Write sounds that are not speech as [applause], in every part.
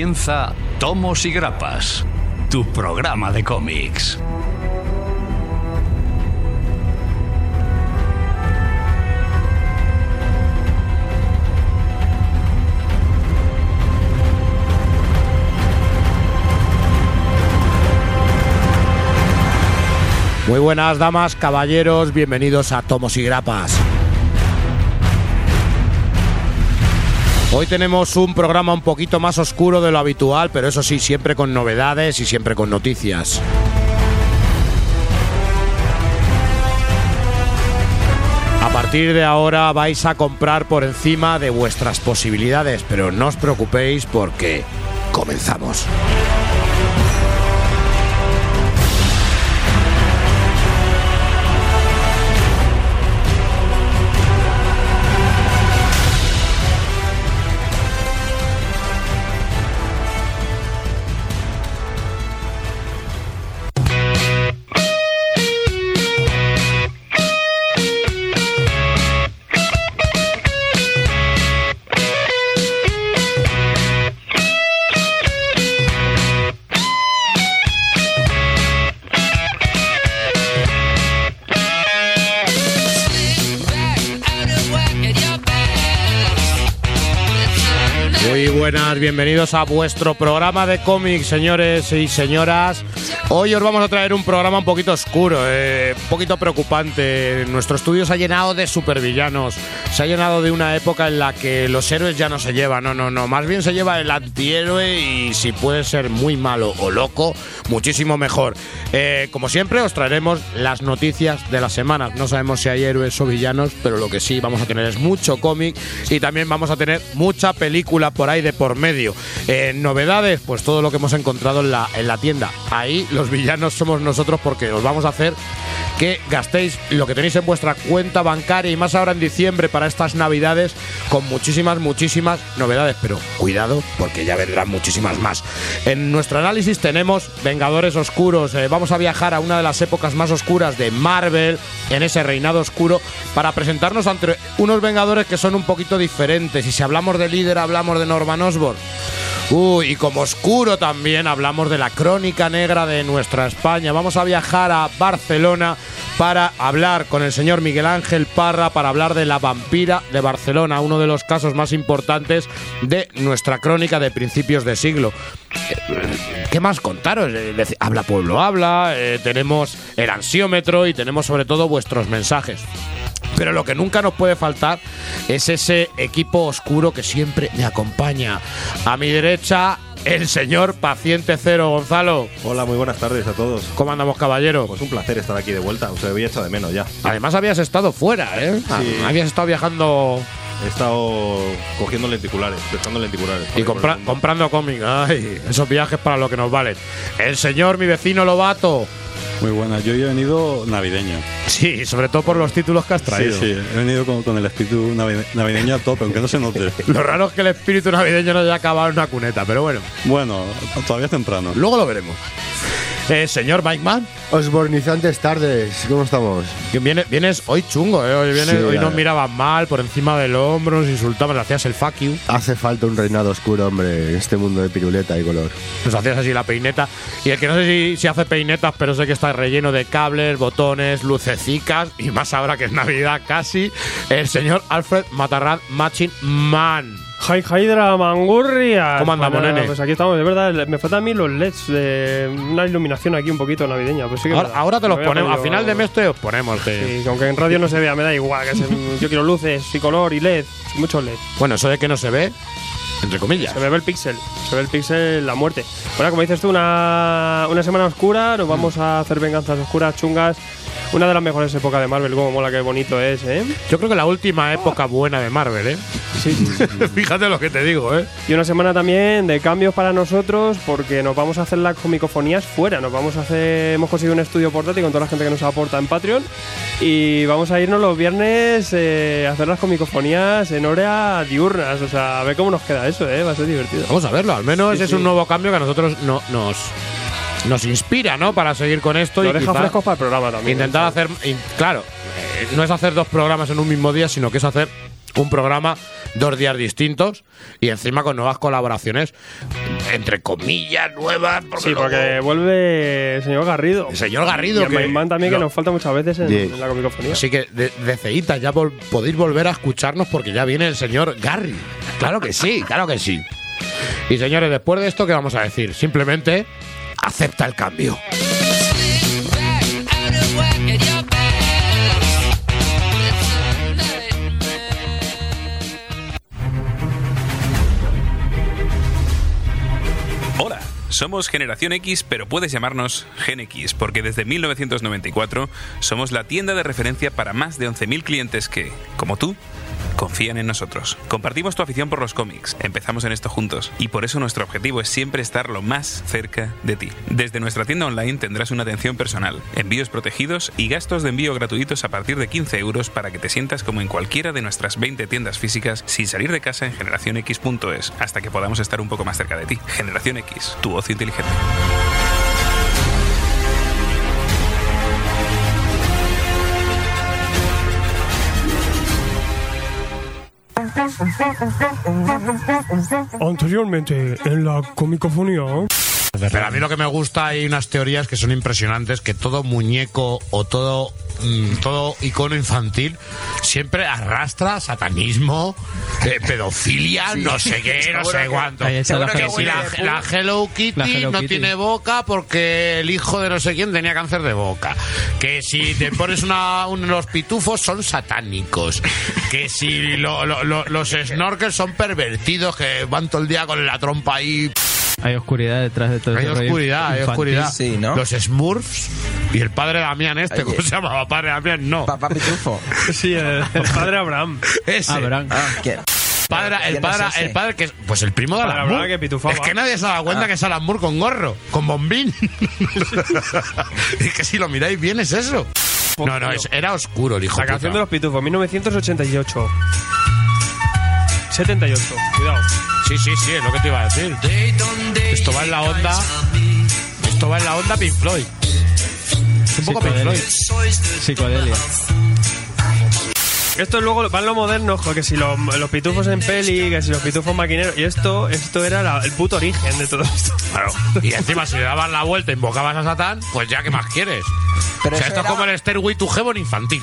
Comienza Tomos y Grapas, tu programa de cómics. Muy buenas damas, caballeros, bienvenidos a Tomos y Grapas. Hoy tenemos un programa un poquito más oscuro de lo habitual, pero eso sí, siempre con novedades y siempre con noticias. A partir de ahora vais a comprar por encima de vuestras posibilidades, pero no os preocupéis porque comenzamos. Bienvenidos a vuestro programa de cómics, señores y señoras. Hoy os vamos a traer un programa un poquito oscuro, eh, un poquito preocupante. Nuestro estudio se ha llenado de supervillanos, se ha llenado de una época en la que los héroes ya no se llevan, no, no, no, más bien se lleva el antihéroe y si puede ser muy malo o loco, muchísimo mejor. Eh, como siempre, os traeremos las noticias de la semana. No sabemos si hay héroes o villanos, pero lo que sí vamos a tener es mucho cómic y también vamos a tener mucha película por ahí de por medio. Eh, novedades, pues todo lo que hemos encontrado en la tienda. Ahí los villanos somos nosotros porque os vamos a hacer que gastéis lo que tenéis en vuestra cuenta bancaria y más ahora en diciembre para estas navidades con muchísimas, muchísimas novedades. Pero cuidado porque ya vendrán muchísimas más. En nuestro análisis tenemos Vengadores Oscuros. Eh, vamos a viajar a una de las épocas más oscuras de Marvel, en ese reinado oscuro, para presentarnos ante unos Vengadores que son un poquito diferentes. Y si hablamos de líder, hablamos de Norman Osborn. Uy, y como oscuro también hablamos de la crónica negra de nuestra España. Vamos a viajar a Barcelona para hablar con el señor Miguel Ángel Parra, para hablar de la vampira de Barcelona, uno de los casos más importantes de nuestra crónica de principios de siglo. Eh, ¿Qué más contaros? Eh, Habla Pueblo Habla, eh, tenemos el ansiómetro y tenemos sobre todo vuestros mensajes. Pero lo que nunca nos puede faltar es ese equipo oscuro que siempre me acompaña. A mi derecha, el señor Paciente Cero, Gonzalo. Hola, muy buenas tardes a todos. ¿Cómo andamos, caballero? Pues un placer estar aquí de vuelta, os había echado de menos ya. Además habías estado fuera, ¿eh? Sí. Habías estado viajando He estado cogiendo lenticulares, pescando lenticulares. y compra- comprando cómics. Ay, esos viajes para lo que nos valen. El señor, mi vecino Lobato. Muy buena, yo he venido navideño. Sí, sobre todo por los títulos que has traído. Sí, sí, he venido con, con el espíritu navi- navideño a tope, aunque no se note. [laughs] Lo raro es que el espíritu navideño no haya acabado en una cuneta, pero bueno, Bueno, todavía es temprano. luego lo veremos. Eh, señor Mike Man. Osbornizantes tardes, ¿cómo estamos? Que viene- vienes hoy chungo, ¿eh? Hoy, vienes- Sí, hoy nos ver. miraban mal, por encima del hombro, nos insultaban, nos hacías el fuck you, Hace falta un reinado oscuro, hombre, en este mundo de piruleta y color. nos hacías así la peineta. Y el que no sé si, si hace peinetas, pero sé que está relleno de cables, botones, lucecicas, y más ahora que es Navidad casi, el señor Alfred Matarrad Matching Man. Jai Hydra Mangurria. ¿Cómo andamos, nene? Pues aquí estamos, de verdad. Me faltan a mí los LEDs de una iluminación aquí un poquito navideña. Pues sí que Ahora, te los ponemos, a final de mes te los ponemos. te- Sí, que aunque en radio no se vea, me da igual. Que se- [laughs] yo quiero luces y color y LED. Muchos LED. Bueno, eso de que no se ve, entre comillas. Se me ve el píxel. Se ve el píxel la muerte. Bueno, como dices tú, una, una semana oscura. Nos vamos a hacer venganzas oscuras, chungas. Una de las mejores épocas de Marvel. Como mola, qué bonito es, ¿eh? Yo creo que la última época buena de Marvel, ¿eh? Sí. [laughs] Fíjate lo que te digo, ¿eh? Y una semana también de cambios para nosotros porque nos vamos a hacer las comicofonías fuera. Nos vamos a hacer, hemos conseguido un estudio portátil con toda la gente que nos aporta en Patreon y vamos a irnos los viernes eh, a hacer las comicofonías en hora diurnas. O sea, a ver cómo nos queda eso, ¿eh? Va a ser divertido. Vamos a verlo, al menos Sí, es sí. un nuevo cambio que a nosotros no, nos, nos inspira, ¿no? Para seguir con esto Lo y deja frescos para el programa también. intentar ¿sabes? hacer. claro, eh, no es hacer dos programas en un mismo día, sino que es hacer un programa dos días distintos y encima con nuevas colaboraciones, entre comillas, nuevas. Porque Sí, luego- porque vuelve el señor Garrido. el señor Garrido, y el que, Maimán también, que no. nos falta muchas veces en, la comicofonía. Así que de, de ceitas ya vol- podéis volver a escucharnos porque ya viene el señor Garry. Claro que sí, claro que sí. Y señores, después de esto, ¿qué vamos a decir? Simplemente acepta el cambio. Hola, somos Generación X, pero puedes llamarnos Gen X, porque desde 1994 somos la tienda de referencia para más de 11.000 clientes que, como tú, confían en nosotros. Compartimos tu afición por los cómics, empezamos en esto juntos, y por eso nuestro objetivo es siempre estar lo más cerca de ti. Desde nuestra tienda online tendrás una atención personal, envíos protegidos y gastos de envío gratuitos a partir de 15 euros para que te sientas como en cualquiera de nuestras 20 tiendas físicas sin salir de casa en generacionx.es hasta que podamos estar un poco más cerca de ti. Generación X, tu ocio inteligente. Anteriormente, en la comicofonía. Pero a mí lo que me gusta, hay unas teorías que son impresionantes, que todo muñeco o todo, mm, todo icono infantil siempre arrastra satanismo, eh, pedofilia, no sé qué, no sé cuánto. Que Hello si la, Hello Kitty La Hello no Kitty. tiene boca porque el hijo de no sé quién tenía cáncer de boca. Que si te pones una, un- los pitufos son satánicos. Que si lo- lo- lo- los snorkels son pervertidos que van todo el día con la trompa ahí. Hay oscuridad detrás de todo Hay oscuridad, hay infantil. oscuridad. sí, ¿no? Los Smurfs y el padre Damián este, Oye. ¿cómo se llamaba? Padre Damián, no. Papá Pitufo. [laughs] Sí, el, el padre Abraham. Ese. Abraham. Ah, ¿quién? Padre, el ¿Quién es padre, el padre que pues el primo de Alan Moore. que pitufaba. Es que nadie se dado cuenta que es Alan Moore con gorro, con bombín. [laughs] es que si lo miráis bien es eso. No, no, es- era oscuro el hijo. La puta. canción de los pitufos, 1988. 78, cuidado. Sí, sí, sí, es lo que te iba a decir. Esto va en la onda. Esto va en la onda Pink Floyd. Es un poco Pink Psicodelia. Floyd. Psicodelia. Esto luego van lo moderno, jo, que si lo- los pitufos en peli, que si los pitufos maquineros. Y esto, esto era la- el puto origen de todo esto. Claro. Y encima, si le dabas la vuelta e invocabas a Satán, pues ya, ¿qué más quieres? Pero o sea, esto es era- como el Stairway to Heaven infantil.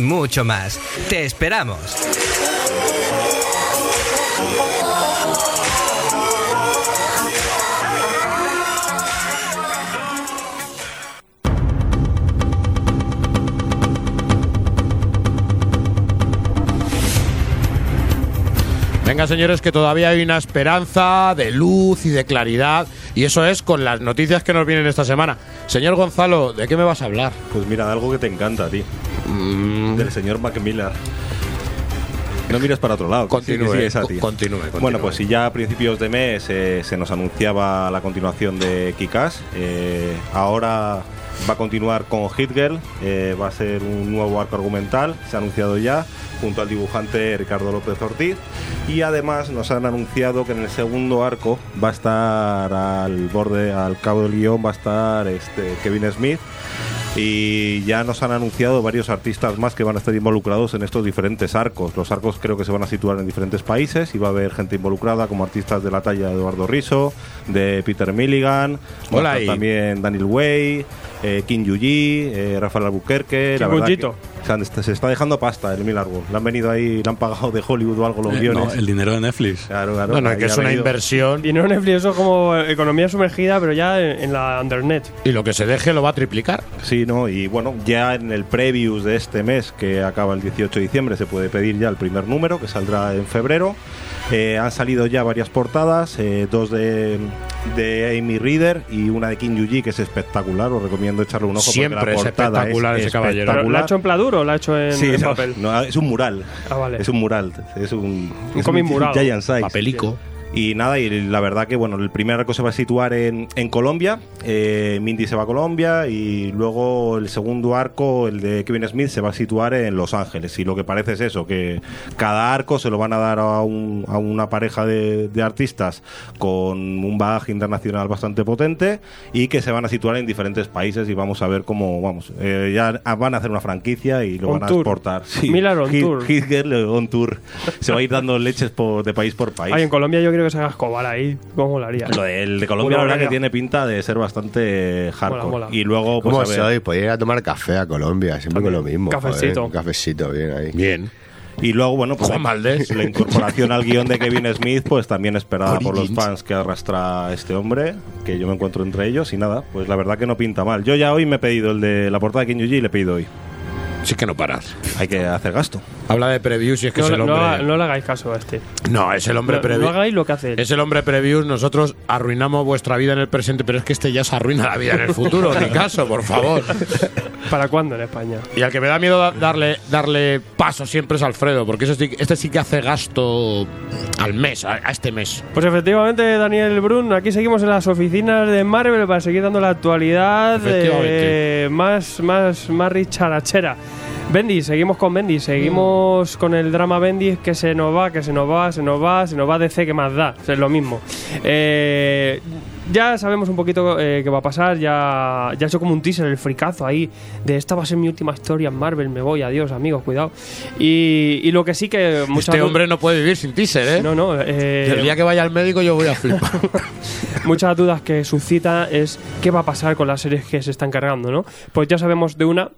mucho más. Te esperamos. Venga, señores, que todavía hay una esperanza de luz y de claridad. Y eso es con las noticias que nos vienen esta semana. Señor Gonzalo, ¿de qué me vas a hablar? Pues mira, de algo que te encanta a ti. Mm. Del señor Macmillan. No mires para otro lado. Continúe, sí, continúe, continúe. Bueno, pues si ya a principios de mes eh, se nos anunciaba la continuación de Kikas, eh, ahora va a continuar con Hit Girl, eh, va a ser un nuevo arco argumental, se ha anunciado ya, junto al dibujante Ricardo López Ortiz. Y además nos han anunciado que en el segundo arco va a estar al borde, al cabo del guion, va a estar este, Kevin Smith. Y ya nos han anunciado varios artistas más que van a estar involucrados en estos diferentes arcos. Los arcos creo que se van a situar en diferentes países y va a haber gente involucrada como artistas de la talla de Eduardo Riso, de Peter Milligan, Hola, también Daniel Way, eh, Kim Yuji, eh, Rafael Albuquerque. La Chikunchito. que se, han- se está dejando pasta el Mil Árbol. Le han venido ahí, le han pagado de Hollywood o algo los Eh, guiones. no, el dinero de Netflix. Claro, claro, Bueno, que es una venido. inversión Dinero Netflix, eso es como economía sumergida, pero ya en, en la Undernet. y lo que se deje lo va a triplicar. Sí, ¿no? Y bueno, ya en el previews de este mes, que acaba el 18 de diciembre, se puede pedir ya el primer número, que saldrá en febrero. Eh, han salido ya varias portadas, eh, dos de de Amy Reader y una de Kim Yuji, que es espectacular. Os recomiendo echarle un ojo Siempre porque la es portada espectacular ese caballero. ¿Pero espectacular. ¿La ha hecho en pladur o la ha hecho en, Sí, en papel? no, es un mural. Ah, vale. Es un mural. Es un, Un es cómic murado. Giant size. Papelico. Y nada, y la verdad que bueno, el primer arco se va a situar en, en Colombia, eh, Mindy se va a Colombia y luego el segundo arco, el de Kevin Smith, se va a situar en Los Ángeles. Y lo que parece es eso, que cada arco se lo van a dar a, un- a una pareja de, de artistas con un bagaje internacional bastante potente y que se van a situar en diferentes países y vamos a ver cómo, vamos, eh, ya van a hacer una franquicia y lo On van a tour. exportar. Sí, Miller on Hit- tour. Hit Girl on tour. Se va a ir dando leches por- de país por país. Ay, en Colombia yo creo que se haga Escobar ahí. ¿Cómo lo haría? Lo de- el de Colombia, la verdad que tiene pinta de ser bastante hardcore. Mola, mola. Y luego, pues ¿Cómo a ver, soy? Podría ir a tomar café a Colombia, siempre con lo mismo. joder. Cafecito. Un cafecito, bien ahí. Bien. Y luego, bueno, pues Juan la, Valdés. la incorporación al guion de Kevin Smith, pues también esperada por los fans que arrastra este hombre, que yo me encuentro entre ellos. Y nada, pues la verdad que no pinta mal. Yo ya hoy me he pedido el de la portada de King Yuji y le he pedido hoy. Sí que no paras. Hay que hacer gasto. Habla de previews y es que No, es el no, hombre. no le hagáis caso a este. No, es el hombre No, preview. no hagáis lo que hace él. Es el hombre previews, nosotros arruinamos vuestra vida en el presente, pero es que este ya se arruina la vida en el futuro, ni [laughs] caso, por favor. ¿Para cuándo en España? Y al que me da miedo da- darle, darle paso siempre es Alfredo, porque sí- este sí que hace gasto al mes, a, a este mes. Pues efectivamente, Daniel Brun, aquí seguimos en las oficinas de Marvel para seguir dando la actualidad Efectivamente. eh, más, más, más richarachera. Bendy, seguimos con Bendy, seguimos con el drama Bendy que se nos va, que se nos va, se nos va, se nos va DC, que más da? Es lo mismo. Eh, ya sabemos un poquito eh, qué va a pasar, ya, ya he hecho como un teaser, el fricazo ahí, de esta va a ser mi última historia en Marvel, me voy, adiós amigos, cuidado. Y, y lo que sí que... muchas Este hombre no puede vivir sin teaser, ¿eh? No, no, eh, el día que vaya al médico yo voy a flipar. [laughs] muchas dudas que suscita es qué va a pasar con las series que se están cargando, ¿no? Pues ya sabemos de una.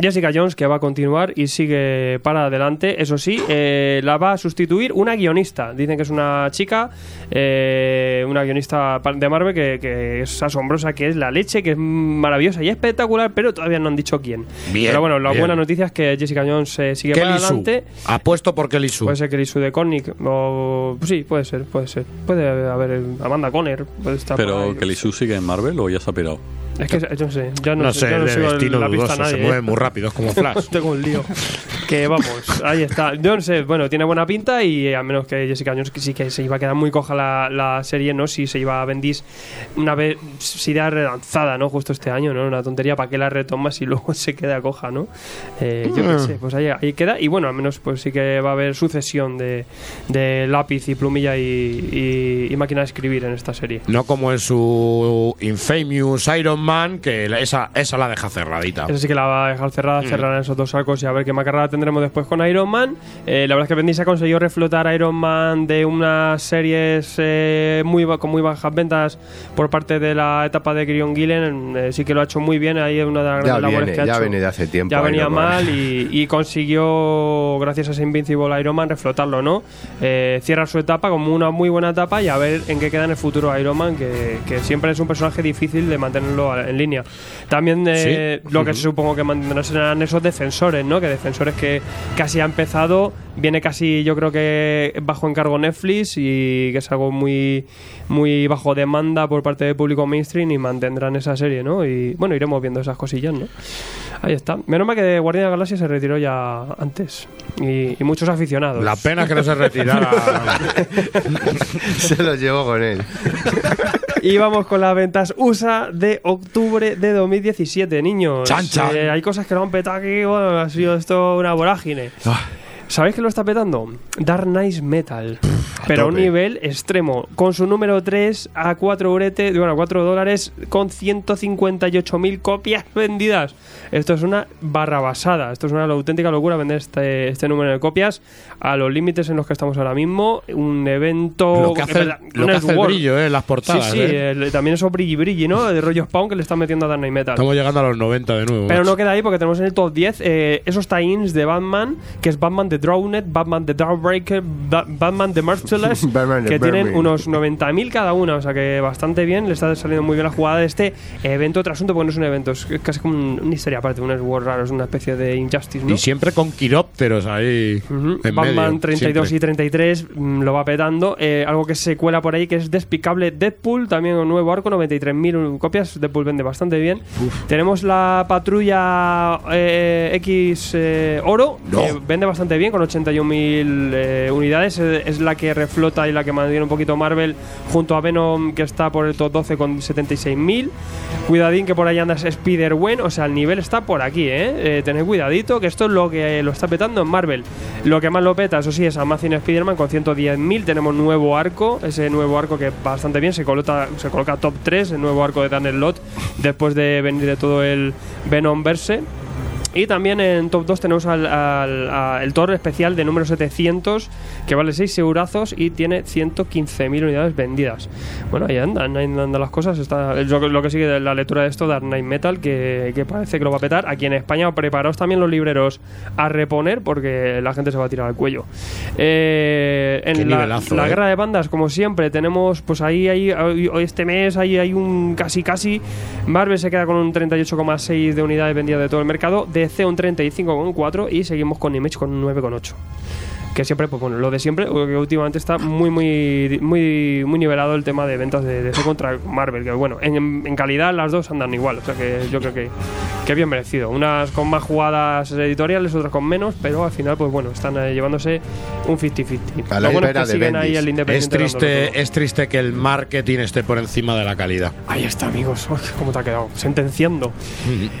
Jessica Jones que va a continuar y sigue para adelante. Eso sí, eh, la va a sustituir una guionista. Dicen que es una chica, eh, una guionista de Marvel que, que es asombrosa, que es la leche, que es maravillosa y espectacular, pero todavía no han dicho quién. Bien, pero bueno, la bien. buena noticia es que Jessica Jones eh, sigue para Kelly Sue. adelante. Apuesto por Kelly Sue. Puede ser Kelly Sue de Connick o pues sí, puede ser, puede ser. Puede haber Amanda Conner, puede estar por Pero ahí. que Lisu sigue en Marvel o ya se ha pirado. Es que yo no sé, ya no, no sé, yo no de destino la pista dudoso, nadie. se ¿eh? mueve muy rápido, es como [laughs] Flash. Tengo un lío. que vamos, ahí está. Yo no sé, bueno, tiene buena pinta y eh, a menos que Jessica Jones que sí que se iba a quedar muy coja la, la serie, ¿no? Si se iba a Bendis una vez, si ya relanzada, ¿no? Justo este año, ¿no? Una tontería, ¿para qué la retomas y luego [laughs] se queda coja, ¿no? Eh, yo qué sé, pues ahí, ahí queda. Y bueno, al menos pues sí que va a haber sucesión de, de lápiz y plumilla y, y- y máquina de escribir en esta serie. No como en su Infamous Iron Man, que la- esa, esa la deja cerradita. Esa sí que la va a dejar cerrada, cerrar esos dos arcos y a ver qué macarrada tendremos después con Iron Man. Eh, la verdad es que Bendis ha conseguido reflotar a Iron Man de unas series eh, muy con muy bajas ventas por parte de la etapa de Kieron Gillen. Eh, sí que lo ha hecho muy bien, ahí es una de las Ya grandes labores viene, que ha ya hecho. viene de hace tiempo. Ya venía Iron Man. mal y, y consiguió, gracias a ese Invincible Iron Man, reflotarlo, ¿no? Eh, cierra su etapa como una muy buena etapa y a ver en qué queda en el futuro Iron Man, que, que siempre es un personaje difícil de mantenerlo en línea. También eh, Sí. lo que supongo que mantendrán serán esos defensores, ¿no? Que defensores que casi ha empezado, viene casi yo creo que bajo encargo Netflix y que es algo muy, muy bajo demanda por parte del público mainstream y mantendrán esa serie, ¿no? Y bueno, iremos viendo esas cosillas, ¿no? Ahí está. Menos mal que Guardián de la Galaxia se retiró ya antes. Y, y muchos aficionados. La pena es que no se retirara. [laughs] [laughs] Se los llevó con él. [laughs] Y vamos con las ventas USA de octubre de 2017, niños. Chan, chan. Eh, hay cosas que lo han petado aquí, bueno, ha sido esto una vorágine. Ah. ¿Sabéis que lo está petando? Dark Knight Metal. pero a un nivel extremo. Con su número 3 a 4 urete, bueno, a 4 dólares, con 158.000 copias [laughs] vendidas. Esto es una barrabasada. Esto es una auténtica locura vender este, este número de copias a los límites en los que estamos ahora mismo. Un evento. lo que hace, el- lo un que hace el Elseworld. brillo, ¿eh? Las portadas. Sí, sí, ¿eh? el- también esos brilli brilli, ¿no? De rollo Spawn que le están metiendo a Dark Knight Metal. Estamos llegando a los 90 de nuevo. Pero macho. no queda ahí porque tenemos en el top 10 eh, esos tie-ins de Batman, que es Batman The Drowned, Batman The Dawnbreaker, Ba- Batman The [laughs] Batman, que Batman. tienen unos 90.000 cada una, o sea que bastante bien, le está saliendo muy bien la jugada de este evento. Otro asunto, porque no es un evento, es casi como un- una historia aparte, un Sword raro, es una especie de Injustice, ¿no? Y siempre con quirópteros ahí. Ujú. en Batman medio, 32 siempre. y 33 mm, lo va petando. Eh, algo que se cuela por ahí que es despicable Deadpool, también un nuevo arco, 93.000 copias. Deadpool vende bastante bien. Tenemos la patrulla eh, X eh, Oro, No. que vende bastante bien, con 81.000 eh, unidades. Es la que reflota y la que mantiene un poquito Marvel, junto a Venom, que está por el top 12 con 76.000. Cuidadín que por ahí anda Spider-Wen, o sea, el nivel está por aquí, ¿eh? Eh, Tened cuidadito, que esto es lo que lo está petando en Marvel. Lo que más lo peta, eso sí, es Amazing Spider-Man con 110.000. Tenemos nuevo arco, ese nuevo arco que bastante bien, se coloca, se coloca top 3, el nuevo arco de Daniel Lot, después de venir de todo el Venom verse. Y también en top 2 tenemos al, al- el Thor especial de número 700, que vale 6 eurazos y tiene 115.000 unidades vendidas. Bueno, ahí andan, ahí andan las cosas. Está, es lo, que- lo que sigue de la lectura de esto, Dark Knight Metal, que, que parece que lo va a petar. Aquí en España, preparaos también los libreros a reponer, porque la gente se va a tirar al cuello. Eh, en la, nivelazo, la eh. guerra de bandas, como siempre, tenemos, pues ahí, ahí, este mes, ahí hay un casi casi. Marvel se queda con un 38,6 de unidades vendidas de todo el mercado. DC un 35,4 y seguimos con Image con un 9,8. Que siempre, pues bueno, lo de siempre, que últimamente está muy, muy, muy, muy nivelado el tema de ventas de DC contra Marvel. Que bueno, en, en calidad las dos andan igual. O sea que yo creo que, que bien merecido. Unas con más jugadas editoriales, otras con menos, pero al final, pues bueno, están eh, llevándose un 50-50. A la Lo bueno es que Es triste, es triste que el marketing esté por encima de la calidad. Ahí está, amigos. Uy, ¿Cómo te ha quedado? Sentenciando.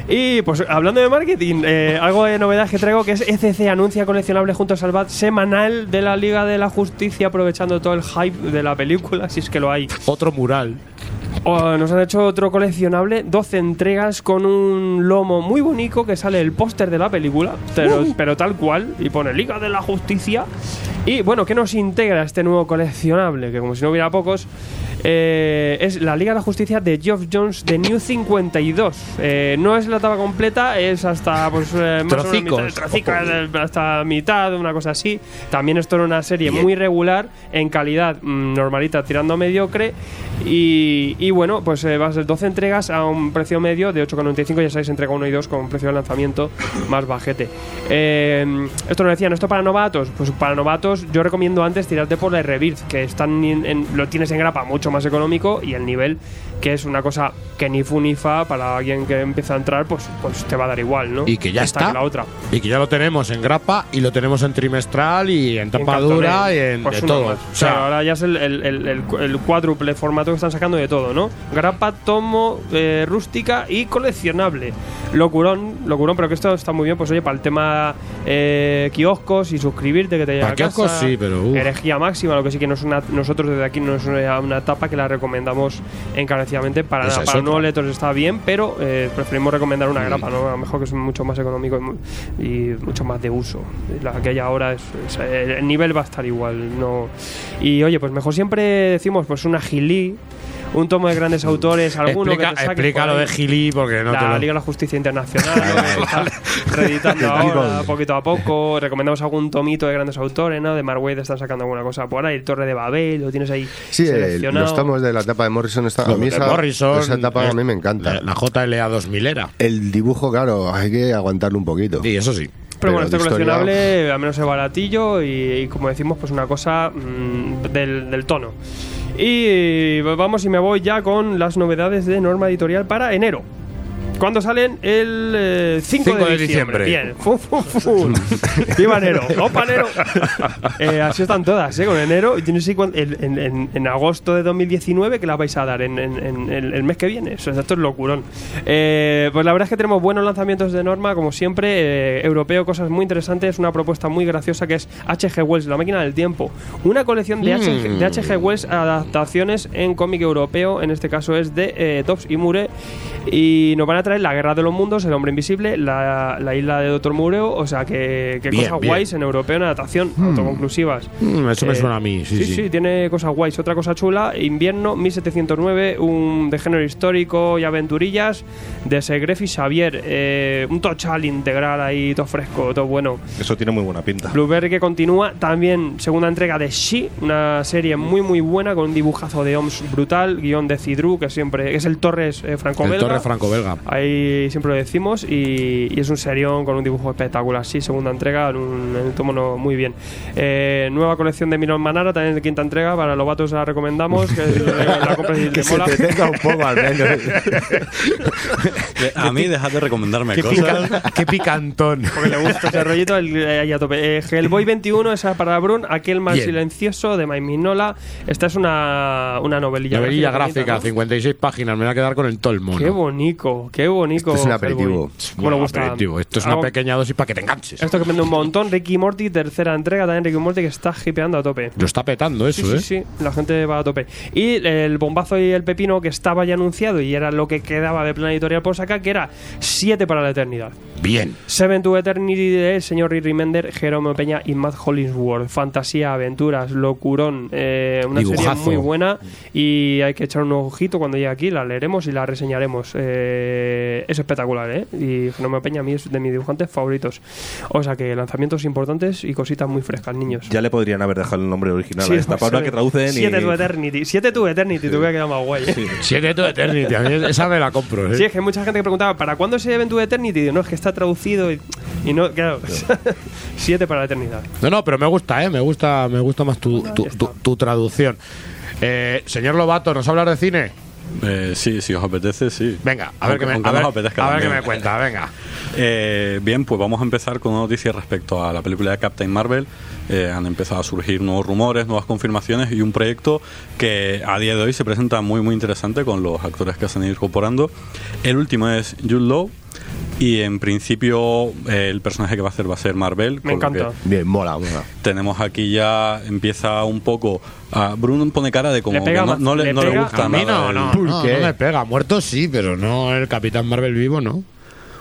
Y pues hablando de marketing, eh, algo de novedad que traigo que es ECC anuncia coleccionable junto a Salvat semanal de la Liga de la Justicia, aprovechando todo el hype de la película, si es que lo hay. Otro mural. Oh, nos han hecho otro coleccionable, 12 entregas con un lomo muy bonito que sale el póster de la película, pero, pero tal cual, y pone Liga de la Justicia. Y bueno, ¿qué nos integra este nuevo coleccionable? Que como si no hubiera pocos, eh, es la Liga de la Justicia de Geoff Jones de New 52. Eh, no es la etapa completa, es hasta pues, eh, más o menos Trocicos. mitad- trocicos, eh, hasta mitad, una cosa así. También esto era una serie muy regular, en calidad mm, normalita, tirando a mediocre. Y, y bueno, pues va a ser 12 entregas a un precio medio de 8,95. Ya sabéis, entrega 1 y 2 con precio de lanzamiento más bajete. Esto nos decían, ¿esto para novatos? Pues para novatos, yo recomiendo antes tirarte por la Rebirth, que están en- lo tienes en grapa mucho más económico y el nivel, que es una cosa que ni fu ni fa para alguien que empieza a entrar, pues, pues te va a dar igual, ¿no? Y que ya está. que la otra. Y que ya lo tenemos en grapa y lo tenemos en trimestral y en tapa dura y en Pues de todo. más. O sea, Claro, ahora ya es el, el- el- el- cuádruple formato que están sacando de todo, ¿no? Grapa, tomo, eh, rústica y coleccionable. Locurón, locurón, pero que esto está muy bien, pues oye, para el tema eh, kioscos y suscribirte que te llega a casa. kioscos sí, pero, uf. Herejía máxima, lo que sí que no es una, nosotros desde aquí no es una, una etapa que la recomendamos encarecidamente para Esa Para nuevos lectores está bien, pero eh, preferimos recomendar una grapa, ¿no? A lo mejor que es mucho más económico y, y mucho más de uso. La que hay ahora es, es- el nivel va a estar igual, no. Y oye, pues mejor siempre decimos pues una gilí, un tomo de grandes autores, alguno explica, que te explica lo de Gili porque no la te lo. Liga de la Justicia Internacional, está reeditando [laughs] ahora poquito a poco. Recomendamos algún tomito de grandes autores, ¿no? De Mark Waid están sacando alguna cosa por ahí. El Torre de Babel, lo tienes ahí Sí, el- seleccionado. los tomos de la etapa de Morrison están Lo a mí esa, Morrison, esa etapa a mí me encanta. La, la JLA 2000 era. El dibujo, claro, hay que aguantarlo un poquito. Sí, eso sí. Pero bueno, Pero este de historia- coleccionable, al menos es baratillo y, y como decimos, pues una cosa mm, del, del tono. Y vamos y me voy ya con las novedades de norma editorial para enero. ¿Cuándo salen? El eh, 5, 5 de, diciembre. Bien. Fu, fu, fu. [laughs] ¡Viva enero! ¡Opa enero! Eh, así están todas, ¿eh? Con enero. Y tienes en, en, en- en agosto de 2019 que las vais a dar en, en- el, mes que viene. Eso, esto es locurón. Eh, pues la verdad es que tenemos buenos lanzamientos de norma, como siempre. eh, europeo, cosas muy interesantes. Una propuesta muy graciosa que es H.G. Wells, La máquina del tiempo. Una colección de H.G. de H.G. Wells adaptaciones en cómic europeo. En este caso es de eh, Tops y Mure. Y nos van a traer trae La Guerra de los Mundos, El Hombre Invisible, La, la Isla de Doctor Mureo, o sea que, que Bien, cosas bien. guays en europeo en adaptación, autoconclusivas. Mm, eso me Eh, suena a mí, sí, sí. tiene cosas guays. Otra cosa chula, Invierno 1709, un de género histórico y aventurillas de Segref y Xavier. eh, un tochal integral ahí, todo fresco, todo bueno. Eso tiene muy buena pinta. Blueberry que continúa, también segunda entrega de She, una serie muy muy buena con un dibujazo de OMS brutal, guion de Cidru, que siempre es el Torres eh, franco El Torre Franco-Belga. Ahí siempre lo decimos y, y es un serión con un dibujo espectacular. Sí, segunda entrega en un, en un tomo muy bien. Eh, nueva colección de Miron Manara, también de quinta entrega. Para los vatos la recomendamos. Que la [laughs] compres y te Que se mola. entretenga un poco al menos. A mí dejad de recomendarme Qué, cosas. pica- qué picantón. Porque le gusta ese rollito el- eh, ahí a tope. Eh, Hellboy 21, esa para Brun. Aquel más Bien. silencioso de Mike Mignola. Esta es una, una novelilla. Novelilla bonita, gráfica, ¿no? 56 páginas. Me voy a quedar con el todo el mono. Qué bonito, qué bonito. Esto es un aperitivo. ¿Cómo le gusta? aperitivo. Esto es una pequeña dosis para que te enganches. Esto que vende un montón. Ricky Morty, tercera entrega. También Ricky Morty que está hipeando a tope. Lo está petando eso, Sí, ¿eh? sí, sí, la gente va a tope. Y el bombazo y el pepino que estaba ya anunciado y era lo que quedaba de plan editorial por sacar, que era 7 para la eternidad. Bien. Seven to Eternity del señor Rick Mender, Jerome Peña y Matt Hollingsworth. Fantasía, aventuras, locurón. eh, una serie muy buena y hay que echar un ojito cuando llegue aquí. La leeremos y la reseñaremos. Eh, es espectacular, ¿eh? Y Jerome Peña a mí es de mis dibujantes favoritos. O sea que lanzamientos importantes y cositas muy frescas, niños. Ya le podrían haber dejado el nombre original Sí, a esta, [laughs] para una que traducen y... 7 to Eternity. 7 to Eternity, te hubiera quedado más guay. ¿eh? Siete to Eternity. A mí esa me la compro, ¿eh? Sí, es que hay mucha gente que preguntaba, ¿para cuándo se Event to Eternity? Y digo, no, es que está traducido y, y no, claro. 7 [laughs] para la eternidad. No, no, pero me gusta, ¿eh? Me gusta, me gusta más tu, tu, tu- tu traducción. Eh, señor Lobato, ¿nos hablas de cine? Eh, sí, si os apetece, sí. Venga, a ver qué me, a ver, os apetezca a ver qué también. me cuenta, venga. Eh, bien, pues vamos a empezar con una noticia respecto a la película de Captain Marvel. Eh, han empezado a surgir nuevos rumores, nuevas confirmaciones y un proyecto que a día de hoy se presenta muy muy interesante con los actores que se han ido incorporando. El último es Jude Law y en principio eh, el personaje que va a hacer va a ser Marvel. Me encanta. Bien, mola, mola. Tenemos aquí ya empieza un poco a Bruno pone cara de como Le pega que no, no le, le no le pega- gusta A mí nada no, el- no, no, qué? no me pega. Muerto sí, pero no el Capitán Marvel vivo, ¿no?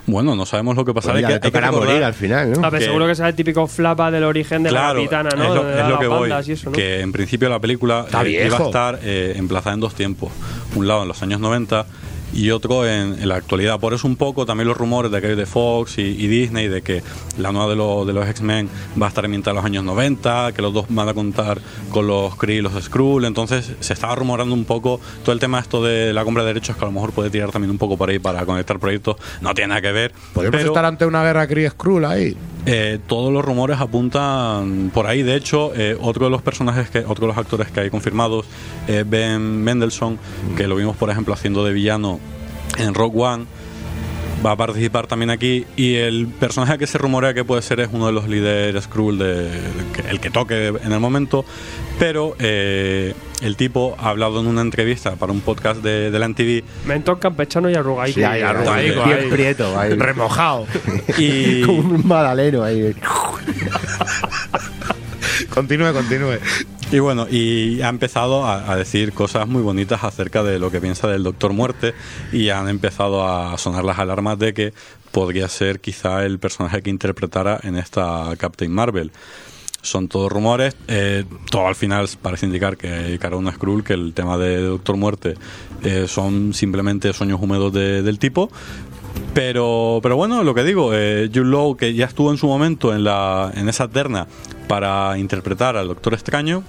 Bueno, no sabemos lo que Pues pasará. mira, hay le que- hay que morir al final, ¿no? A ver, Que- seguro que será el típico flapa del origen de la Claro, capitana, ¿no? es lo, es lo que voy. eso, ¿no? Que en principio la película eh, iba a estar eh, emplazada en dos tiempos. Un lado en los años 90 y otro en, en la actualidad. Por eso un poco también los rumores de que hay de Fox y, y Disney de que la nueva de, los de los X-Men va a estar ambientada en los años 90, que los dos van a contar con los Kree y los Skrull. Entonces se estaba rumorando un poco todo el tema esto de la compra de derechos que a lo mejor puede tirar también un poco por ahí para conectar proyectos. No tiene nada que ver. Podemos pero- estar ante una guerra Kree Skrull ahí. Eh, todos los rumores apuntan por ahí. De hecho, eh, otro de los personajes, que, otro de los actores que hay confirmados, eh, Ben Mendelssohn, que lo vimos, por ejemplo, haciendo de villano en Rock One, va a participar también aquí. Y el personaje que se rumorea que puede ser es uno de los líderes Skrull, de, el que toque en el momento. Pero eh, el tipo ha hablado en una entrevista para un podcast de, de la NTV Mentón campechano y arrugaico. Sí, ahí, arrugadico, bien ahí. prieto, ahí. Remojado. y, [laughs] Como un madaleno ahí. [laughs] continúe, continúe. Y bueno, y ha empezado a, decir cosas muy bonitas acerca de lo que piensa del Doctor Muerte y han empezado a sonar las alarmas de que podría ser quizá el personaje que interpretara en esta Captain Marvel. Son todos rumores, eh, todo al final parece indicar que cara una Skrull, que el tema de Doctor Muerte eh, son simplemente sueños húmedos de- del tipo. Pero, pero bueno, lo que digo, eh, Jude Law, que ya estuvo en su momento en, la, en esa terna para interpretar al Doctor Extraño,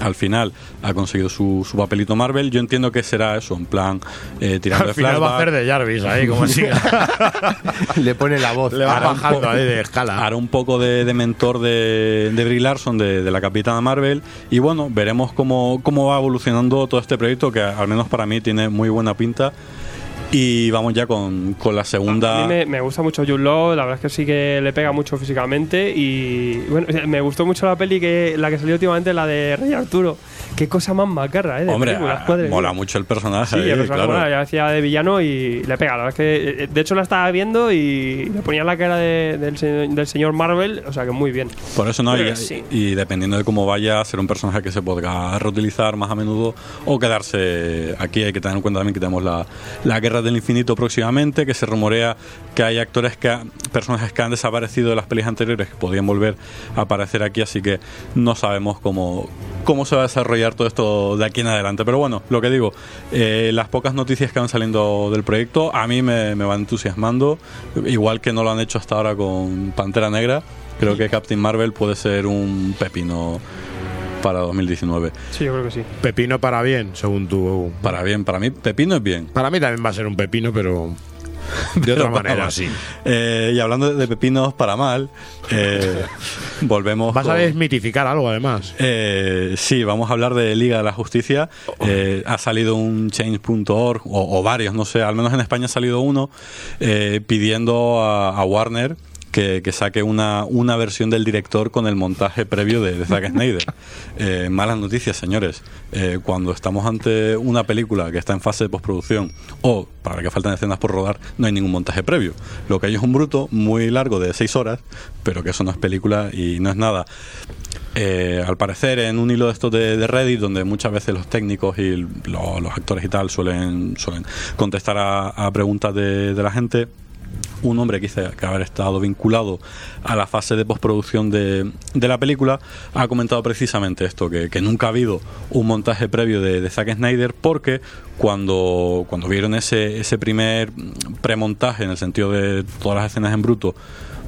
al final ha conseguido su, su papelito Marvel. Yo entiendo que será eso, en plan, eh, tirando Al de final va a flashback. hacer de Jarvis ahí, como siga. [laughs] Le pone la voz. Le va Hará bajando ahí de escala. Hará un poco de, de mentor de, de Brie Larson, de, de la Capitana Marvel. Y bueno, veremos cómo, cómo va evolucionando todo este proyecto, que al menos para mí tiene muy buena pinta. Y vamos ya con, con la segunda. A mí me, gusta mucho Jude Law, la verdad es que sí que le pega mucho físicamente y bueno, me gustó mucho la peli que la que salió últimamente, la de Rey Arturo, qué cosa más macarra, ¿eh? De Hombre, ah, mola mucho el personaje. Sí, ahí, el personaje claro. mola, ya decía de villano y le pega. La verdad es que, eh, de hecho, la estaba viendo y le ponía la cara de- del, del señor Marvel, o sea que muy bien. Por eso no, y, sí. y dependiendo de cómo vaya, ser un personaje que se podrá reutilizar más a menudo o quedarse aquí. Hay que tener en cuenta también que tenemos la, la Guerra del Infinito próximamente, que se rumorea que hay actores que ha- personajes que han desaparecido de las pelis anteriores que podrían volver a aparecer aquí, así que no sabemos cómo, cómo se va a desarrollar todo esto de aquí en adelante. Pero bueno, lo que digo, eh, las pocas noticias que van saliendo del proyecto a mí me, me van entusiasmando, igual que no lo han hecho hasta ahora con Pantera Negra. Creo que Captain Marvel puede ser un pepino para 2019. Sí, yo creo que sí. Pepino para bien, según tú. Para bien, para mí pepino es bien. Para mí también va a ser un pepino, pero de otra manera, sí. Eh, y hablando de pepinos para mal, eh, volvemos. Vas a desmitificar algo, además. Eh, sí, vamos a hablar de Liga de la Justicia. Eh, ha salido un change.org, o, o varios, no sé, al menos en España ha salido uno, eh, pidiendo a, a Warner que, que saque una, una versión del director con el montaje previo de, de Zack Snyder. [laughs] Eh, malas noticias, señores. Eh, cuando estamos ante una película que está en fase de postproducción o para la que faltan escenas por rodar, no hay ningún montaje previo. Lo que hay es un bruto muy largo de seis horas, pero que eso no es película y no es nada. Eh, al parecer, en un hilo de estos de, de Reddit, donde muchas veces los técnicos y lo- los actores y tal suelen, suelen contestar a, a preguntas de, de la gente, un hombre que dice que haber estado vinculado a la fase de postproducción de, de la película ha comentado precisamente esto, que, que nunca ha habido un montaje previo de, Zack Snyder porque cuando, cuando vieron ese, ese primer premontaje en el sentido de todas las escenas en bruto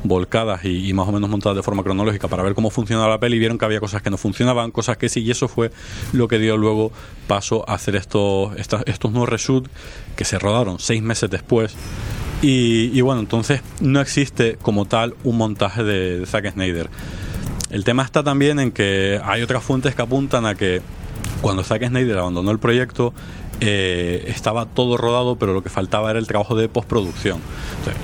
volcadas y, más o menos montadas de forma cronológica para ver cómo funcionaba la peli, vieron que había cosas que no funcionaban, cosas que sí, y eso fue lo que dio luego paso a hacer estos, estos nuevos reshoots que se rodaron seis meses después. Y, bueno, entonces no existe como tal un montaje de, Zack Snyder. El tema está también en que hay otras fuentes que apuntan a que cuando Zack Snyder abandonó el proyecto eh, estaba todo rodado, pero lo que faltaba era el trabajo de postproducción.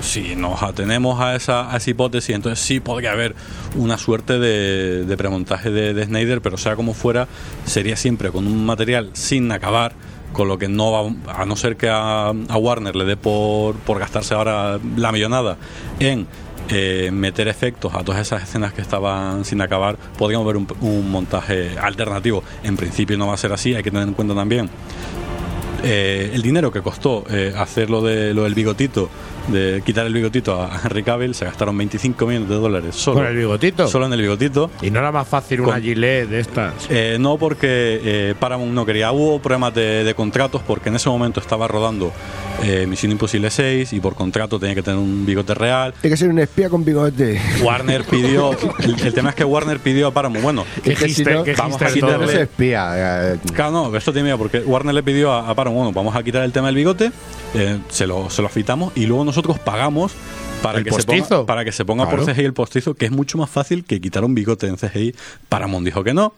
Si nos atenemos a esa, hipótesis, entonces sí podría haber una suerte de, de premontaje de Snyder, pero sea como fuera, sería siempre con un material sin acabar con lo que no va, a no ser que a, a Warner le dé por, por gastarse ahora la millonada en eh, meter efectos a todas esas escenas que estaban sin acabar, podríamos ver un, un montaje alternativo. En principio no va a ser así, hay que tener en cuenta también eh, el dinero que costó eh, hacer lo, de, lo del bigotito, de quitar el bigotito a Henry Cavill, se gastaron 25 millones de dólares solo, ¿Con el bigotito? solo en el bigotito. Y no era más fácil una Con- gilet de estas. Eh, no porque eh, Paramount no quería, hubo problemas de, de contratos porque en ese momento estaba rodando eh, Misión Imposible 6 y por contrato tenía que tener un bigote real. Tiene que ser un espía con bigote. Warner pidió, el, el tema es que Warner pidió a Paramount, bueno, Qué no, qué vamos a quitarle-. No espía. eh, Claro, no, esto tiene miedo porque Warner le pidió a, a Paramount, bueno, vamos a quitar el tema del bigote, eh, se, lo, se lo afitamos y luego nosotros pagamos para ¿El que, se ponga, para que se ponga Claro. por CGI el postizo, que es mucho más fácil que quitar un bigote en CGI. Paramount dijo que no.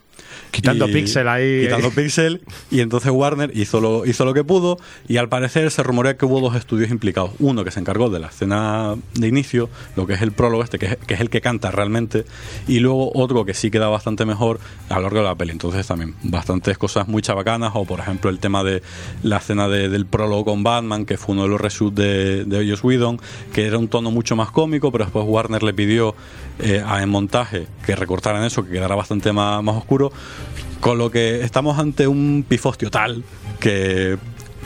Quitando píxel ahí. Quitando píxel. Y entonces Warner hizo lo, hizo lo que pudo. Y al parecer se rumorea que hubo dos estudios implicados. Uno que se encargó de la escena de inicio, lo que es el prólogo este, que es, que es el que canta realmente. Y luego otro que sí queda bastante mejor a lo largo de la peli. Entonces también bastantes cosas muy chabacanas. O por ejemplo el tema de la escena de- del prólogo con Batman, que fue uno de los reshoots de, de Joss Whedon, que era un tono mucho más cómico, pero después Warner le pidió eh, a- en montaje que recortaran eso, que quedara bastante más, más oscuro. Con lo que estamos ante un pifostio tal que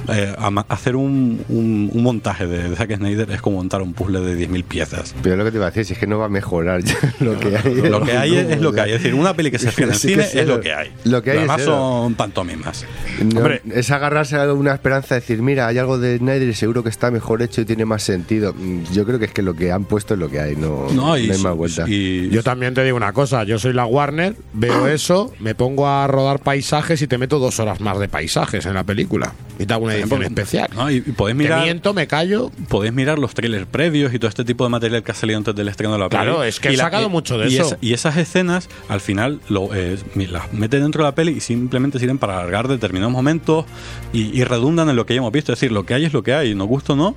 eh, hacer un, un- un montaje de, Zack Snyder es como montar un puzzle de 10.000 piezas. Pero lo que te iba a decir, si es que no va a mejorar ya [laughs] lo que hay. Lo que hay es, es lo que hay. Es decir, una peli que se [laughs] estrena en cine es lo que hay. lo que hay es demás eso. son pantomimas. No, Hombre. es agarrarse a una esperanza de decir, mira, hay algo de Snyder y seguro que está mejor hecho y tiene más sentido. Mm, Yo creo que es que lo que han puesto es lo que hay, no, No, no y, hay más vuelta. y- Yo también te digo una cosa, yo soy la Warner, veo eso, me pongo a rodar paisajes y te meto dos horas más de paisajes en la película. Y te hago una edición especial. no, y- y podéis Te mirar, miento, me callo. podéis mirar los trailers previos y todo este tipo de material que ha salido antes del estreno de la peli. Claro, es que Y he sacado mucho de y eso. esa- y esas escenas, al final, lo, eh, las mete dentro de la peli y simplemente sirven para alargar determinados momentos y, y redundan en lo que ya hemos visto. Es decir, lo que hay es lo que hay, nos gusta o no,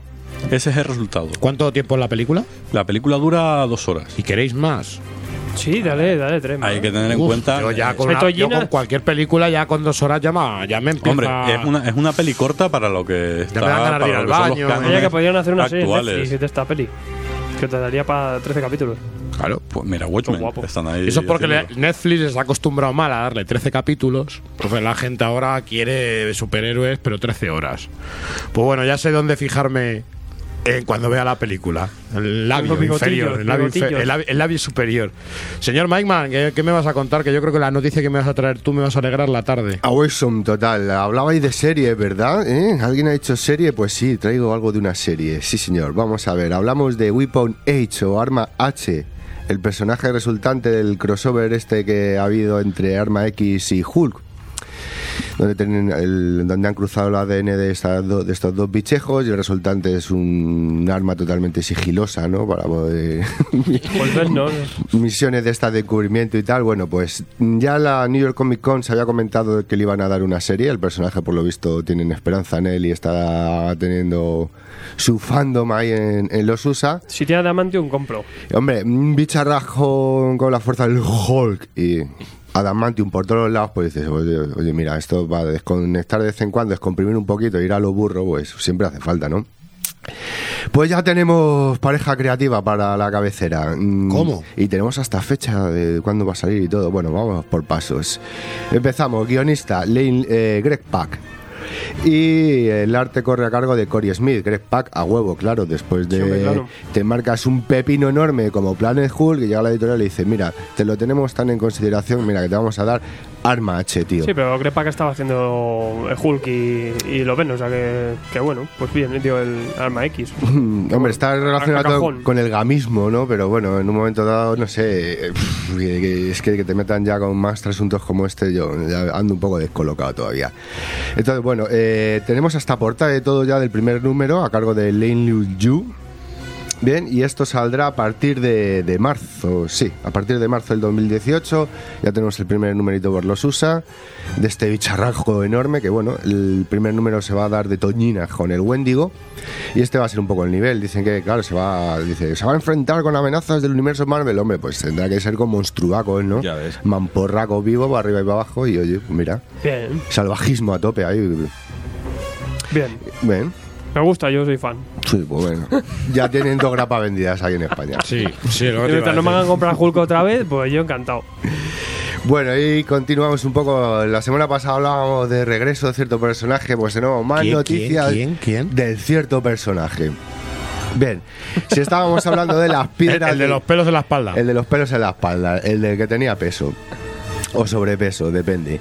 ese es el resultado. ¿Cuánto tiempo es la película? La película dura dos horas. ¿Y queréis más? Sí, dale, dale, tres. Hay que tener en Uf, cuenta. yo ya con, una- yo con cualquier película, ya con dos horas ya me, ya me empieza... Hombre, es una, es una peli corta para lo que está. me dan ganas de para ir lo al baño. Oye, que podrían hacer una serie en actuales. Netflix de esta peli. Que te daría para 13 capítulos. Claro. Pues mira, Watchmen. Están ahí. Eso es porque haciéndolo. Netflix les ha acostumbrado mal a darle 13 capítulos. Entonces la gente ahora quiere superhéroes, pero 13 horas. Pues bueno, ya sé dónde fijarme en cuando vea la película. El labio inferior, el labio, infe- bigotillos. el labio- el labio superior. Señor Mikeman, ¿qué, qué me vas a contar? Que yo creo que la noticia que me vas a traer tú me vas a alegrar la tarde. Awesome, total. Hablabais de serie, ¿verdad? ¿Eh? ¿Alguien ha dicho serie? Pues sí, traigo algo de una serie. Sí, señor. Vamos a ver. Hablamos de Weapon H o Arma H, el personaje resultante del crossover este que ha habido entre Arma X y Hulk. Donde, tienen el- donde han cruzado el ADN de, estas do- de estos dos bichejos y el resultante es un arma totalmente sigilosa, ¿no? Para poder [laughs] Pues no. misiones de estas de encubrimiento y tal. Bueno, pues ya la New York Comic Con se había comentado que le iban a dar una serie. El personaje, por lo visto, tienen esperanza en él y está teniendo su fandom ahí en, en los USA. Si tiene Adamantium, compro. Hombre, un bicharrajo con la fuerza del Hulk y Adamantium por todos lados, pues dices, oye, oye, mira, esto va a desconectar de vez en cuando, descomprimir un poquito, ir a lo burro, pues siempre hace falta, ¿no? Pues ya tenemos pareja creativa para la cabecera. Mm, ¿Cómo? Y tenemos hasta fecha de cuándo va a salir y todo. Bueno, vamos por pasos. Empezamos. Guionista, Lane, eh, Greg Pak. Y el arte corre a cargo de Cory Smith. Greg Pak a huevo, claro. Después de. Sí, hombre, claro. Te marcas un pepino enorme como Planet Hulk y llega la editorial y dice: Mira, te lo tenemos tan en consideración. Mira, que te vamos a dar Arma H, tío. Sí, pero Grepa que estaba haciendo el Hulk y, y lo ven, o sea que, que bueno, pues bien, tío, el Arma X. [laughs] Hombre, está relacionado con el gamismo, ¿no? Pero bueno, en un momento dado, no sé, eh, pff, es que, que te metan ya con más trasuntos como este, yo ya ando un poco descolocado todavía. Entonces, bueno, eh, tenemos hasta portada de todo ya del primer número a cargo de Lane Liu Yu. Bien, y esto saldrá a partir de, de marzo, sí, a partir de marzo del 2018. Ya tenemos el primer numerito por los USA, de este bicharrajo enorme, que bueno, el primer número se va a dar de Toñina con el Wendigo, y este va a ser un poco el nivel. Dicen que, claro, se va, dice, se va a enfrentar con amenazas del universo Marvel. Hombre, pues tendrá que ser con monstruacos, ¿no? Ya ves. Mamporraco vivo, para arriba y para abajo, y oye, pues mira, Bien, salvajismo a tope ahí. bien. Bien, Me gusta, yo soy fan. Sí, pues bueno. [laughs] Ya tienen dos grapas vendidas ahí en España. Sí, sí, lo [laughs] que mientras a no me hagan comprar Hulk otra vez, pues yo encantado. Bueno, y continuamos un poco. La semana pasada hablábamos de regreso de cierto personaje, pues tenemos más ¿Quién, noticias quién, quién, quién? del cierto personaje. Bien, si estábamos hablando de las El, [laughs] piedras. el de los pelos en la espalda. el de los pelos en la espalda, el del que tenía peso. O sobrepeso, depende.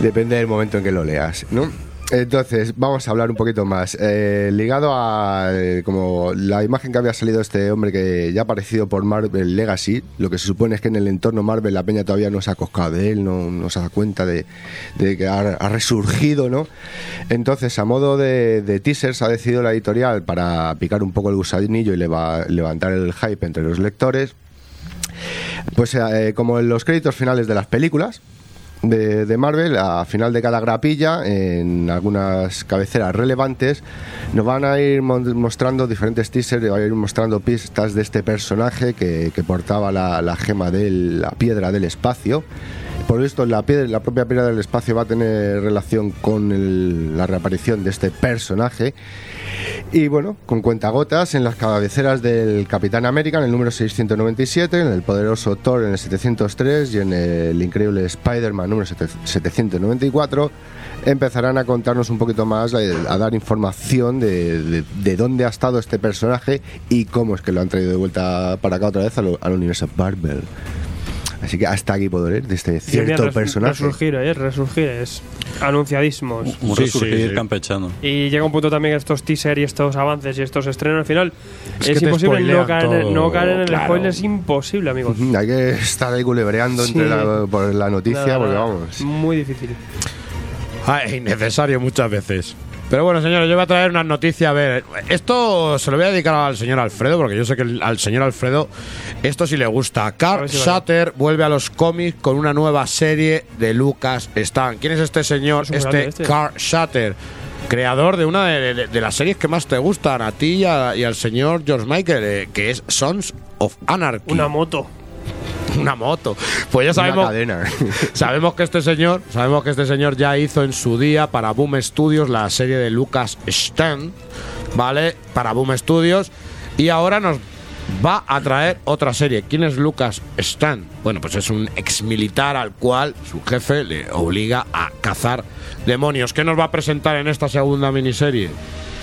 Depende del momento en que lo leas, ¿no? Entonces, vamos a hablar un poquito más. Eh, ligado a eh, como la imagen que había salido este hombre que ya ha aparecido por Marvel Legacy, lo que se supone es que en el entorno Marvel la peña todavía no se ha coscado de él, no, no se da cuenta de, que ha, resurgido, ¿no? Entonces, a modo de, de teasers, ha decidido la editorial para picar un poco el gusanillo y leva- levantar el hype entre los lectores, pues eh, como en los créditos finales de las películas de, Marvel, a final de cada grapilla, en algunas cabeceras relevantes, nos van a ir mostrando diferentes teasers, van a ir mostrando pistas de este personaje que, que portaba la, la gema de la piedra del espacio. Por esto, la, piedra, la propia piedra del espacio va a tener relación con el- la reaparición de este personaje. Y bueno, con cuentagotas en las cabeceras del Capitán América en el número 697, en el poderoso Thor en el 703 y en el increíble Spider-Man número 7- 794, empezarán a contarnos un poquito más, a dar información de dónde ha estado este personaje y cómo es que lo han traído de vuelta para acá otra vez al, al universo Marvel. Así que hasta aquí puedo leer de este cierto res- personaje. Resurgir, ¿eh? Resurgir es anunciadísimos. Un Sí, resurgir sí, sí. campechano. Y llega un punto también que estos teasers y estos avances y estos estrenos al final Es es, que imposible no caer, en, el- no caer en el claro. spoiler, es imposible, amigos. Hay que estar ahí culebreando Sí. entre la, por la noticia, Nada, porque nada, vamos. Muy difícil. Ah, es innecesario muchas veces. Pero bueno, señores, yo voy a traer unas noticias. A ver, esto se lo voy a dedicar al señor Alfredo, porque yo sé que el- al señor Alfredo esto sí le gusta. Carl si Shutter vuelve a los cómics con una nueva serie de Lucas Stan. ¿Quién es este señor? Es Este, este. Carl Shutter. Creador de una de, de- de las series que más te gustan, a ti y, a- y al señor George Michael, eh, que es Sons of Anarchy. Una moto. [laughs] Una moto. Pues ya sabemos, [laughs] sabemos que este señor, sabemos que este señor ya hizo en su día para Boom Studios la serie de Lucas Stern, ¿vale? Para Boom Studios y ahora nos va a traer otra serie. ¿Quién es Lucas Stern? Bueno, pues es un ex militar al cual su jefe le obliga a cazar demonios. ¿Qué nos va a presentar en esta segunda miniserie?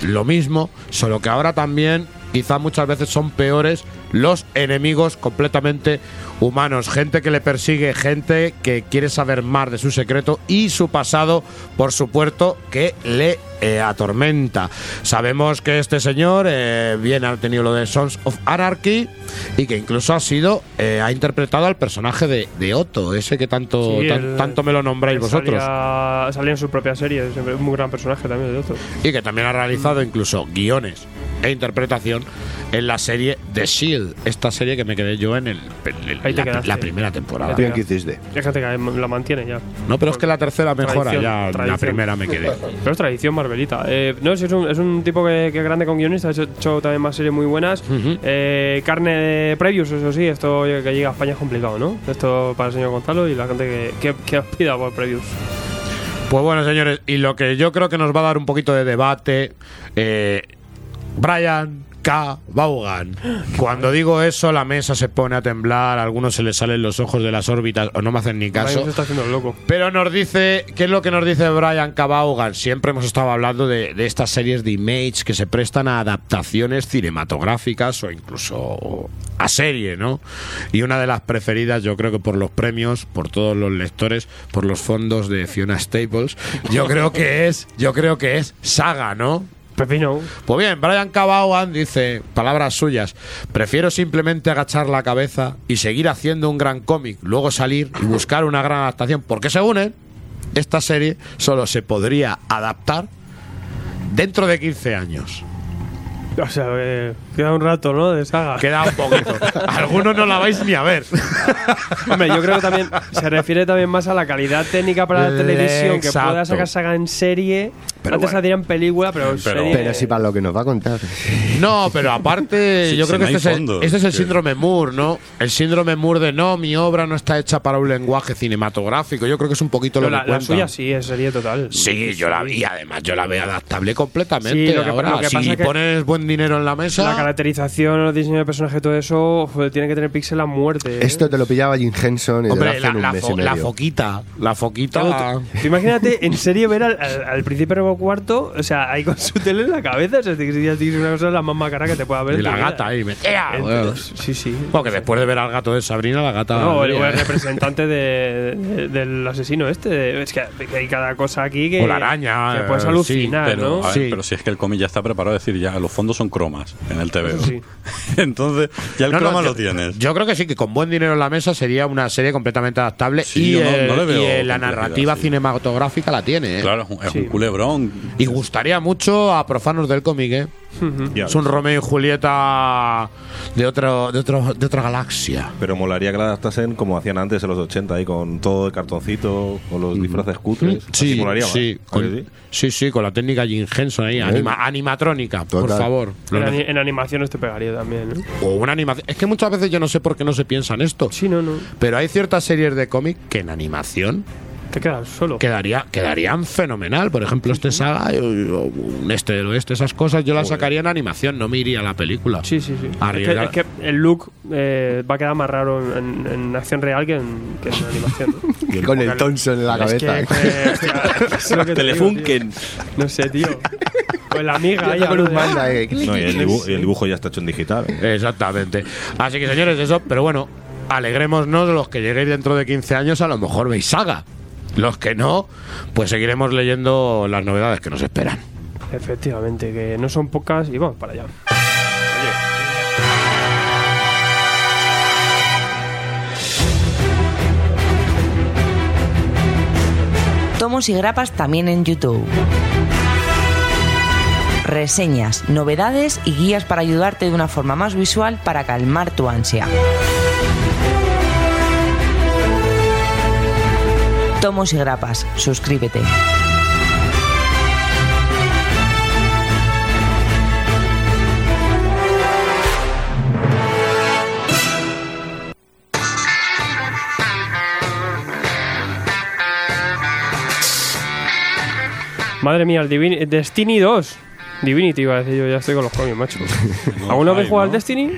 Lo mismo, solo que ahora también quizá muchas veces son peores los enemigos completamente humanos, gente que le persigue, gente que quiere saber más de su secreto y su pasado, por supuesto, que le eh, atormenta. Sabemos que este señor eh, bien ha tenido lo de Sons of Anarchy y que incluso ha sido eh, ha interpretado al personaje de, de Otto, ese que tanto Sí, tan- el- tanto me lo nombráis vosotros. Salía, salía en su propia serie, es un muy gran personaje también de otro. y que también ha realizado incluso guiones e interpretación en la serie The Shield, esta serie que me quedé yo en el, en la, la primera temporada. Bien que hiciste. Fíjate que la mantiene ya. No, pero es que la tercera mejora, Tradición, ya la primera me quedé. [laughs] Pero es tradición Marvelita. Eh, no, es un, es un tipo que, que es grande con guionistas, ha hecho también más series muy buenas. Eh, carne de previews, eso sí, esto que llega a España es complicado, ¿no? Esto para el señor Gonzalo y la gente que, que, que os pida por previews. Pues bueno, señores, y lo que yo creo que nos va a dar un poquito de debate, eh, Brian K. Vaughan. Cuando digo eso, la mesa se pone a temblar, a algunos se les salen los ojos de las órbitas o no me hacen ni caso. se está haciendo el loco. Pero nos dice, ¿qué es lo que nos dice Brian K. Vaughan? Siempre hemos estado hablando de, de estas series de Image que se prestan a adaptaciones cinematográficas o incluso a serie, ¿no? Y una de las preferidas, yo creo que por los premios, por todos los lectores, por los fondos de Fiona Staples, yo creo que es, yo creo que es Saga, ¿no? Pepino. Pues bien, Brian. Vaughan dice, palabras suyas, prefiero simplemente agachar la cabeza y seguir haciendo un gran cómic, luego salir y buscar una gran adaptación, porque según él, esta serie solo se podría adaptar dentro de 15 años. [laughs] O sea, eh, queda un rato, ¿no? De saga. Queda un poquito. Algunos no la vais ni a ver. [laughs] Hombre, yo creo que también se refiere también más a la calidad técnica para la televisión, que Exacto. pueda sacar saga en serie. Pero Antes bueno. hacían película, pero, en Pero- serie. Pero sí, para lo que nos va a contar. No, pero aparte, Sí, yo creo que este, hay es el, fondo. este es el Que- síndrome Moore, ¿no? El síndrome Moore de no, mi obra no está hecha para un lenguaje cinematográfico. Yo creo que es un poquito lo Pero la, que la cuenta. suya sí, es serie total. Sí, yo la vi, además yo la veo adaptable completamente. Sí, lo que- Ahora, lo que si pasa que pones buen dinero en la mesa, La caracterización, el diseño de personaje, todo eso, joder, tiene que tener pixel a muerte. ¿eh? Esto te lo pillaba Jim Henson y hombre, la, la un mes fo- y la medio. foquita, la foquita, tú Imagínate en serie ver al, al, al príncipe Rebo Cuarto, o sea, ahí con su tele en la cabeza, o sea, tienes una cosa la más macara que te pueda ver. y la vida. gata ahí, me- ¡Ea! Entonces, sí, sí. Porque después de ver al gato de Sabrina, la gata. No, el, eh, el representante de- de- del asesino este. Es que, que hay cada cosa aquí que. O la araña, Que puedes eh, alucinar, Pero, ¿no? a ver, Sí. pero si es que el cómic ya está preparado, es decir, ya los fondos son cromas en el TVO. Sí. [laughs] Entonces, ya el No, no, croma yo- lo tienes. Yo creo que sí, que con buen dinero en la mesa sería una serie completamente adaptable Sí, y, yo no- el- no le veo y el- la narrativa sí. cinematográfica la tiene. ¿eh? Claro, es un culebrón. Y gustaría mucho a profanos del cómic, ¿eh? Es un Romeo y Julieta de, otro, de, otro, de otra galaxia. Pero molaría que la adaptasen como hacían antes en los 80, ahí con todo de cartoncito, con los disfraces cutres. Así Sí, molaría sí, ¿A con, sí? sí, con la técnica Jim Henson ahí, anima- animatrónica, por favor. En, ani- en animaciones te pegaría también, ¿no? o una animación. Es que muchas veces yo no sé por qué no se piensa en esto. Sí, no, no. Pero hay ciertas series de cómic que en animación Te quedas solo. quedaría, quedarían fenomenal. Por ejemplo, este saga, o un este del oeste, esas cosas yo las sacaría en animación, no me iría a la película. Sí, sí, sí. Es que, Arriesgar- es que el look eh, va a quedar más raro en, en- en acción real que en, que en animación. ¿no? [laughs] Con el Thompson en la cabeza. Telefunken. No sé, tío. Con la amiga ahí. Con un manda, eh. [laughs] No, y el, dibujo ya está hecho en digital. Exactamente. Así que, señores, eso, pero bueno, alegrémonos los que lleguéis dentro de 15 años, a lo mejor veis saga. Los que no, pues seguiremos leyendo las novedades que nos esperan. Efectivamente, que no son pocas y vamos para allá. Tomos y grapas también en YouTube. Reseñas, novedades y guías para ayudarte de una forma más visual para calmar tu ansia. Tomos y Grapas. Suscríbete. Madre mía, el Destiny 2. Divinity iba a decir yo, ya estoy con los comios, macho. [laughs] ¿Alguno habéis jugado al Destiny?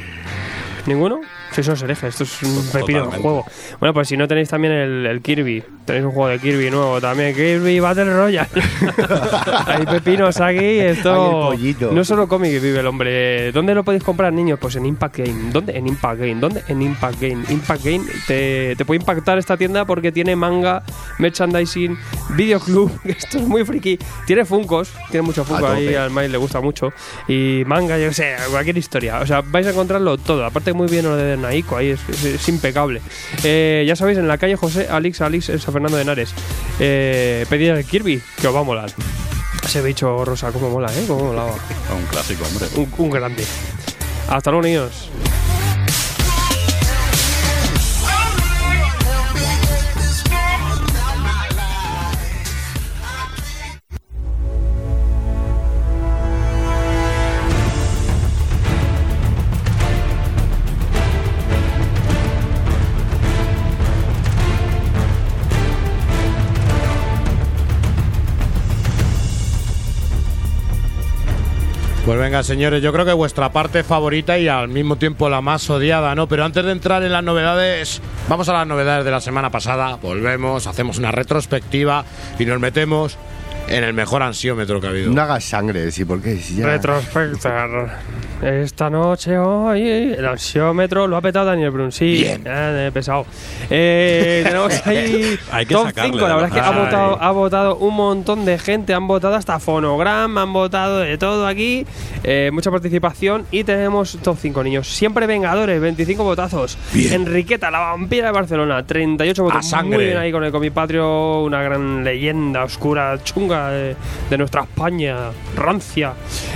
¿Ninguno? Sois unos herejes, esto es un pues pepino del juego. Bueno, pues si no tenéis también el Kirby, tenéis un juego de Kirby nuevo también, Kirby Battle Royale. [laughs] Hay pepinos aquí, esto. Ay, el pollito. No solo cómic vive el hombre. ¿Dónde lo podéis comprar, niños? Pues en Impact Game. ¿Dónde? En Impact Game. ¿Dónde? En Impact Game. Impact Game te, te puede impactar esta tienda porque tiene manga, merchandising, videoclub. [laughs] Esto es muy friki. Tiene Funcos, tiene muchos Funcos A ahí, al Mike le gusta mucho. Y manga, yo qué sé, cualquier historia. O sea, vais a encontrarlo todo. Aparte, muy bien lo de Naiko, ahí es, es- es impecable. Eh, ya sabéis, en la calle José Alix Alix en San Fernando de Henares. Eh, pedid el Kirby, que os va a molar. Ese bicho rosa, cómo mola, ¿eh? Cómo molaba. Un clásico, hombre. Un, un grande. Hasta luego, niños. Pues venga, señores, yo creo que vuestra parte favorita y al mismo tiempo la más odiada, ¿no? Pero antes de entrar en las novedades, vamos a las novedades de la semana pasada, volvemos, hacemos una retrospectiva y nos metemos en el mejor ansiómetro que ha habido. No hagas sangre, sí, porque si ya... Retrospectar. Esta noche, hoy, el ansiómetro lo ha petado Daniel Brun. Sí, Bien. eh, pesado. Eh, tenemos [laughs] ahí Hay que top sacarle 5. La verdad es que ha votado, ha votado un montón de gente. Han votado hasta Fonograma, han votado de todo aquí. Eh, mucha participación. Y tenemos top 5 niños. Siempre Vengadores, 25 votazos. Enriqueta, la vampira de Barcelona, 38 votos. sangre. Muy bien ahí con el Comipatrio, una gran leyenda oscura, chunga de, de nuestra España, rancia.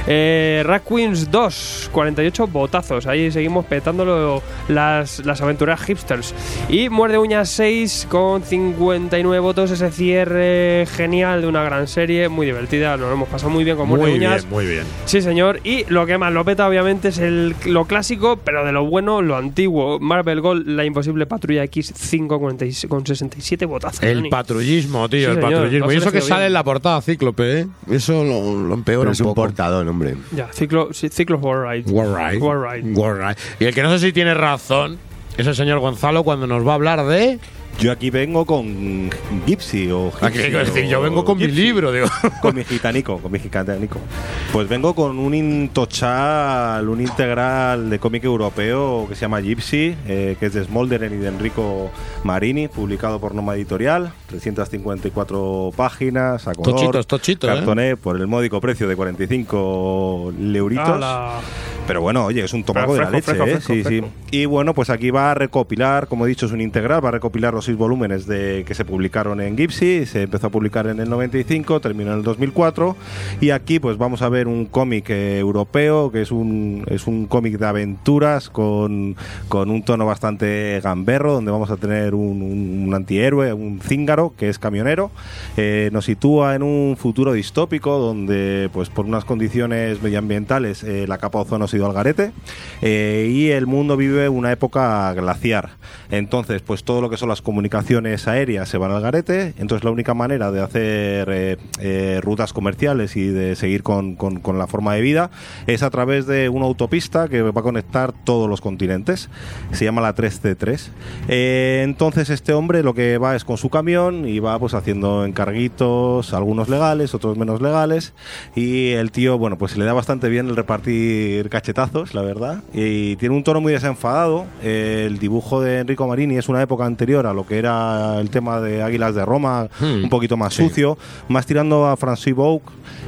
Eh, Rat Queens 2, 48 botazos. Ahí seguimos petándolo las, las aventuras hipsters. Y Muerde Uñas 6 con 59 votos. Ese cierre genial de una gran serie, muy divertida. Nos lo hemos pasado muy bien con Muerde muy Uñas. bien, muy bien. Sí, señor. Y lo que más lo peta, obviamente, es el, lo clásico, pero de lo bueno, lo antiguo. Marvel Gold, la imposible patrulla X5 con, 46 con 67 botazos. El Dani. patrullismo, tío, Sí, el señor, patrullismo. Y eso que sale en la portada Cíclope, ¿eh? Eso lo, lo empeora Pero un es un poco. portadón, hombre. Ya, ciclo, sí, ciclos Warride. Warride. Warride. Warride. Y el que no sé si tiene razón es el señor Gonzalo cuando nos va a hablar de. Yo aquí vengo con Gypsy o Aquí, Gypsy es decir, o yo vengo con mi libro, digo. Con mi gitanico, con mi gitanico. Pues vengo con un intochal, un integral de cómic europeo que se llama Gypsy, eh, que es de Smolderen y de Enrico Marini, publicado por Noma Editorial, 354 páginas, a color, Tochitos, tochitos, ¿eh? cartoné por el módico precio de 45 leuritos. ¡Hala! Pero bueno, oye, es un tomaco de la leche, fresco, ¿eh? fresco, sí, fresco. sí. Y bueno, pues aquí va a recopilar, como he dicho, es un integral, va a recopilar los seis volúmenes de que se publicaron en Gypsy, se empezó a publicar en el 95, terminó en el 2004, y aquí pues vamos a ver un cómic eh, europeo, que es un, es un cómic de aventuras con, con un tono bastante gamberro, donde vamos a tener un, un- un antihéroe, un cíngaro, que es camionero, Eh, nos sitúa en un futuro distópico, donde pues por unas condiciones medioambientales eh, la capa de ozono ha ido al garete, eh, y el mundo vive una época glaciar. Entonces, pues todo lo que son las comunicaciones aéreas se van al garete. Entonces, la única manera de hacer eh, eh, rutas comerciales y de seguir con, con- con la forma de vida es a través de una autopista que va a conectar todos los continentes. Se llama la 3C3. Eh, entonces, este hombre lo que va es con su camión y va pues haciendo encarguitos, algunos legales, otros menos legales. Y el tío, bueno, pues se le da bastante bien el repartir cachetazos, la verdad. Y tiene un tono muy desenfadado. El dibujo de Enrico Marini es una época anterior a lo que era el tema de Águilas de Roma, Hmm. un poquito más sucio, más tirando a Francis Bouc.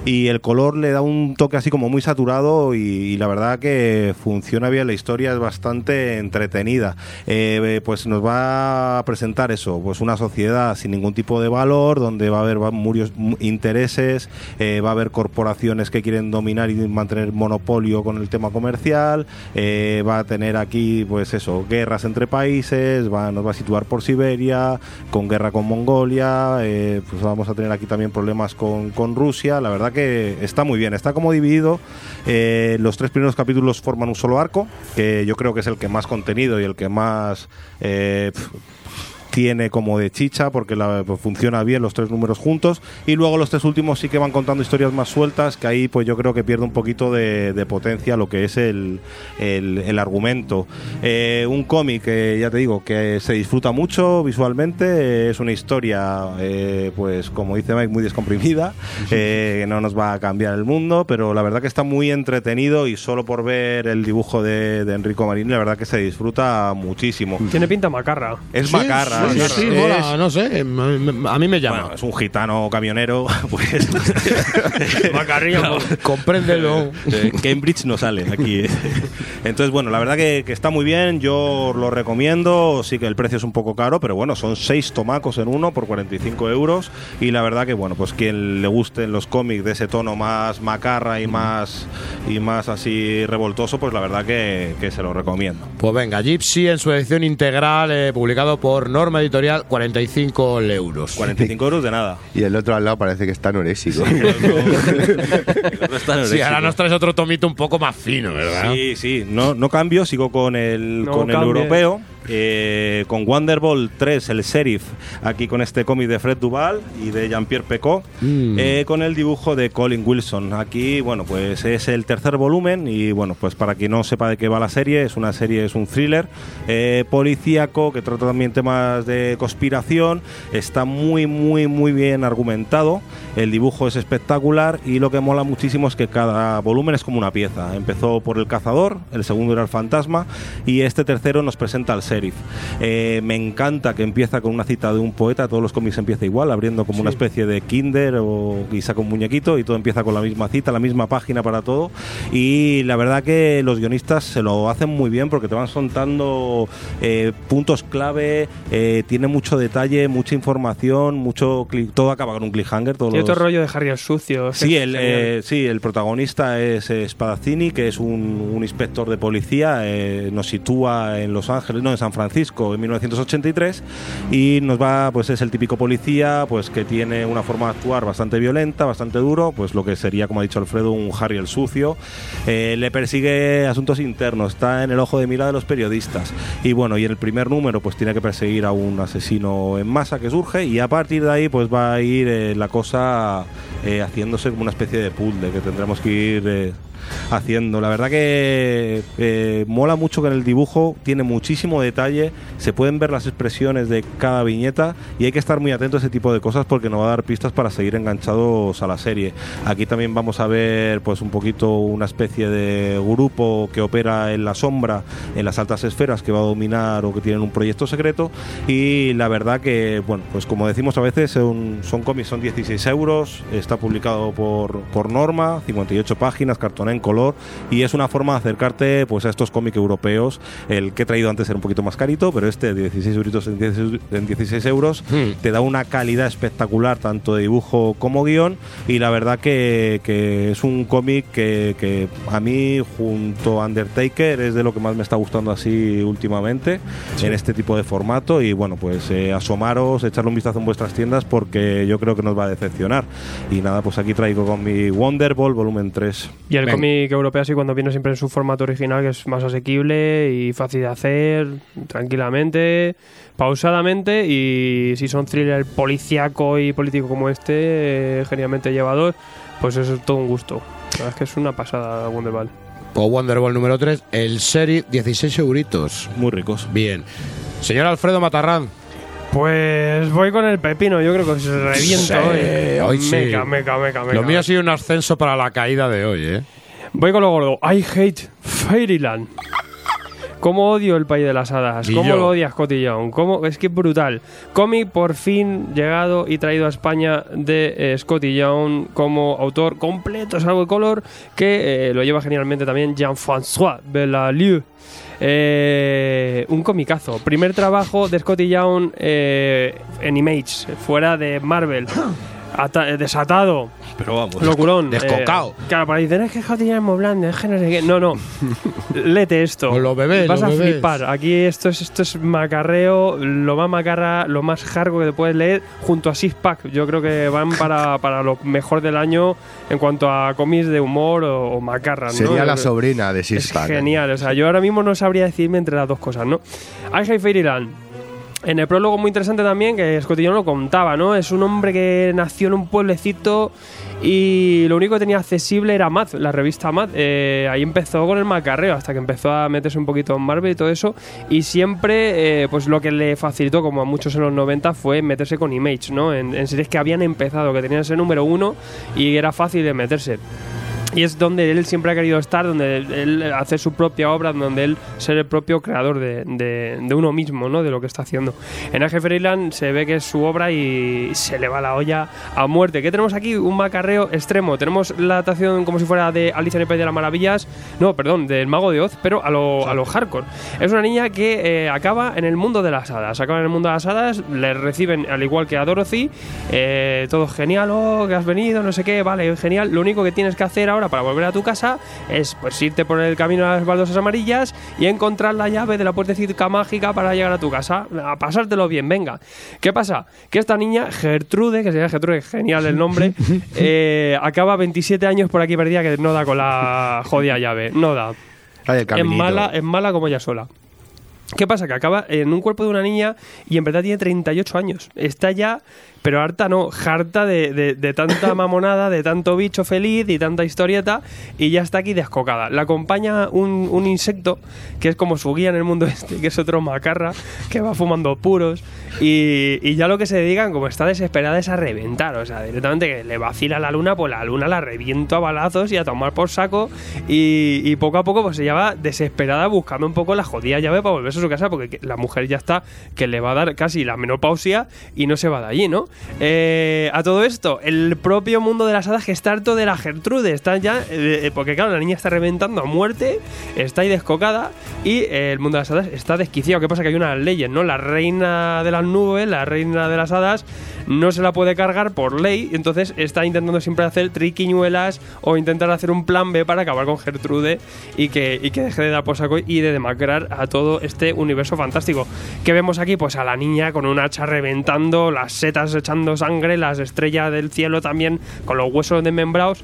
Y el color le da un toque así como muy saturado y, y la verdad que funciona bien, la historia es bastante entretenida. Eh, pues nos va a presentar eso, pues una sociedad sin ningún tipo de valor, donde va a haber murios- mu- intereses, eh, va a haber corporaciones que quieren dominar y mantener monopolio con el tema comercial, eh, va a tener aquí, pues eso, guerras entre países, va, nos va a situar por Siberia, con guerra con Mongolia, eh, pues vamos a tener aquí también problemas con, con Rusia, la verdad que está muy bien, está como dividido, eh, los tres primeros capítulos forman un solo arco, que yo creo que es el que más contenido y el que más... tiene como de chicha porque la, pues, funciona bien los tres números juntos y luego los tres últimos sí que van contando historias más sueltas que ahí pues yo creo que pierde un poquito de, de potencia lo que es el, el- el argumento. Eh, un cómic que ya te digo que se disfruta mucho visualmente, eh, es una historia eh, pues como dice Mike muy descomprimida, eh, que no nos va a cambiar el mundo, pero la verdad que está muy entretenido y solo por ver el dibujo de, de Enrico Marini la verdad que se disfruta muchísimo. Tiene pinta macarra. Es Sí, macarra, sí, sí, mola, Es- no sé, a mí me llama. bueno, es un gitano camionero, [laughs] pues [laughs] Macarrillo. Compréndelo. de Cambridge no sale aquí. Entonces, bueno, la verdad que, que está muy bien, yo lo recomiendo, sí que el precio es un poco caro, pero bueno, son seis tomacos en uno por 45 euros y la verdad que, bueno, pues quien le gusten los cómics de ese tono más macarra y más, y más así revoltoso, pues la verdad que, que se lo recomiendo. Pues venga, Gypsy en su edición integral, eh, publicado por Norma Editorial, 45 euros. 45 euros de nada. Y el otro al lado parece que está anorésico. [laughs] Sí, ahora nos traes otro tomito un poco más fino, ¿verdad? Sí, sí, no, no cambio, sigo con el, No con el europeo. eh, con Wonderbolt 3, el Sheriff, aquí con este cómic de Fred Duval y de Jean-Pierre Pecot, Mm. eh, con el dibujo de Colin Wilson. Aquí, bueno, pues es el tercer volumen y, bueno, pues para quien no sepa de qué va la serie, es una serie, es un thriller eh, policíaco que trata también temas de conspiración. Está muy, muy, muy bien argumentado. El dibujo es espectacular y lo que mola muchísimo es que cada volumen es como una pieza. Empezó por el cazador, el segundo era el fantasma y este tercero nos presenta al sheriff. Eh, me encanta que empieza con una cita de un poeta, todos los cómics empieza igual, abriendo como una especie de kinder o y saca un muñequito y todo empieza con la misma cita, la misma página para todo y la verdad que los guionistas se lo hacen muy bien porque te van soltando eh, puntos clave, eh, tiene mucho detalle, mucha información, mucho todo acaba con un cliffhanger. todos Tiene los- otro rollo de Harry el sucio. Sí el, eh, sí, el protagonista es eh, Spadazzini, que es un, un inspector de policía, eh, nos sitúa en Los Ángeles, no, en San Francisco, en 1983, y nos va, pues es el típico policía, pues que tiene una forma de actuar bastante violenta, bastante duro, pues lo que sería, como ha dicho Alfredo, un Harry el sucio, Eh, le persigue asuntos internos, está en el ojo de mira de los periodistas, y bueno, y en el primer número, pues tiene que perseguir a un asesino en masa que surge, y a partir de ahí, pues va a ir eh, la cosa eh, haciéndose como una especie de puzzle que tendremos que ir eh, haciendo. La verdad que eh, mola mucho que el dibujo tiene muchísimo detalle, se pueden ver las expresiones de cada viñeta y hay que estar muy atento a ese tipo de cosas porque nos va a dar pistas para seguir enganchados a la serie. Aquí también vamos a ver pues un poquito una especie de grupo que opera en la sombra, en las altas esferas que va a dominar o que tienen un proyecto secreto y la verdad que bueno pues como decimos a veces son, son cómics son 16 euros está publicado por, por norma 58 páginas cartón en color y es una forma de acercarte pues a estos cómics europeos. El que he traído antes era un poquito más carito pero este de 16 euritos en 16, en 16 euros te da una calidad espectacular tanto de dibujo como guion. Y la verdad que, que es un cómic que, que a mí junto a Undertaker es de lo que más me está gustando así últimamente en este tipo de formato. Y bueno pues eh, asomaros echarle un vistazo en vuestras tiendas porque yo creo que nos va a decepcionar. Y nada pues aquí traigo con mi Wonderball volumen 3 Y el Venga. Cómic europeo así cuando viene siempre en su formato original que es más asequible y fácil de hacer, tranquilamente, pausadamente y si son thriller policíaco y político como este, eh, genialmente llevados, pues eso es todo un gusto. La verdad es que es una pasada Wonderball. O Wonderball número 3, el Sheriff, 16 euritos. muy ricos Bien. Señor Alfredo Matarrán. Pues voy con el pepino, yo creo que se reviento Sí, hoy. hoy sí. Meca, meca, meca, meca. Lo mío ha sido un ascenso para la caída de hoy, ¿eh? Voy con lo gordo. I hate Fairyland. ¿Cómo odio el País de las Hadas? ¿Cómo lo odias, Cotillón? ¿Cómo? Es que brutal. Cómic por fin llegado y traído a España de eh, Scotty Young como autor completo, salvo el color, que eh, lo lleva genialmente también Jean-François Bellalieu. Eh, un comicazo. Primer trabajo de Scotty Young eh, en Image, fuera de Marvel. [coughs] Ata- eh, desatado. pero vamos Locurón. Descocao. Eh, claro, para decir, es que Young es muy blando, es que no sé qué. No, no. [laughs] Lete esto. Pues lo bebés, Vas lo a bebés. flipar. Aquí esto es, esto es macarreo, lo más macarra, lo más hardcore que te puedes leer, junto a Six Pack. Yo creo que van [laughs] para, para lo mejor del año en cuanto a cómics de humor o, o macarra. ¿no? Sería la Es- sobrina de es Six Pack. genial. O sea, yo ahora mismo no sabría decidirme entre las dos cosas, ¿no? I Hate Fairyland. En el prólogo muy interesante también, que Young lo contaba, ¿no? Es un hombre que nació en un pueblecito y lo único que tenía accesible era Mad, la revista Mad. Eh, ahí empezó con el macarreo, hasta que empezó a meterse un poquito en Marvel y todo eso. Y siempre, eh, pues lo que le facilitó, como a muchos en los 90, fue meterse con Image, ¿no? En, en series que habían empezado, que tenían ese número uno y era fácil de meterse. Y es donde él siempre ha querido estar, donde él hace su propia obra, donde él ser el propio creador de, de- de uno mismo, ¿no? De lo que está haciendo. En Age Fairyland se ve que es su obra y se le va la olla a muerte. ¿Qué tenemos aquí? Un macarreo extremo. Tenemos la adaptación como si fuera de Alicia en el País de las Maravillas, no, perdón, del Mago de Oz, pero a lo, a lo hardcore. Es una niña que eh, acaba en el mundo de las hadas. Acaba en el mundo de las hadas, le reciben al igual que a Dorothy, eh, todo genial, oh, que has venido, no sé qué, vale, genial. Lo único que tienes que hacer ahora para volver a tu casa es pues irte por el camino a las baldosas amarillas y encontrar la llave de la puertecita mágica para llegar a tu casa. A pasártelo bien, venga. ¿Qué pasa? Que esta niña, Gertrude, que se llama Gertrude, genial el nombre, [laughs] eh, acaba 27 años por aquí perdida que no da con la jodida llave. No da. Es mala, es mala como ella sola. ¿Qué pasa? Que acaba en un cuerpo de una niña y en verdad tiene 38 años. Está ya, pero harta no, harta de, de- de tanta [laughs] mamonada, de tanto bicho feliz y tanta historieta y ya está aquí descocada. La acompaña un, un insecto que es como su guía en el mundo [laughs] este, que es otro macarra, que va fumando puros y, y ya lo que se dedican, como está desesperada, es a reventar. O sea, directamente que le vacila la luna, pues la luna la reviento a balazos y a tomar por saco y, y poco a poco pues ella va desesperada buscando un poco la jodida llave para volverse a su casa porque que- la mujer ya está que le va a dar casi la menopausia y no se va de allí, ¿no? Eh, a todo esto, el propio mundo de las hadas que está harto de la Gertrude, está ya, eh, porque claro, la niña está reventando a muerte, está ahí descocada y eh, el mundo de las hadas está desquiciado. ¿Qué pasa? Que hay unas leyes, ¿no? La reina de las nubes, la reina de las hadas, no se la puede cargar por ley, entonces está intentando siempre hacer triquiñuelas o intentar hacer un plan B para acabar con Gertrude y que, y que deje de dar por saco y de demacrar a todo este universo fantástico. ¿Qué vemos aquí? Pues a la niña con un hacha reventando, las setas echando sangre, las estrellas del cielo también con los huesos desmembrados.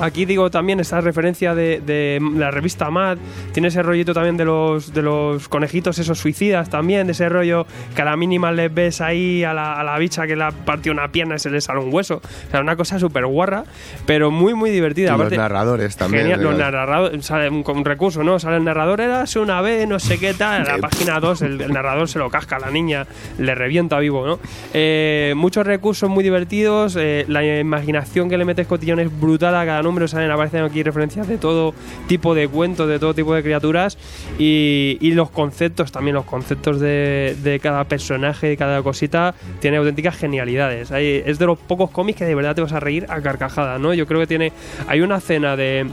Aquí digo también esta referencia de, de la revista Mad, tiene ese rollito también de los, de los conejitos esos suicidas también, de ese rollo que a la mínima les ves ahí a la, a la bicha que le ha partido una pierna y se le sale un hueso. O sea, una cosa súper guarra, pero muy muy divertida. Y los narradores también. Genial, los narradores, sale un, recurso, ¿no? Sale el narrador, eras una vez, no sé qué tal. En la página 2, el, el narrador se lo casca a la niña, le revienta vivo, ¿no? Eh, muchos recursos muy divertidos, eh, la imaginación que le metes cotillón es brutal a cada número. Salen, aparecen aquí referencias de todo tipo de cuentos, de todo tipo de criaturas y, los conceptos también, los conceptos de, cada personaje, de cada cosita, tiene auténticas genialidades. Es de los pocos cómics que de verdad te vas a reír a carcajadas, ¿no? Yo creo que tiene. Hay una cena de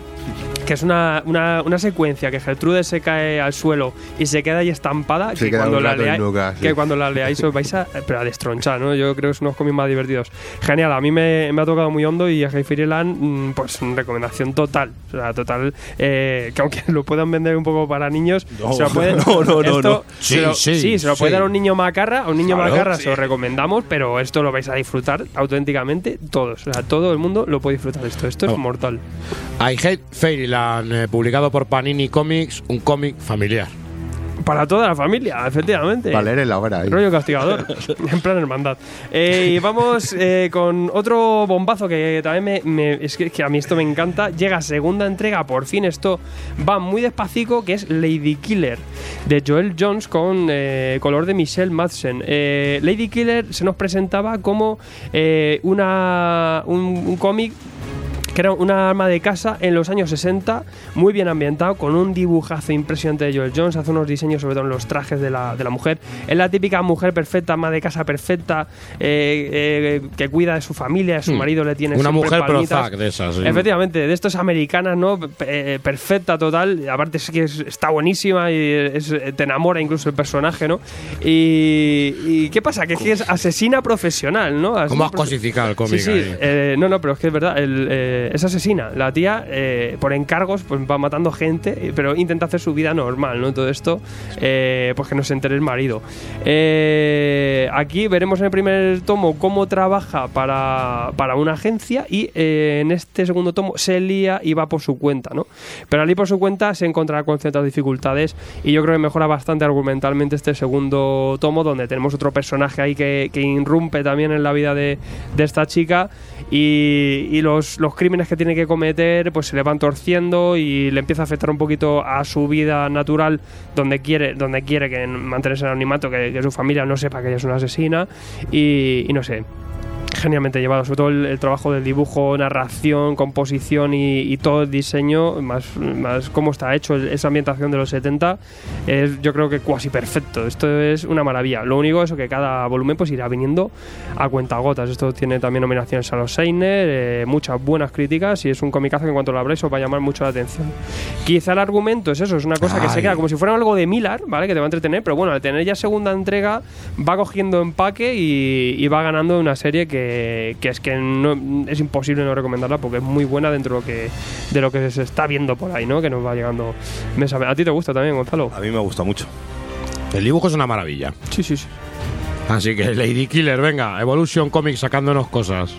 que es una, una, una secuencia que Gertrude se cae al suelo y se queda ahí estampada Se que, queda cuando la leáis, nuca, sí. que cuando la leáis os vais a, [laughs] pero a destronchar, ¿no? Yo creo que es unos cómics más divertidos. Genial, a mí me, me ha tocado muy hondo y a Fairyland, mm, pues recomendación total. O sea, total, eh, que aunque [laughs] lo puedan vender un poco para niños, No, se lo pueden, [laughs] no, no, no, esto no. se Sí, lo- sí, se lo puede sí. dar a un niño macarra, a un niño Claro, macarra sí. se lo recomendamos, pero esto lo vais a disfrutar auténticamente todos. O sea, todo el mundo lo puede disfrutar esto. Esto es mortal. I Hate Fairyland, eh, publicado por Panini Comics, un cómic familiar. Para toda la familia, efectivamente. Para leer en la hora. ahí. Rollo castigador, [laughs] en plan hermandad. Eh, y vamos eh, con otro bombazo que también me, me- es que, que a mí esto me encanta. Llega segunda entrega, por fin esto va muy despacito, que es Lady Killer, de Joel Jones con eh, color de Michelle Madsen. Eh, Lady Killer se nos presentaba como eh, una, un, un cómic que era una arma de casa en los años 60, muy bien ambientado, con un dibujazo impresionante de Joel Jones, hace unos diseños sobre todo en los trajes de la, de la mujer. Es la típica mujer perfecta, ama de casa perfecta, eh, eh, que cuida de su familia, de su Hmm. marido le tiene Una mujer. Prozac de esas. sí. Efectivamente, de estos americanas, ¿no? Eh, perfecta total. Aparte es que es- está buenísima y es- te enamora incluso el personaje, ¿no? Y, y ¿qué pasa? Que es que es asesina profesional, ¿no? ¿Cómo Asesina has profe- cosificado el Sí, cómic? sí. eh, no, no, pero es que es verdad. El, eh, es asesina. La tía, eh, por encargos, pues va matando gente, pero intenta hacer su vida normal, ¿no? Todo esto, eh, pues que no se entere el marido. Aquí veremos en el primer tomo cómo trabaja para, para una agencia y en este segundo tomo se lía y va por su cuenta, ¿no? Pero al por su cuenta se encontrará con ciertas dificultades y yo creo que mejora bastante argumentalmente este segundo tomo donde tenemos otro personaje ahí que, que irrumpe también en la vida de, de esta chica y, los, los crímenes que tiene que cometer pues se le van torciendo y le empieza a afectar un poquito a su vida natural donde quiere donde quiere que mantenerse en anonimato que, su familia no sepa que ella es una asesina y no sé genialmente llevado, sobre todo el, el trabajo del dibujo, narración, composición y, y todo el diseño, más, más cómo está hecho esa ambientación de los 70, es yo creo que cuasi perfecto. Esto es una maravilla. Lo único es que cada volumen pues irá viniendo a cuentagotas. Esto tiene también nominaciones a los Seiner, eh, muchas buenas críticas y es un comicazo que en cuanto lo abráis os va a llamar mucho la atención. Quizá el argumento es eso, es una cosa que se queda como si fuera algo de Miller, ¿vale? Que te va a entretener, pero bueno, al tener ya segunda entrega va cogiendo empaque y, y va ganando una serie que, que es que no, es imposible no recomendarla porque es muy buena dentro de lo que, de lo que se está viendo por ahí, ¿no? Que nos va llegando mes a mes. ¿A ti te gusta también, Gonzalo? A mí me gusta mucho. El dibujo es una maravilla. Sí, sí, sí. Así que Lady Killer, venga, Evolution Comics sacándonos cosas.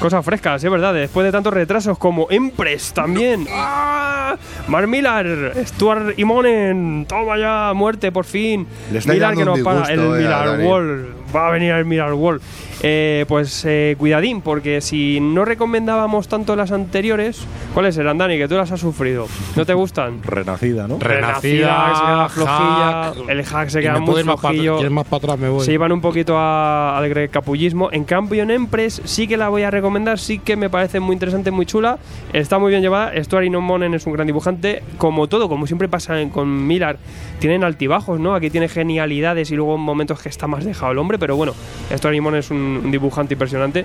Cosas frescas, es verdad. Después de tantos retrasos como Empress también. [laughs] ¡Ah! Mark Millar, Stuart Imonen. Toma ya, muerte por fin. Dando que nos para. El eh, Dani. Wall. Va a venir el Millar Wall. Eh, pues eh, cuidadín, porque si no recomendábamos tanto las anteriores, ¿cuáles eran, Dani? Que tú las has sufrido. ¿No te gustan? Renacida, ¿no? Renacida, se queda flojilla. Hack. El hack se Y queda muy ir más para flojillo. ¿Quieres más para atrás? Me voy. Se iban un poquito a- al capullismo. En cambio, en Empress sí que la voy recomendar, sí que me parece muy interesante, muy chula. Está muy bien llevada. Stuart Monen es un gran dibujante. Como todo, como siempre pasa con Millar, tienen altibajos, ¿no? Aquí tiene genialidades y luego momentos que está más dejado el hombre, pero bueno, Stuart Monen es un, un dibujante impresionante.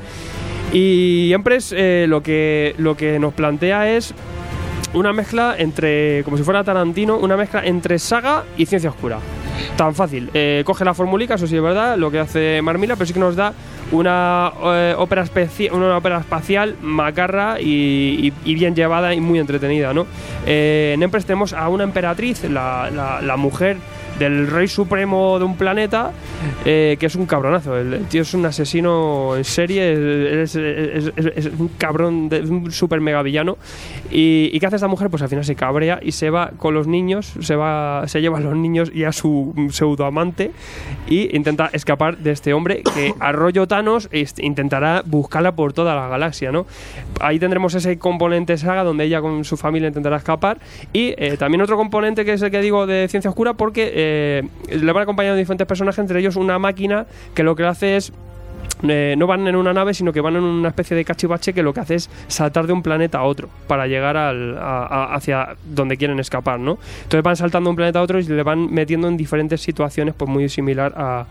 Y Empress eh, lo, que, lo que nos plantea es una mezcla entre, como si fuera Tarantino, una mezcla entre saga y ciencia oscura. Tan fácil. Eh, coge la formulica, eso sí es verdad, lo que hace Marmila, pero sí que nos da una, eh, ópera, una ópera espacial macarra y, y- bien llevada y muy entretenida. ¿no? Eh, en tenemos a una emperatriz, la, la- la mujer del rey supremo de un planeta, eh, que es un cabronazo. El, el tío es un asesino en serie, es, es- es- es- es un cabrón, de, un super mega villano. Y, ¿Y qué hace esta mujer? Pues al final se cabrea y se va con los niños, se va se lleva a los niños y a su pseudo amante y intenta escapar de este hombre que [coughs] a rollo Thanos intentará buscarla por toda la galaxia, ¿no? Ahí tendremos ese componente saga donde ella con su familia intentará escapar y eh, también otro componente que es el que digo de ciencia oscura porque eh, le van acompañando diferentes personajes, entre ellos una máquina que lo que hace es eh, no van en una nave, sino que van en una especie de cachivache que lo que hace es saltar de un planeta a otro para llegar al- a- a- hacia donde quieren escapar, ¿no? Entonces van saltando de un planeta a otro y le van metiendo en diferentes situaciones, pues muy similar a,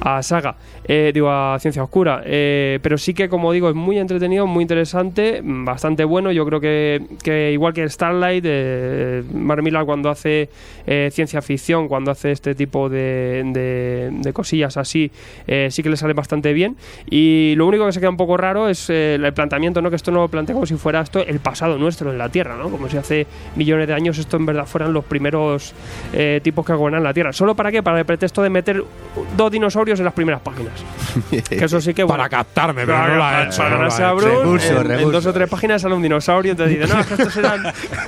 a Saga, eh, digo, a Ciencia Oscura. Eh, pero sí que, como digo, es muy entretenido, muy interesante, bastante bueno. Yo creo que, que igual que Starlight, eh, Mark Millar cuando hace eh, ciencia ficción, cuando hace este tipo de, de- de cosillas así, eh, sí que le sale bastante bien. Y lo único que se queda un poco raro es eh, el planteamiento, ¿no? Que esto no lo plantea como si fuera esto el pasado nuestro en la Tierra, ¿no? Como si hace millones de años esto en verdad fueran los primeros eh, tipos que gobernan la Tierra. ¿Solo para qué? Para el pretexto de meter dos dinosaurios en las primeras páginas. [laughs] que eso sí que bueno, Para captarme, pero Para no lo ha para hecho. no lo ganarse ha a hecho. Bruce, Recurso, en, dos o tres páginas sale un dinosaurio y te dice, no, es que estos eran.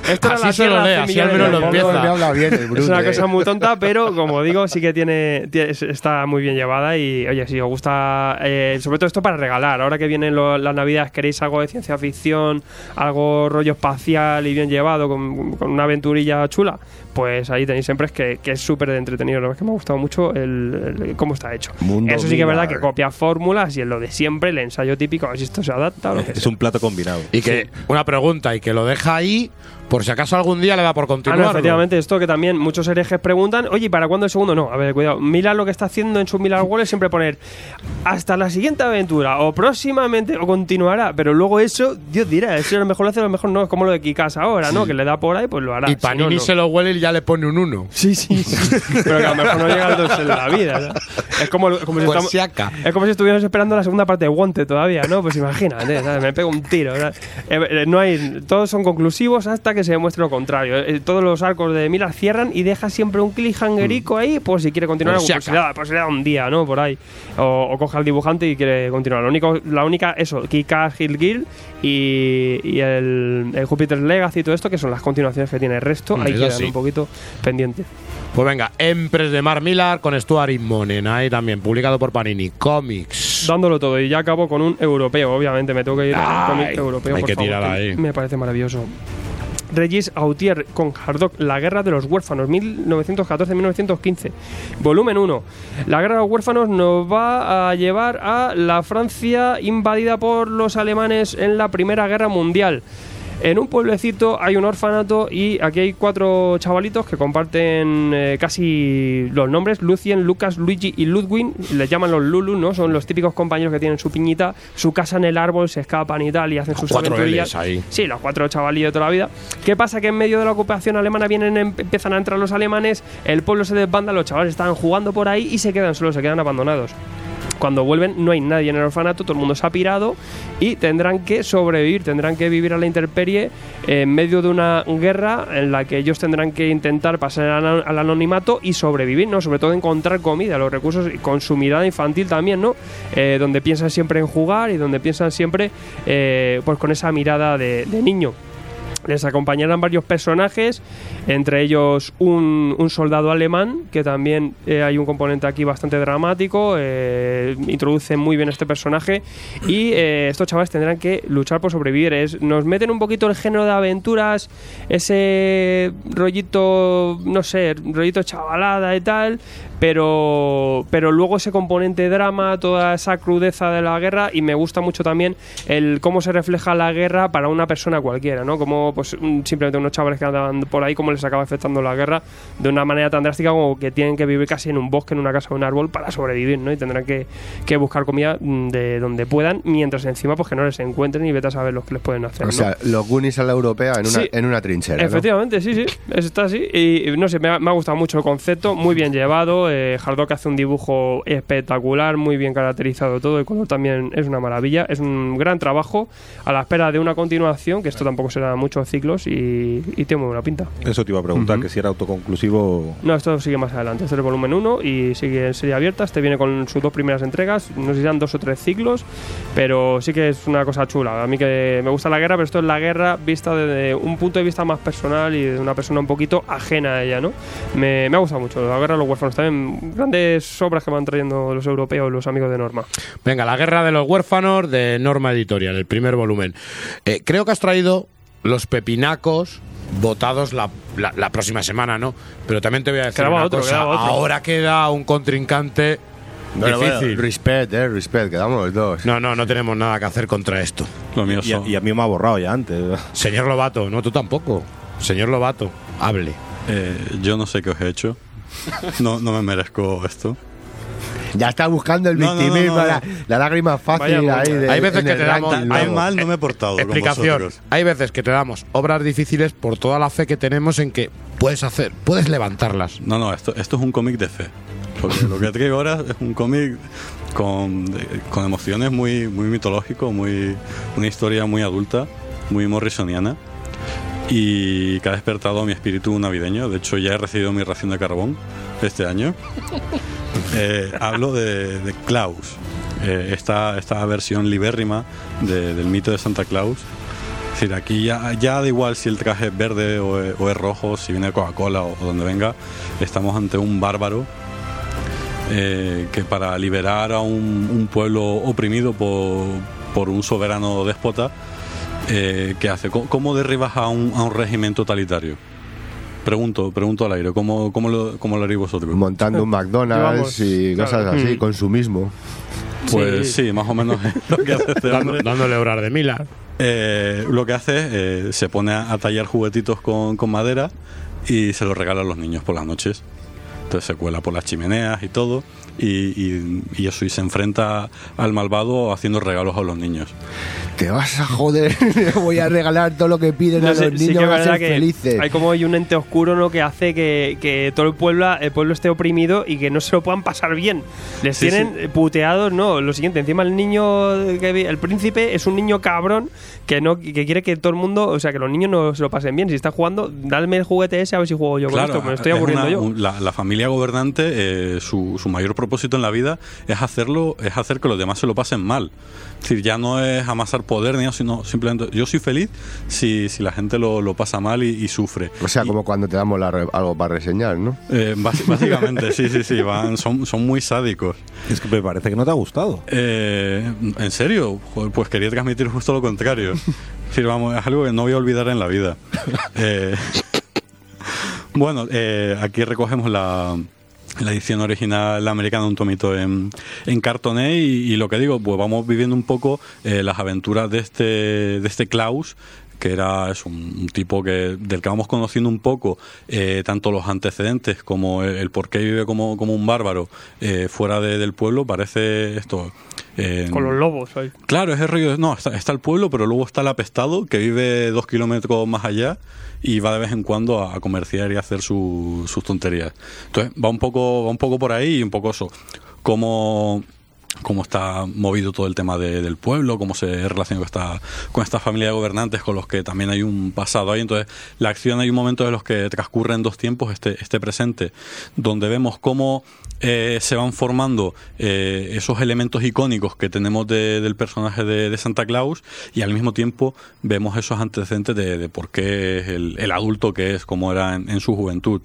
Esto era Así la se lo lee, así al menos lo años". empieza. me habla bien el Es una eh. cosa muy tonta, pero como digo, sí que tiene, tie- [laughs] es- está muy bien llevada y oye, si os gusta, eh, sobre todo esto para regalar. Ahora que vienen las navidades, queréis algo de ciencia ficción, algo rollo espacial y bien llevado, con una aventurilla chula, pues ahí tenéis siempre es que, que es súper entretenido. La verdad es que me ha gustado mucho el, el- cómo está hecho. Mundo Eso sí que es verdad que copia fórmulas y en lo de siempre, el ensayo típico, a ver si esto se adapta o lo que Es sea. un plato combinado. Y que, una pregunta, y que lo deja ahí por si acaso algún día le da por Ah, continuar. no, efectivamente, esto que también muchos herejes preguntan, oye, ¿y para cuándo el segundo? No, a ver, cuidado. Millar lo que está haciendo en su Millar Wall es siempre poner hasta la siguiente aventura, o próximamente, o continuará, pero luego eso, Dios dirá, eso a lo mejor lo hace, a lo mejor no, es como lo de Kikas ahora, ¿no? Que le da por ahí, pues lo hará. Y Si no, Panini no. se lo huele y ya le pone un 1. Sí, sí, sí. [laughs] Pero que a lo mejor no llega al 2 en la vida. ¿no? Es como, como si Pues estamos- es como si estuviéramos esperando la segunda parte de Wanted todavía, ¿no? Pues imagínate, ¿sabes? me pego un tiro. ¿sabes? Eh, eh, no hay, todos son conclusivos hasta que se demuestre lo contrario. Eh, todos los arcos de Miller cierran y deja siempre un cliffhangerico ahí, por si quiere continuar, pues, se acá. le da, pues se le da un día, ¿no? Por ahí. O, o coge al dibujante y quiere continuar. Lo único, la única, eso, Kikas, Hill Guild y, y el, el Jupiter's Legacy y todo esto, que son las continuaciones que tiene el resto, Mm, ahí quedan sí. un poquito pendientes. Pues venga, Empress de Mar Millar con Stuart Immonen, ahí también, publicado por Panini Comics. dándolo todo y ya acabo con un europeo obviamente me tengo que ir con un europeo hay por que favor, tirar ahí. me parece maravilloso Regis Autier con Hardock, La Guerra de los Huérfanos, 1914-1915. Volumen 1. La Guerra de los Huérfanos nos va a llevar a la Francia invadida por los alemanes en la Primera Guerra Mundial. En un pueblecito hay un orfanato y aquí hay cuatro chavalitos que comparten eh, casi los nombres, Lucien, Lucas, Luigi y Ludwig, les llaman los Lulu, ¿no? Son los típicos compañeros que tienen su piñita, su casa en el árbol, se escapan y tal y hacen sus Cuatro aventurillas. Ahí. Sí, los cuatro chavalillos de toda la vida. ¿Qué pasa? Que en medio de la ocupación alemana vienen, em- empiezan a entrar los alemanes, el pueblo se desbanda, los chavales están jugando por ahí y se quedan solos, se quedan abandonados. Cuando vuelven no hay nadie en el orfanato, todo el mundo se ha pirado y tendrán que sobrevivir, tendrán que vivir a la intemperie en medio de una guerra en la que ellos tendrán que intentar pasar al anonimato y sobrevivir, ¿no? Sobre todo encontrar comida, los recursos y con su mirada infantil también, ¿no? Eh, donde piensan siempre en jugar y donde piensan siempre eh, pues con esa mirada de niño. Les acompañarán varios personajes, entre ellos un, soldado alemán, que también eh, hay un componente aquí bastante dramático, eh, introducen muy bien este personaje y eh, estos chavales tendrán que luchar por sobrevivir. Es- nos meten un poquito el género de aventuras, ese rollito, no sé, rollito chavalada y tal, pero, pero luego ese componente drama, toda esa crudeza de la guerra y me gusta mucho también el cómo se refleja la guerra para una persona cualquiera, ¿no? Como pues un- simplemente unos chavales que andaban por ahí, cómo les acaba afectando la guerra de una manera tan drástica como que tienen que vivir casi en un bosque, en una casa o un árbol para sobrevivir, ¿no? Y tendrán que, que buscar comida mm, de donde puedan, mientras encima pues que no les encuentren y vete a saber lo que les pueden hacer, O ¿no? sea, los Goonies a la europea en una, Sí. en una trinchera. ¿no? Efectivamente, sí, sí, está así. Y y no sé, me ha, me ha gustado mucho el concepto, muy bien llevado. Eh, Hardock hace un dibujo espectacular, muy bien caracterizado todo. El color también es una maravilla. Es un gran trabajo a la espera de una continuación, que esto tampoco será ciclos y, y tiene muy buena pinta. Eso te iba a preguntar, que si era autoconclusivo. No, esto sigue más adelante. Este es el volumen 1 y sigue en serie abierta. Este viene con sus dos primeras entregas. No sé si eran dos o tres ciclos, pero sí que es una cosa chula. A mí que me gusta la guerra, pero esto es la guerra vista desde un punto de vista más personal y de una persona un poquito ajena a ella, ¿no? Me, me ha gustado mucho. La guerra de los huérfanos también. Grandes obras que van trayendo los europeos, los amigos de Norma. Venga, La Guerra de los Huérfanos de Norma Editorial, el primer volumen. Eh, creo que has traído los pepinacos votados la, la- la próxima semana, ¿no? Pero también te voy a decir Quedaba una otro, cosa. quedaba otro. Ahora queda un contrincante Bueno, bueno, difícil. respect, eh, respect, quedamos los dos. No, no, no tenemos nada que hacer contra esto. Lo mío Y, y a mí me ha borrado ya antes. Señor Lobato, no, tú tampoco. Señor Lobato, hable. eh, yo no sé qué os he hecho. No, no me merezco esto. Ya está buscando el No, no, no, victimismo, no, no. La, la lágrima fácil Vaya ahí. de- Hay veces que te damos- hay mal no me he portado. Explicación. Hay veces que te damos obras difíciles por toda la fe que tenemos en que puedes hacer, puedes levantarlas. No, no, esto, esto es un cómic de fe. Porque lo que traigo ahora es un cómic con, con emociones muy, muy mitológico, muy, una historia muy adulta, muy morrisoniana. Y que ha despertado mi espíritu navideño. De hecho, ya he recibido mi ración de carbón este año. Eh, hablo de, de Klaus, eh, esta, esta versión libérrima de- del mito de Santa Claus. Es decir, aquí ya, ya da igual si el traje es verde o, es- rojo, si viene Coca-Cola o, donde venga, estamos ante un bárbaro eh, que para liberar a un, pueblo oprimido por, por un soberano déspota, eh, ¿qué hace? ¿Cómo, cómo derribas a un, a un régimen totalitario? Pregunto, pregunto al aire, ¿cómo, cómo, lo, cómo lo haréis vosotros? Montando un [laughs] McDonald's Llevamos- y claro. cosas así, Mm. consumismo. Pues Sí. sí, más o menos es lo que hace este [laughs] dándole obras de Miller. Eh, lo que hace es eh, se pone a, a tallar juguetitos con, con madera y se los regala a los niños por las noches. Entonces se cuela por las chimeneas y todo y, y- y eso, y se enfrenta al malvado haciendo regalos a los niños. Te vas a joder, [laughs] voy a regalar todo lo que piden No a los sí niños, que es van a verdad ser que felices. hay como hay un ente oscuro ¿no? que hace que, que todo el pueblo, el pueblo esté oprimido y que no se lo puedan pasar bien. Les Sí, tienen puteados, no, lo siguiente, encima el niño, que el príncipe es un niño cabrón que no que quiere que todo el mundo, o sea, que los niños no se lo pasen bien. Si está jugando, dame el juguete ese a ver si juego yo con esto, me estoy es aburriendo una- yo. un- la, la familia gobernante, eh, su, su mayor propósito en la vida es hacerlo, es hacer que los demás se lo pasen mal. Es decir, ya no es amasar poder ni sino simplemente yo soy feliz si, si la gente lo, lo pasa mal y, y sufre. O sea, Y- como cuando te damos la re- algo para reseñar, ¿no? eh, básicamente, sí, sí, sí, van, son, son muy sádicos. Es que me parece que no te ha gustado. Eh, ¿En serio? Joder, pues quería transmitir justo lo contrario. Es decir, vamos, es algo que no voy a olvidar en la vida. Eh, [laughs] bueno, eh, aquí recogemos la, la edición original americana, un tomito en, en cartoné y, lo que digo, pues vamos viviendo un poco eh, las aventuras de este, de este Klaus que era es un, un tipo que del que vamos conociendo un poco eh, tanto los antecedentes como el, el por qué vive como, como un bárbaro eh, fuera de- del pueblo parece esto eh, Con los lobos ahí. Claro, es el rollo de, no, está, está el pueblo, pero luego está el apestado que vive dos kilómetros más allá y va de vez en cuando a, a comerciar y a hacer su- sus tonterías. Entonces va un poco, va un poco por ahí y un poco eso. Cómo, cómo está movido todo el tema de- del pueblo, cómo se relaciona con esta, con esta familia de gobernantes con los que también hay un pasado ahí. Entonces, la acción hay un momento en los que transcurren dos tiempos, este, este presente, donde vemos cómo eh, se van formando eh, esos elementos icónicos que tenemos de- del personaje de, de Santa Claus y al mismo tiempo vemos esos antecedentes de, de por qué es el, el adulto que es, como era en, en su juventud.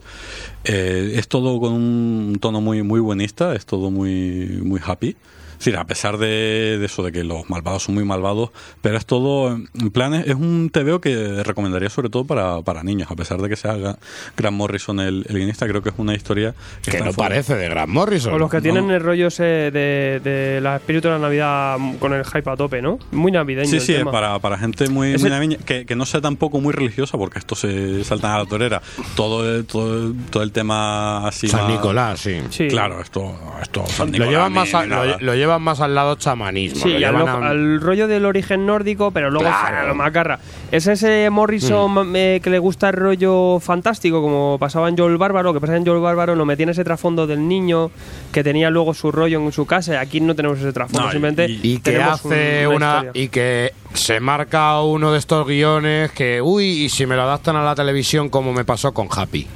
Eh, es todo con un tono muy, muy buenista, es todo muy, muy happy. Es decir, a pesar de, de eso, de que los malvados son muy malvados, pero es todo, en plan, es, es un TVO que recomendaría sobre todo para, para niños, a pesar de que sea Gra- Grant Morrison el, el guionista, creo que es una historia Que no parece de Grant Morrison. O los que no. tienen el rollo ese de, de la espíritu de la Navidad con el hype a tope, ¿no? Muy navideño. Sí, el sí, es para, para gente muy, muy navideña, que, que no sea tampoco muy religiosa, porque esto se saltan a la torera. Todo el, todo, todo el tema así. San más- Nicolás, sí. Sí. Claro, esto, esto San Lo Nicolás llevan, ni- más a- ni nada. lo, lo llevan más al lado chamanismo. Sí, al, llevan lo- a- al rollo del origen nórdico, pero luego Claro. a lo macarra. Es ese Morrison eh, que le gusta el rollo fantástico, como pasaba en Joel Bárbaro, que pasa en Joel Bárbaro, no metía ese trasfondo del niño que tenía luego su rollo en su casa. y Aquí no tenemos ese trasfondo, No, simplemente. y- y que un- hace una una, y que se marca uno de estos guiones que uy y si me lo adaptan a la televisión como me pasó con Happy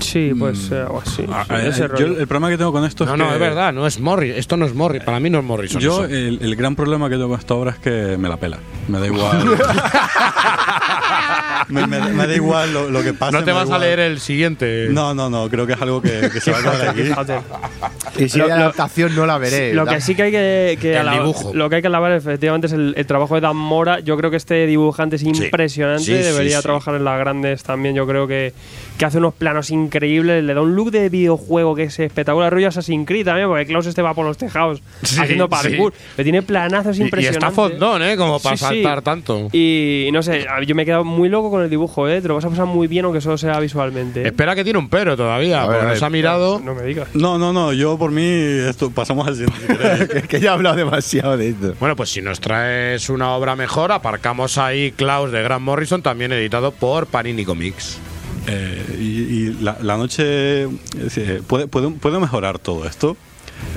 Sí, pues eh, algo así. Ah, sí, eh, ese yo rollo. el problema que tengo con esto no es no que es verdad no es Morris esto no es Morris para mí no es Morrison Yo, el, el gran problema que tengo con esta obra es que me la pela. Me da igual. [laughs] [laughs] me, me- me da igual lo, lo que pasa. no te vas a leer el siguiente No, no, no. Creo que es algo que, que se va a quedar aquí. Y si hay adaptación no la veré. Lo que sí que hay que, que El alabar- dibujo. lo que hay que alabar efectivamente es el, el trabajo de Dan Mora. Yo creo que este dibujante es impresionante. Sí, sí, Debería sí. trabajar en las grandes también. Yo creo que, que hace unos planos increíbles. Le da un look de videojuego que es espectacular. Rollo Assassin's Creed también, porque Klaus este va por los tejados Sí, haciendo parkour. sí. Pero tiene planazos y, y impresionantes. está fondón eh como para Sí, sí. saltar tanto Y no sé, yo me he quedado muy loco con el dibujo, ¿eh? Te lo vas a pasar muy bien, aunque solo sea visualmente. ¿eh? espera que tiene un pero todavía ver, porque nos ha mirado No me digas. No, no, no. Yo por mí esto pasamos al siguiente. [laughs] que, que ya he hablado demasiado de esto. Bueno, pues si nos traes una obra mejor, aparcamos ahí Klaus de Grant Morrison, también editado por Panini Comics. Eh, y y la, la noche decir, ¿puede, puede, puede mejorar todo esto.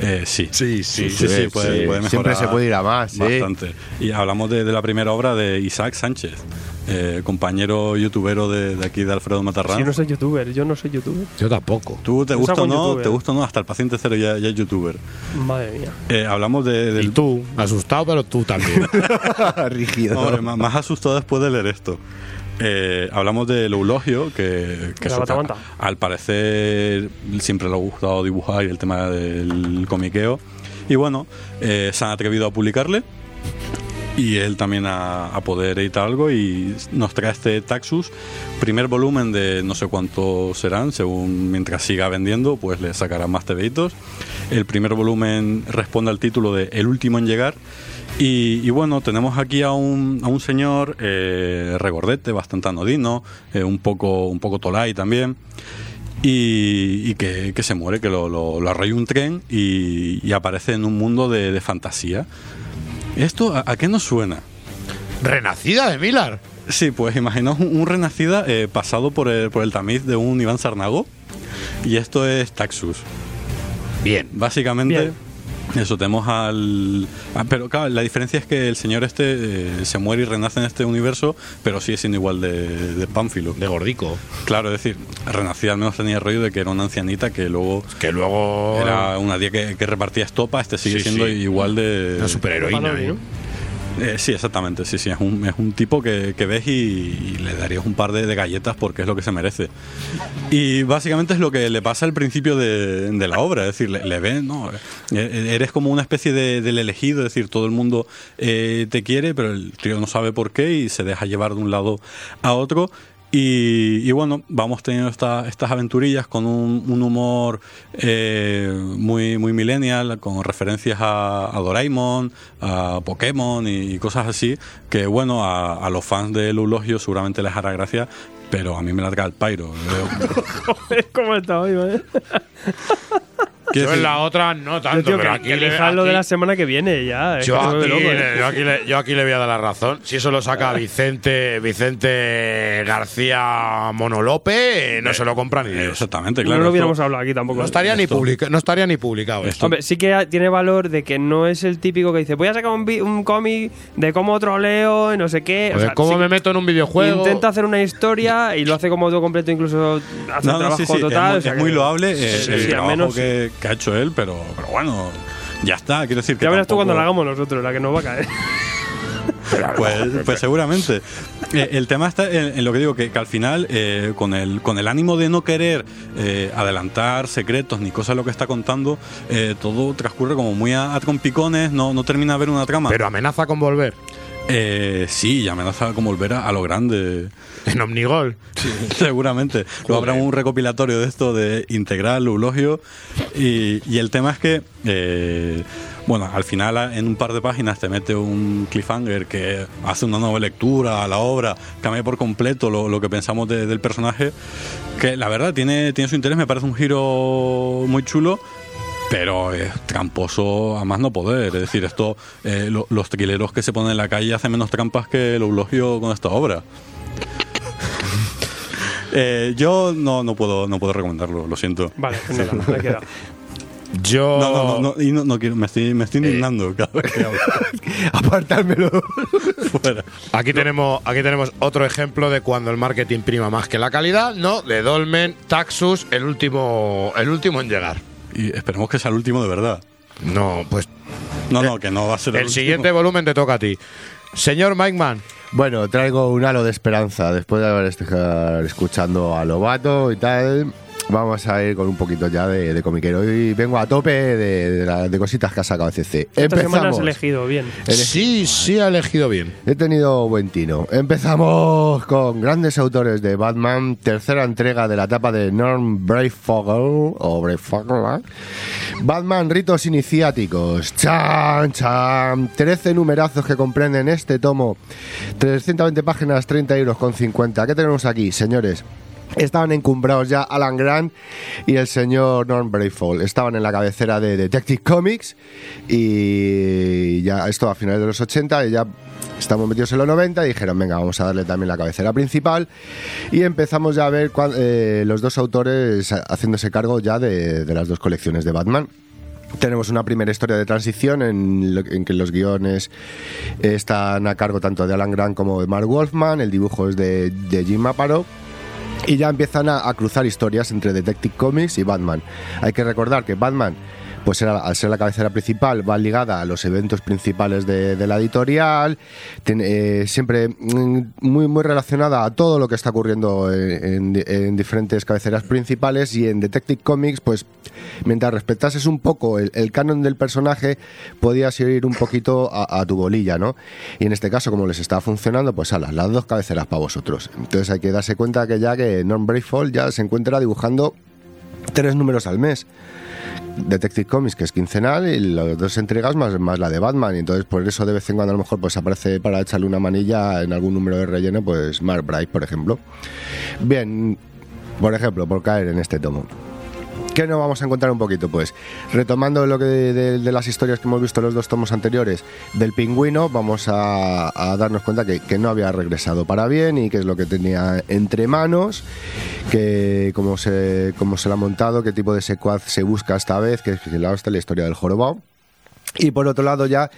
Eh, sí. Sí, sí, sí, sí, puede, sí. puede Siempre se puede ir a más, sí. Bastante. Y hablamos de, de la primera obra de Isaac Sánchez, eh, compañero youtubero de, de aquí de Alfredo Matarrán. Yo no soy youtuber, yo no soy youtuber. Yo tampoco. Tú te gusta o no, YouTube, te eh. gusta o no, hasta el paciente cero ya, ya es youtuber. Madre mía. Eh, hablamos de, Y del tú, asustado, pero tú también. [laughs] Rígido. Hombre, más, más asustado después de leer esto. Eh, hablamos del eulogio, que, al parecer siempre le ha gustado dibujar y el tema del comiqueo. Y bueno, eh, se han atrevido a publicarle y él también a, a poder editar algo y nos trae este Taxus, primer volumen de no sé cuántos serán, según mientras siga vendiendo, pues le sacarán más TVitos. El primer volumen responde al título de El último en llegar. Y, bueno, tenemos aquí a un, a un señor eh, regordete, bastante anodino, eh, un poco un poco tolai también. y, que, que se muere, que lo, lo, lo arrolla un tren y, aparece en un mundo de fantasía. ¿Esto a, a qué nos suena? Renacida de Miller. Sí, pues imaginaos un, un renacida eh, pasado por el, por el tamiz de un Iván Sarnago y esto es Taxus. Bien. Básicamente, Bien. Eso tenemos al. ah, pero claro, la diferencia es que el señor este eh, se muere y renace en este universo, pero sigue siendo igual de, de pánfilo. De gordico. Claro, es decir, renacida al menos tenía el rollo de que era una ancianita que luego Que luego. era una tía que, que repartía estopa, este sigue Sí, siendo sí. igual de. Una superheroína. ¿eh? ¿no? Eh, sí, exactamente, sí, sí, es un, es un tipo que, que ves y, le darías un par de, galletas porque es lo que se merece. Y básicamente es lo que le pasa al principio de, la obra, es decir, le, le ves, ¿no? Eh, Eres como una especie de, del elegido, es decir, todo el mundo eh, te quiere, pero el tío no sabe por qué y se deja llevar de un lado a otro. Y, bueno, vamos teniendo esta- estas aventurillas con un, un humor eh, muy, muy millennial, con referencias a, a Doraemon, a Pokémon y, cosas así, que bueno, a, los fans del Eulogio seguramente les hará gracia, pero a mí me larga el pairo. [laughs] Joder, ¿Cómo está hoy? Yo en la otra no tanto, Tío, pero que, aquí que le- lo de la semana que viene ya. es Yo que me vuelve aquí, loco, ¿eh? yo, aquí le, yo aquí le voy a dar la razón. Si eso lo saca Vicente Vicente García Monolope, no se lo compra ni Dios. exactamente, no claro. lo esto- hubiéramos hablado aquí tampoco. No estaría, ni publica- no estaría ni publicado esto. Hombre, sí que tiene valor de que no es el típico que dice voy a sacar un, vi- un cómic de cómo troleo y no sé qué. O sea, cómo sí- me meto en un videojuego. Intenta hacer una historia y lo hace como todo completo, incluso hace No, un no, trabajo sí, sí, es total. muy- o sea es, que- muy loable eh, Sí, el sí, al trabajo menos que, que ha hecho él, pero, pero bueno, ya está. Quiero decir que Ya verás tú cuando la hagamos nosotros, la que nos va a caer. Pues, pues seguramente. Eh, el tema está en, en lo que digo, que, que al final, eh, con, el, con el ánimo de no querer eh, adelantar secretos ni cosas de lo que está contando, eh, todo transcurre como muy a, a trompicones, no, no termina de ver una trama. Pero amenaza con volver. Eh, sí, y amenaza con volver a, a lo grande. En Omnigol. [laughs] Seguramente. Luego habrá un recopilatorio de esto de integral, eulogio. Y, y el tema es que, eh, bueno, al final en un par de páginas te mete un cliffhanger que hace una nueva lectura a la obra, cambia por completo lo, lo que pensamos de- del personaje. Que la verdad tiene, tiene su interés, me parece un giro muy chulo. Pero es tramposo a más no poder. Es decir, esto, eh, lo- los trileros que se ponen en la calle hacen menos trampas que el eulogio con esta obra. [laughs] Eh, yo no, no puedo no puedo recomendarlo, lo siento. Vale, nada, me he quedado. Yo. No, no, no, no, y no, no quiero, me estoy, me estoy indignando cada vez que hablo. [laughs] Apartármelo. [laughs] Fuera. Aquí tenemos, aquí tenemos otro ejemplo de cuando el marketing prima más que la calidad, ¿no? De Dolmen, Taxus, el último, el último en llegar. Y esperemos que sea el último de verdad. No, pues No, no, que no va a ser el, el último. siguiente volumen te toca a ti. Señor Mike Man, Bueno, traigo un halo de esperanza después de haber estado escuchando a Lobato y tal. Vamos a ir con un poquito ya de, de comiquero. Y vengo a tope de, de la- de cositas que ha sacado CC. Esta semana has Empezamos. elegido bien. sí, sí ha elegido bien. He tenido buen tino. Empezamos con grandes autores de Batman, tercera entrega de la etapa de Norm Brayfogle, o Brayfogle, ¿eh? Batman Ritos Iniciáticos. Chan, chan. 13 numerazos que comprenden este tomo. 320 páginas, 30 euros con 50. ¿Qué tenemos aquí, señores? Estaban encumbrados ya Alan Grant y el señor Norm Brayfogle. Estaban en la cabecera de Detective Comics y ya esto a finales de los 80 y ya estamos metidos en los 90 y dijeron, venga, vamos a darle también la cabecera principal y empezamos ya a ver eh, los dos autores haciéndose cargo ya de, las dos colecciones de Batman. Tenemos una primera historia de transición en que los guiones están a cargo tanto de Alan Grant como de Mark Wolfman, el dibujo es de, de Jim Aparo. Y ya empiezan a, cruzar historias entre Detective Comics y Batman. Hay que recordar que Batman, pues era, al ser la cabecera principal, va ligada a los eventos principales de, la editorial, ten- eh, siempre mm, muy, muy relacionada a todo lo que está ocurriendo en, en- en diferentes cabeceras principales y en Detective Comics, pues mientras respetases un poco el, canon del personaje, podías ir un poquito a, a tu bolilla, ¿no? Y en este caso, como les está funcionando, pues ala, las dos cabeceras para vosotros. Entonces hay que darse cuenta que ya que Norm Brayfold ya se encuentra dibujando tres números al mes. Detective Comics, que es quincenal, y las dos entregas más, más la de Batman. Y entonces, por eso de vez en cuando a lo mejor pues aparece para echarle una manilla en algún número de relleno, pues Mark Bright, por ejemplo. Bien, Por ejemplo, por caer en este tomo. ¿Qué nos vamos a encontrar un poquito? Pues retomando lo que de, de las historias que hemos visto en los dos tomos anteriores del pingüino, vamos a, a darnos cuenta que, que no había regresado para bien y que es lo que tenía entre manos, que cómo se, cómo se la ha montado, qué tipo de secuaz se busca esta vez, que es la, la historia del jorobado. Y por otro lado ya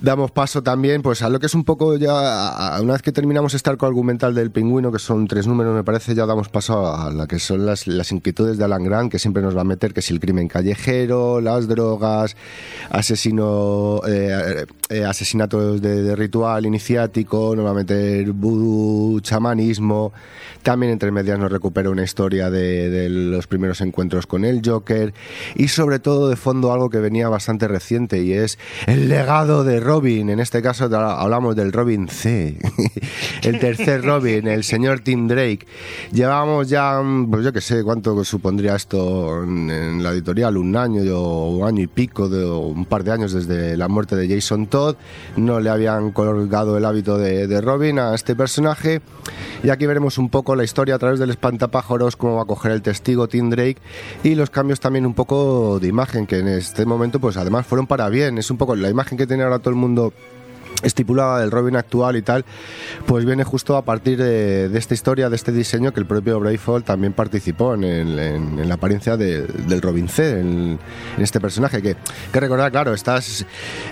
damos paso también pues a lo que es un poco ya, una vez que terminamos este arco argumental del pingüino, que son tres números me parece, ya damos paso a la que son las, las inquietudes de Alan Grant, que siempre nos va a meter, que si el crimen callejero, las drogas, asesino, eh, eh, asesinatos de, ritual iniciático, nos va chamanismo, también entre medias nos recupera una historia de, de los primeros encuentros con el Joker y sobre todo de fondo algo que venía bastante reciente y es el legado de Robin. En este caso hablamos del Robin C, [laughs] el tercer Robin, el señor Tim Drake. Llevamos ya, mm, pues yo que sé cuánto supondría esto en, la editorial, un año o un año y pico, de, un par de años desde la muerte de Jason Todd. No le habían colgado el hábito de, Robin a este personaje. Y aquí veremos un poco la historia a través del espantapájaros, cómo va a coger el testigo Tim Drake y los cambios también un poco de imagen, que en este momento pues además fueron para bien. Es un poco la imagen que tiene ahora todo el mundo estipulada del Robin actual y tal, pues viene justo a partir de, esta historia, de este diseño que el propio Brayfold también participó en, el- en- la apariencia de- del Robin C, en, este personaje. Que, que recordar, claro, estás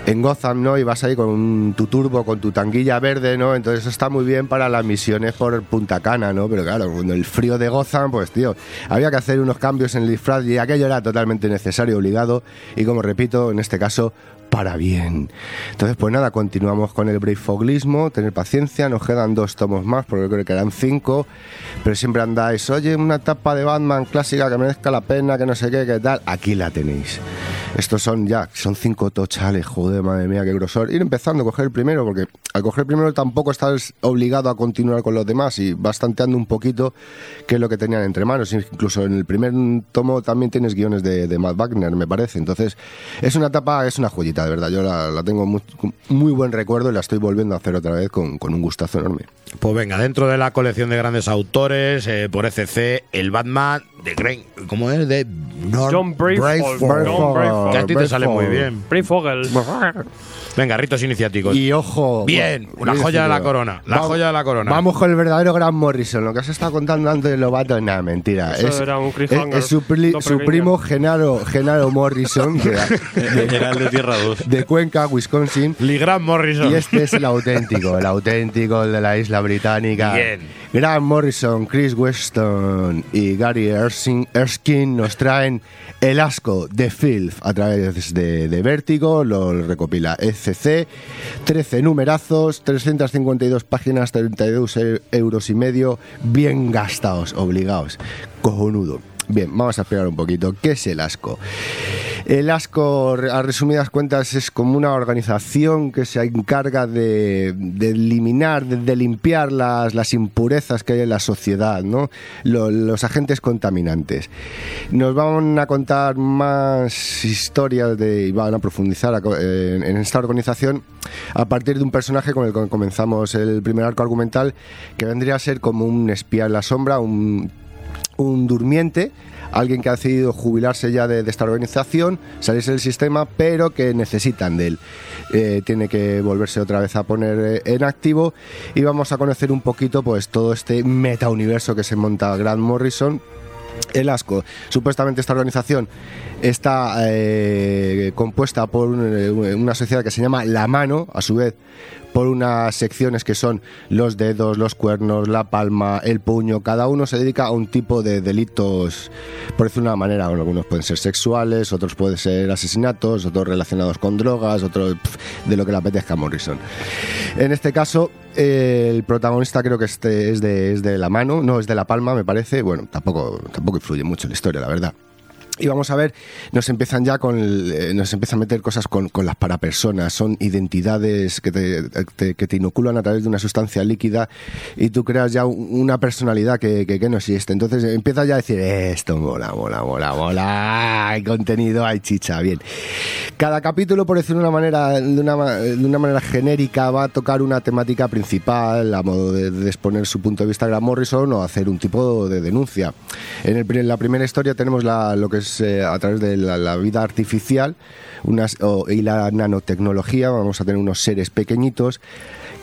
en Gotham, ¿no? Y vas ahí con tu turbo, con tu tanguilla verde, ¿no? Entonces está muy bien para las misiones por Punta Cana, ¿no? Pero claro, cuando el frío de Gotham, pues tío, había que hacer unos cambios en el disfraz y aquello era totalmente necesario, obligado, y como repito, en este caso, para bien. Entonces, pues nada, continuamos con el Foglismo, tener paciencia, nos quedan dos tomos más, porque creo que quedan cinco, pero siempre andáis, oye, una etapa de Batman clásica que merezca la pena, que no sé qué, qué tal, aquí la tenéis. Estos son ya, son cinco tochales, joder, madre mía, qué grosor. Ir empezando a coger el primero, porque al coger el primero tampoco estás obligado a continuar con los demás y vas tanteando un poquito qué es lo que tenían entre manos. Incluso en el primer tomo también tienes guiones de, de Matt Wagner, me parece. Entonces, es una etapa, es una joyita, de verdad. Yo la, la tengo muy, muy buen recuerdo y la estoy volviendo a hacer otra vez con, con un gustazo enorme. Pues venga, dentro de la colección de grandes autores, eh, por ECC, el Batman de Green, ¿cómo es? De Norm John Brayfold. Que a ti te sale muy bien. Brayfogle. [laughs] Venga, ritos iniciáticos. Y ojo. Bien, una bien joya de la corona. La Vamos- joya de la corona. Vamos con el verdadero Grant Morrison. Lo que has estado contando antes de Lobato, nada, mentira. Eso es, era un es- es su, pri- su doppelganger. primo Genaro, Genaro Morrison, que- Era [laughs] de Tierra 2. de Cuenca, Wisconsin. Lee Grant Morrison. Y este es el auténtico, el auténtico, el de la isla británica. Bien. Grant Morrison, Chris Weston y Gary Erskine, Erskine nos traen El asco de Filth a través de, de Vértigo, lo recopila ECC, 13 numerazos, 352 páginas, 32 e- euros y medio, bien gastados, obligados, cojonudo. Bien, vamos a explicar un poquito qué es el asco. El ASCO, a resumidas cuentas, es como una organización que se encarga de, eliminar, de, limpiar las, las impurezas que hay en la sociedad, ¿no? Lo- los agentes contaminantes. Nos van a contar más historias de, y van a profundizar co- en, en esta organización a partir de un personaje con el que comenzamos el primer arco argumental, que vendría a ser como un espía en la sombra, un un durmiente, alguien que ha decidido jubilarse ya de, esta organización, salirse del sistema, pero que necesitan de él. Eh, tiene que volverse otra vez a poner eh, en activo y vamos a conocer un poquito pues todo este metauniverso que se monta Grant Morrison el asco. Supuestamente esta organización está eh, compuesta por un- una sociedad que se llama La Mano, a su vez por unas secciones que son los dedos, los cuernos, la palma, el puño. Cada uno se dedica a un tipo de delitos, por decirlo de una manera. Algunos pueden ser sexuales, otros pueden ser asesinatos, otros relacionados con drogas, otros de lo que le apetezca a Morrison. En este caso, el protagonista creo que este es de, es de la mano, no es de la palma, me parece. Bueno, tampoco, tampoco influye mucho en la historia, la verdad. Y vamos a ver, nos empiezan ya con, eh, nos empiezan a meter cosas con, con las parapersonas, son identidades que te, que te inoculan a través de una sustancia líquida y tú creas ya un- una personalidad que, que, no existe. Entonces empieza ya a decir, esto mola, mola, mola, mola, hay contenido, hay chicha, bien. Cada capítulo, por decirlo de una manera, de una, de una manera genérica, va a tocar una temática principal, a modo de, exponer su punto de vista Grant Morrison o hacer un tipo de denuncia. En, el en la primera historia tenemos la- lo que eh, a través de la, vida artificial unas, y la nanotecnología, vamos a tener unos seres pequeñitos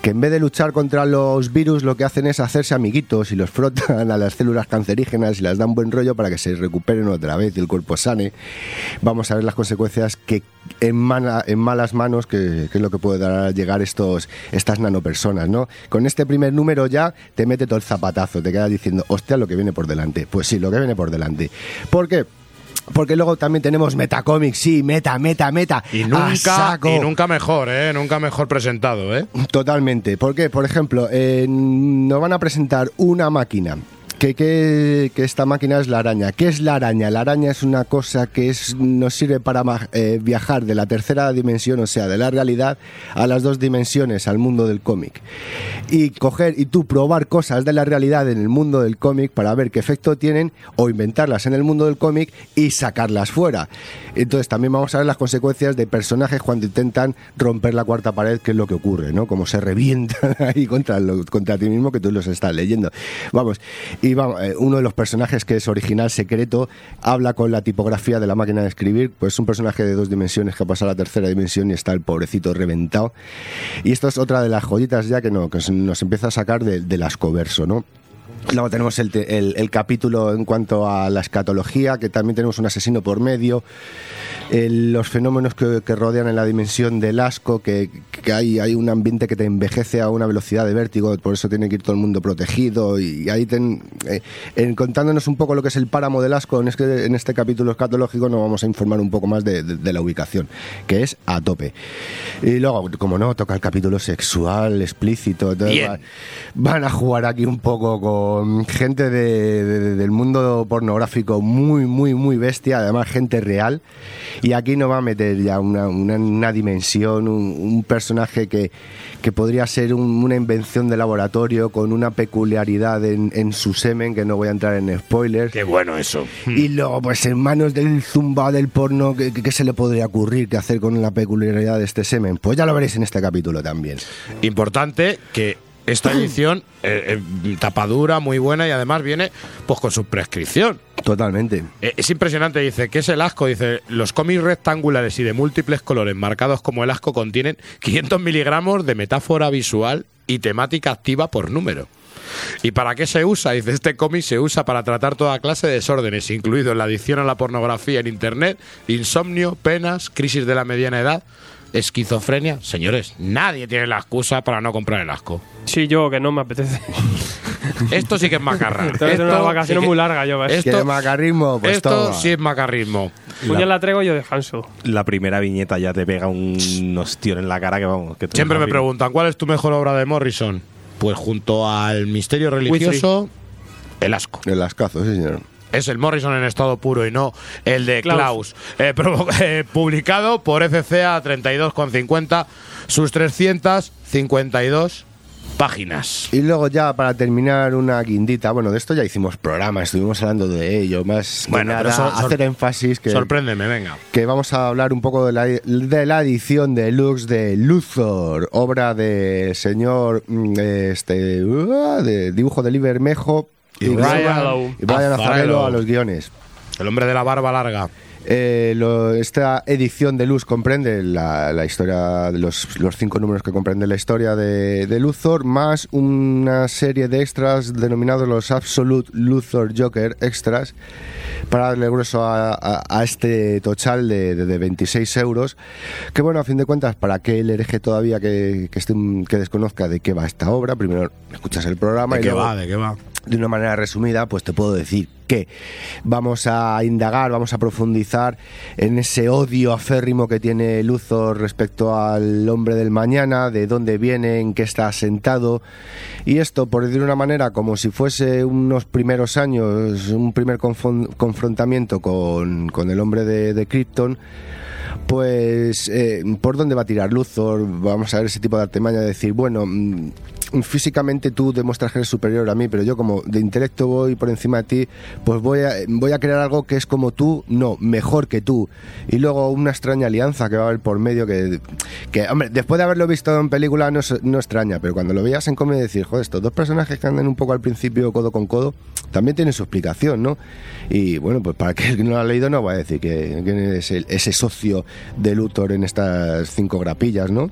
que en vez de luchar contra los virus lo que hacen es hacerse amiguitos y los frotan a las células cancerígenas y las dan buen rollo para que se recuperen otra vez y el cuerpo sane. Vamos a ver las consecuencias que en, malas manos que, es lo que puede dar llegar estos, estas nanopersonas, ¿no? Con este primer número ya te mete todo el zapatazo, te quedas diciendo, hostia, lo que viene por delante. Pues sí, lo que viene por delante. ¿Por qué? Porque luego también tenemos Metacomics, sí, meta, meta, meta. Y nunca, y nunca mejor, ¿eh? Nunca mejor presentado, ¿eh? Totalmente. ¿Por qué? Por ejemplo, eh, nos van a presentar una máquina. Que, que- que esta máquina es la araña. ¿Qué es la araña? La araña es una cosa que es, nos sirve para eh, viajar de la tercera dimensión, o sea, de la realidad, a las dos dimensiones, al mundo del cómic. Y coger y tú probar cosas de la realidad en el mundo del cómic para ver qué efecto tienen o inventarlas en el mundo del cómic y sacarlas fuera. Entonces también vamos a ver las consecuencias de personajes cuando intentan romper la cuarta pared, que es lo que ocurre, ¿no? Como se revientan [laughs] ahí contra, contra ti mismo que tú los estás leyendo. Vamos, y eh, uno de los personajes que es original secreto habla con la tipografía de la máquina de escribir, pues es un personaje de dos dimensiones que pasa a la tercera dimensión y está el pobrecito reventado. Y esto es otra de las joyitas ya que, nos empieza a sacar de- del ascoverso, ¿no? Luego tenemos el, el- el capítulo en cuanto a la escatología, que también tenemos un asesino por medio, el- los fenómenos que, que rodean en la dimensión del asco, que, que hay, hay un ambiente que te envejece a una velocidad de vértigo, por eso tiene que ir todo el mundo protegido. Y ahí ten- eh, en- contándonos un poco lo que es el páramo del asco, en este, en este capítulo escatológico nos vamos a informar un poco más de, de- de la ubicación, que es a tope. Y luego, como no, toca el capítulo sexual, explícito, entonces Bien. va- van a jugar aquí un poco con gente de- de- del mundo pornográfico muy, muy, muy bestia, además gente real. Y aquí nos va a meter ya una, una- una dimensión, un, un personaje que, que podría ser un- una invención de laboratorio con una peculiaridad en, en su semen, que no voy a entrar en spoilers. Qué bueno eso. [laughs] Y luego, pues en manos del zumba del porno, ¿qué, qué- qué se le podría ocurrir que hacer con la peculiaridad de este semen? Pues ya lo veréis en este capítulo también. Importante que esta [clears throat] edición, eh, eh, tapadura, muy buena y además viene pues con su prescripción. Totalmente. Eh, Es impresionante, dice, ¿qué es el asco? Dice, los cómics rectangulares y de múltiples colores marcados como el asco contienen 500 miligramos de metáfora visual y temática activa por número. ¿Y para qué se usa? Dice, este cómic se usa para tratar toda clase de desórdenes, incluido la adicción a la pornografía en Internet, insomnio, penas, crisis de la mediana edad, esquizofrenia. Señores, nadie tiene la excusa para no comprar el asco. Sí, yo, que no me apetece. [laughs] Esto sí que es macarra. Que tener una Esto vacación sí que- muy larga, yo, ¿ves? Esto- ¿Quiere macarrismo? Pues Esto toma. sí es macarrismo. Pues la traigo yo de Hanso. La primera viñeta ya te pega un ostión en la cara que vamos. Que Siempre me preguntan, ¿cuál es tu mejor obra de Morrison? Pues junto al misterio religioso, el asco. El ascazo, sí, señor. Es el Morrison en estado puro y no el de Klaus. Klaus. Eh, [laughs] eh, publicado por FCA 32,50, sus 352 páginas. Y luego ya para terminar una guindita, bueno, de esto ya hicimos programa, estuvimos hablando de ello, más que Bueno, nada sor- sor- hacer énfasis que, Sorpréndeme, venga. que vamos a hablar un poco de la, de la edición deluxe de Luthor, obra del señor mm, este uh, de dibujo de Lee Y Brian y Brian. Azzarello a los guiones. El hombre de la barba larga. Eh, lo- esta edición de Luz comprende la, la historia, de los, los cinco números que comprende la historia de, de Luthor, más una serie de extras denominados los Absolute Luthor Joker Extras, para darle grueso a, a- a este total de, de- de 26 euros. Que bueno, a fin de cuentas, para que el hereje todavía que, que, esté- que desconozca de qué va esta obra, primero escuchas el programa ¿De y qué luego, va? ¿De qué va? De una manera resumida, pues te puedo decir vamos a indagar, vamos a profundizar en ese odio aférrimo que tiene Luthor respecto al hombre del mañana, de dónde viene, en qué está asentado. Y esto, por decir de una manera, como si fuese unos primeros años, un primer confron- confrontamiento con, con el hombre de, de Krypton, pues, eh, ¿por dónde va a tirar Luthor? Vamos a ver ese tipo de artemaña de decir, bueno, mm, físicamente tú demuestras que eres superior a mí, pero yo como de intelecto voy por encima de ti, pues voy a, voy a crear algo que es como tú, no, mejor que tú. Y luego una extraña alianza que va a haber por medio que, que hombre, después de haberlo visto en película no, no extraña, pero cuando lo veías en cómic decir, joder, estos dos personajes que andan un poco al principio codo con codo, también tienen su explicación, ¿no? Y bueno, pues para que no lo ha leído no va a decir que, es el- ese socio de Luthor en estas cinco grapillas, ¿no?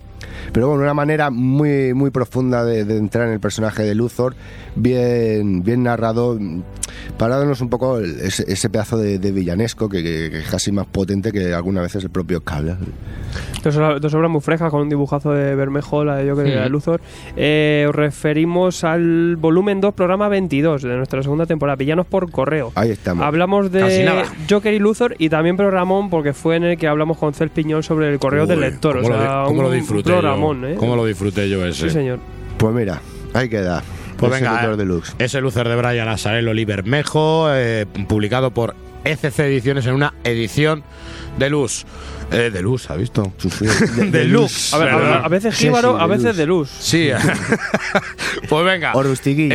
Pero bueno, una manera muy, muy profunda de, entrar en el personaje de Luthor, bien, bien narrado, para un poco el- ese, ese pedazo de, de villanesco que, que- que es casi más potente que algunas veces el propio Cable. Dos, obras- dos obras muy frescas con un dibujazo de Bermejo, la de Joker y la de. Luthor. Eh, os referimos al volumen 2, programa 22 de nuestra segunda temporada. Villanos por correo. Ahí estamos. Hablamos de. Joker y Luthor y también programón porque fue en el que hablamos con Cel Piñón sobre el correo del lector. ¿cómo lo sea, di- cómo lo un disfruté programón, yo? ¿eh? ¿Cómo lo disfruté yo ese? Sí, señor. Pues mira, ahí queda. Pues El venga, eh, deluxe. ese Lucer de Brian Azarel Oliver Mejo, eh, publicado por ECC Ediciones en una edición de luz. Eh, de luz, ¿ha visto? [laughs] de luz. A, ver, a, veces Sí, jíbaro, sí, a de veces luz. de luz. Sí. [laughs] pues venga.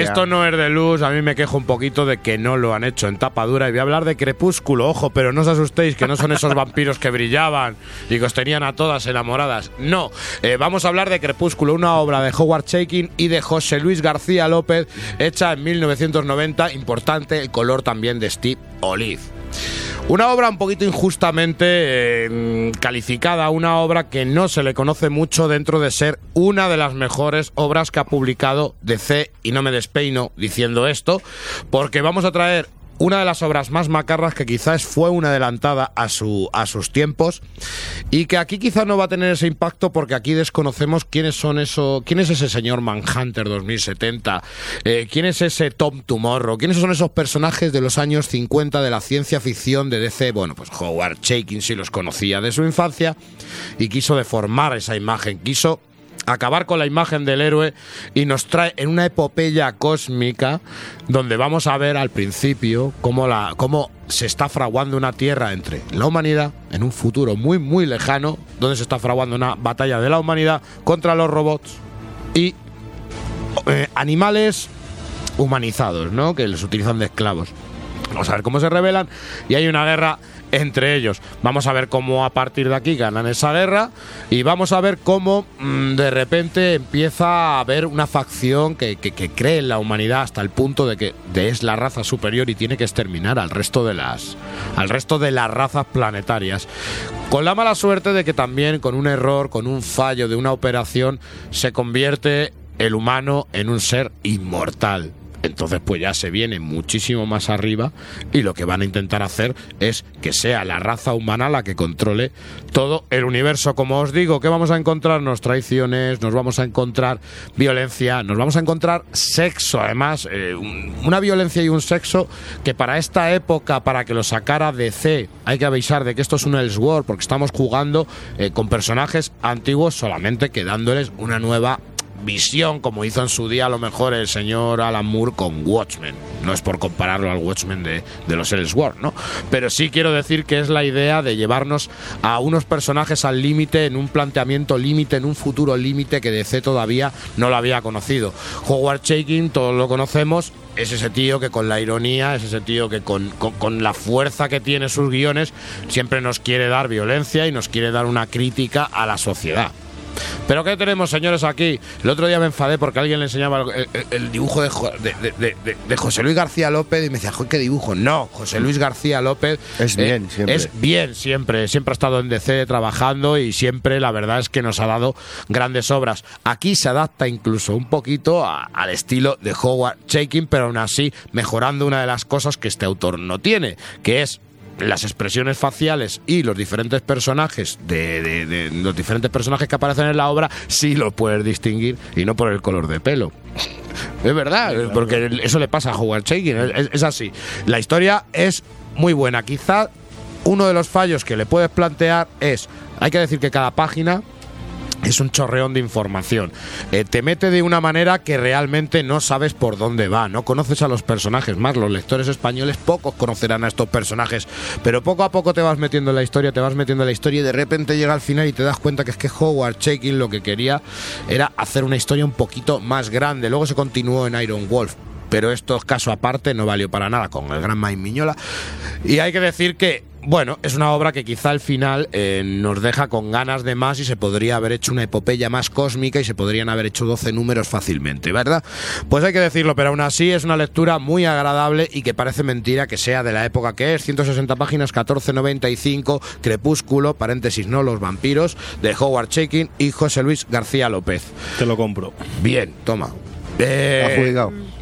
Esto no es de luz, a mí me quejo un poquito de que no lo han hecho en tapa dura y voy a hablar de Crepúsculo, ojo, pero no os asustéis que no son esos vampiros que brillaban y que os tenían a todas enamoradas. No, Eh, vamos a hablar de Crepúsculo, una obra de Howard Chaykin y de José Luis García López, hecha en 1990, importante el color también de Steve Olive. Una obra un poquito injustamente eh, calificada, una obra que no se le conoce mucho dentro de ser una de las mejores obras que ha publicado DC y no me despeino diciendo esto, porque vamos a traer una de las obras más macarras que quizás fue una adelantada a, su, a sus tiempos y que aquí quizás no va a tener ese impacto porque aquí desconocemos quiénes son eso, quién es ese señor Manhunter 2070, eh, quién es ese Tom Tomorrow, quiénes son esos personajes de los años 50 de la ciencia ficción de DC. Bueno, pues Howard Chaykin sí los conocía de su infancia y quiso deformar esa imagen, quiso acabar con la imagen del héroe y nos trae en una epopeya cósmica donde vamos a ver al principio cómo, la, cómo se está fraguando una tierra entre la humanidad en un futuro muy muy lejano donde se está fraguando una batalla de la humanidad contra los robots y eh, animales humanizados, ¿no? Que les utilizan de esclavos. Vamos a ver cómo se revelan y hay una guerra entre ellos. Vamos a ver cómo a partir de aquí ganan esa guerra y vamos a ver cómo mm, de repente empieza a haber una facción que, que- que cree en la humanidad hasta el punto de que es la raza superior y tiene que exterminar al resto de las al resto de las razas planetarias. Con la mala suerte de que también con un error, con un fallo de una operación se convierte el humano en un ser inmortal. Entonces pues ya se viene muchísimo más arriba y lo que van a intentar hacer es que sea la raza humana la que controle todo el universo. Como os digo, que vamos a encontrarnos traiciones, nos vamos a encontrar violencia, nos vamos a encontrar sexo, además, eh, un- una violencia y un sexo que para esta época, para que lo sacara DC, hay que avisar de que esto es un Elseworld porque estamos jugando eh, con personajes antiguos solamente que dándoles una nueva visión, como hizo en su día a lo mejor el señor Alan Moore con Watchmen. No es por compararlo al Watchmen de, de los Elseworld, ¿no? Pero sí quiero decir que es la idea de llevarnos a unos personajes al límite, en un planteamiento límite, en un futuro límite que DC todavía no lo había conocido. Howard Chaykin, todos lo conocemos, es ese tío que con la ironía, es ese tío que con- con la fuerza que tiene sus guiones siempre nos quiere dar violencia y nos quiere dar una crítica a la sociedad. Pero ¿qué tenemos, señores, aquí? El otro día me enfadé porque alguien le enseñaba el, el- el dibujo de, Jo- de- de- de- de- de José Luis García López y me decía, "Joder, ¿qué dibujo? No, José Luis García López Es bien, siempre. Es bien siempre. Siempre ha estado en DC trabajando y siempre la verdad es que nos ha dado grandes obras. Aquí se adapta incluso un poquito a- al estilo de Howard Chaykin, pero aún así mejorando una de las cosas que este autor no tiene, que es las expresiones faciales y los diferentes personajes de, de- de- los diferentes personajes que aparecen en la obra sí los puedes distinguir y no por el color de pelo. Es verdad, porque eso le pasa a Howard Chaykin, es, es así. La historia es muy buena. Quizá uno de los fallos que le puedes plantear es, hay que decir que cada página es un chorreón de información. Eh, te mete de una manera que realmente no sabes por dónde va, no conoces a los personajes más. Los lectores españoles pocos conocerán a estos personajes, pero poco a poco te vas metiendo en la historia, te vas metiendo en la historia y de repente llega al final y te das cuenta que es que Howard Chaykin lo que quería era hacer una historia un poquito más grande. Luego se continuó en Iron Wolf. Pero esto, caso aparte, no valió para nada con el gran Mike Miñola. Y hay que decir que bueno, es una obra que quizá al final eh, nos deja con ganas de más y se podría haber hecho una epopeya más cósmica y se podrían haber hecho 12 números fácilmente, ¿verdad? Pues hay que decirlo, pero aún así es una lectura muy agradable y que parece mentira que sea de la época que es. 160 páginas, 14.95, Crepúsculo, paréntesis, no los vampiros, de Howard Chaykin y José Luis García López. Te lo compro. Bien, toma. Eh, Adjudicado.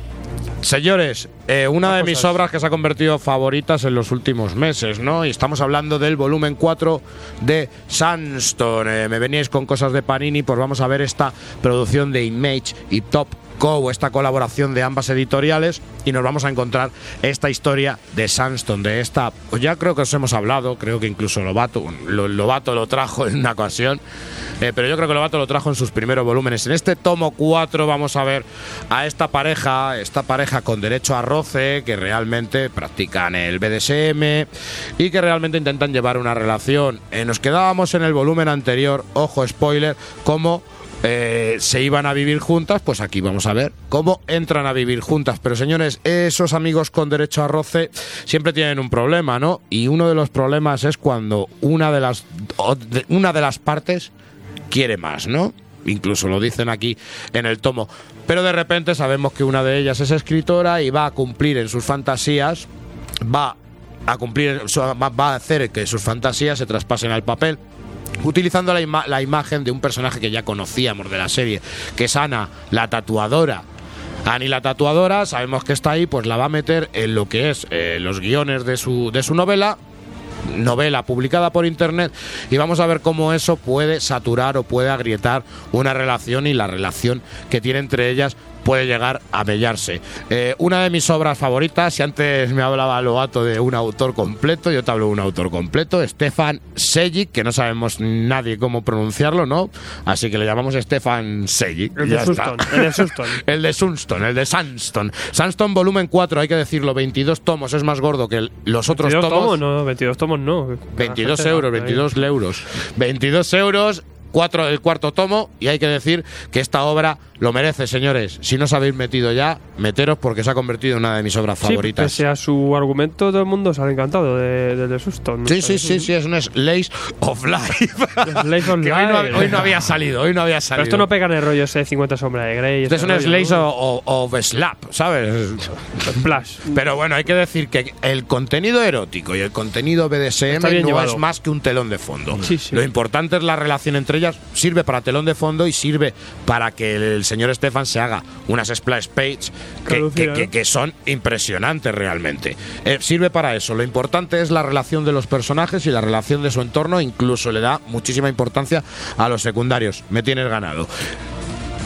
Señores, eh, una de mis obras que se ha convertido favoritas en los últimos meses, ¿no? Y estamos hablando del volumen 4 de Sandstone. Eh, me veníais con cosas de Panini, pues vamos a ver esta producción de Image y Top Co, esta colaboración de ambas editoriales, y nos vamos a encontrar esta historia de Sandstone, de esta, pues ya creo que os hemos hablado, creo que incluso Lobato, lo, Lobato lo trajo en una ocasión, eh, pero yo creo que Lobato lo trajo en sus primeros volúmenes. En este tomo 4 vamos a ver a esta pareja, esta pareja con derecho a roce, que realmente practican el BDSM y que realmente intentan llevar una relación. Eh, nos quedábamos en el volumen anterior, ojo spoiler, como eh, se iban a vivir juntas, pues aquí vamos a ver cómo entran a vivir juntas. Pero señores, esos amigos con derecho a roce siempre tienen un problema, ¿no? Y uno de los problemas es cuando una de las, una de las partes quiere más, ¿no? Incluso lo dicen aquí en el tomo. Pero de repente sabemos que una de ellas es escritora y va a cumplir en sus fantasías, va a cumplir, va a hacer que sus fantasías se traspasen al papel utilizando la, la imagen de un personaje que ya conocíamos de la serie, que es Ana, la tatuadora. Annie la tatuadora, sabemos que está ahí, pues la va a meter en lo que es eh, los guiones de su, de su novela, novela publicada por internet y vamos a ver cómo eso puede saturar o puede agrietar una relación y la relación que tiene entre ellas puede llegar a mellarse. Eh, una de mis obras favoritas, si antes me hablaba Loato de un autor completo, yo te hablo de un autor completo, Stefan Sejic, que no sabemos nadie cómo pronunciarlo, ¿no? Así que le llamamos Stefan Sejic. El de. Sunston, [laughs] el de Sunston. El de Sunston, el de Sandstone. Sandstone volumen 4, hay que decirlo, 22 tomos, es más gordo que el- los otros 22 tomos. tomos, no, 22 tomos no. 22 La gente euros, va ahí. 22 euros. 22 euros, cuatro, el cuarto tomo, y hay que decir que esta obra lo merece, señores. Si no os habéis metido ya, meteros porque se ha convertido en una de mis obras Sí, favoritas. pese a su argumento, todo el mundo sale encantado de, de, de Susto. ¿no? Sí, sí, sí, sí, es un Slice of Life. [laughs] Of [laughs] que hoy no, Life. hoy no había salido, hoy no había Pero salido. esto no pega en el rollo ese 50 sombras de Grey. Este es un ¿no? of, of Slap, ¿sabes? Splash. Pero bueno, hay que decir que el contenido erótico y el contenido BDSM no llevado. es más que un telón de fondo. Sí, sí. Lo importante es la relación entre sirve para telón de fondo y sirve para que el señor Stefan se haga unas splash page que, Reducida, que- que- ¿no? que son impresionantes realmente. Eh, sirve para eso. Lo importante es la relación de los personajes y la relación de su entorno, incluso le da muchísima importancia a los secundarios. Me tienes ganado.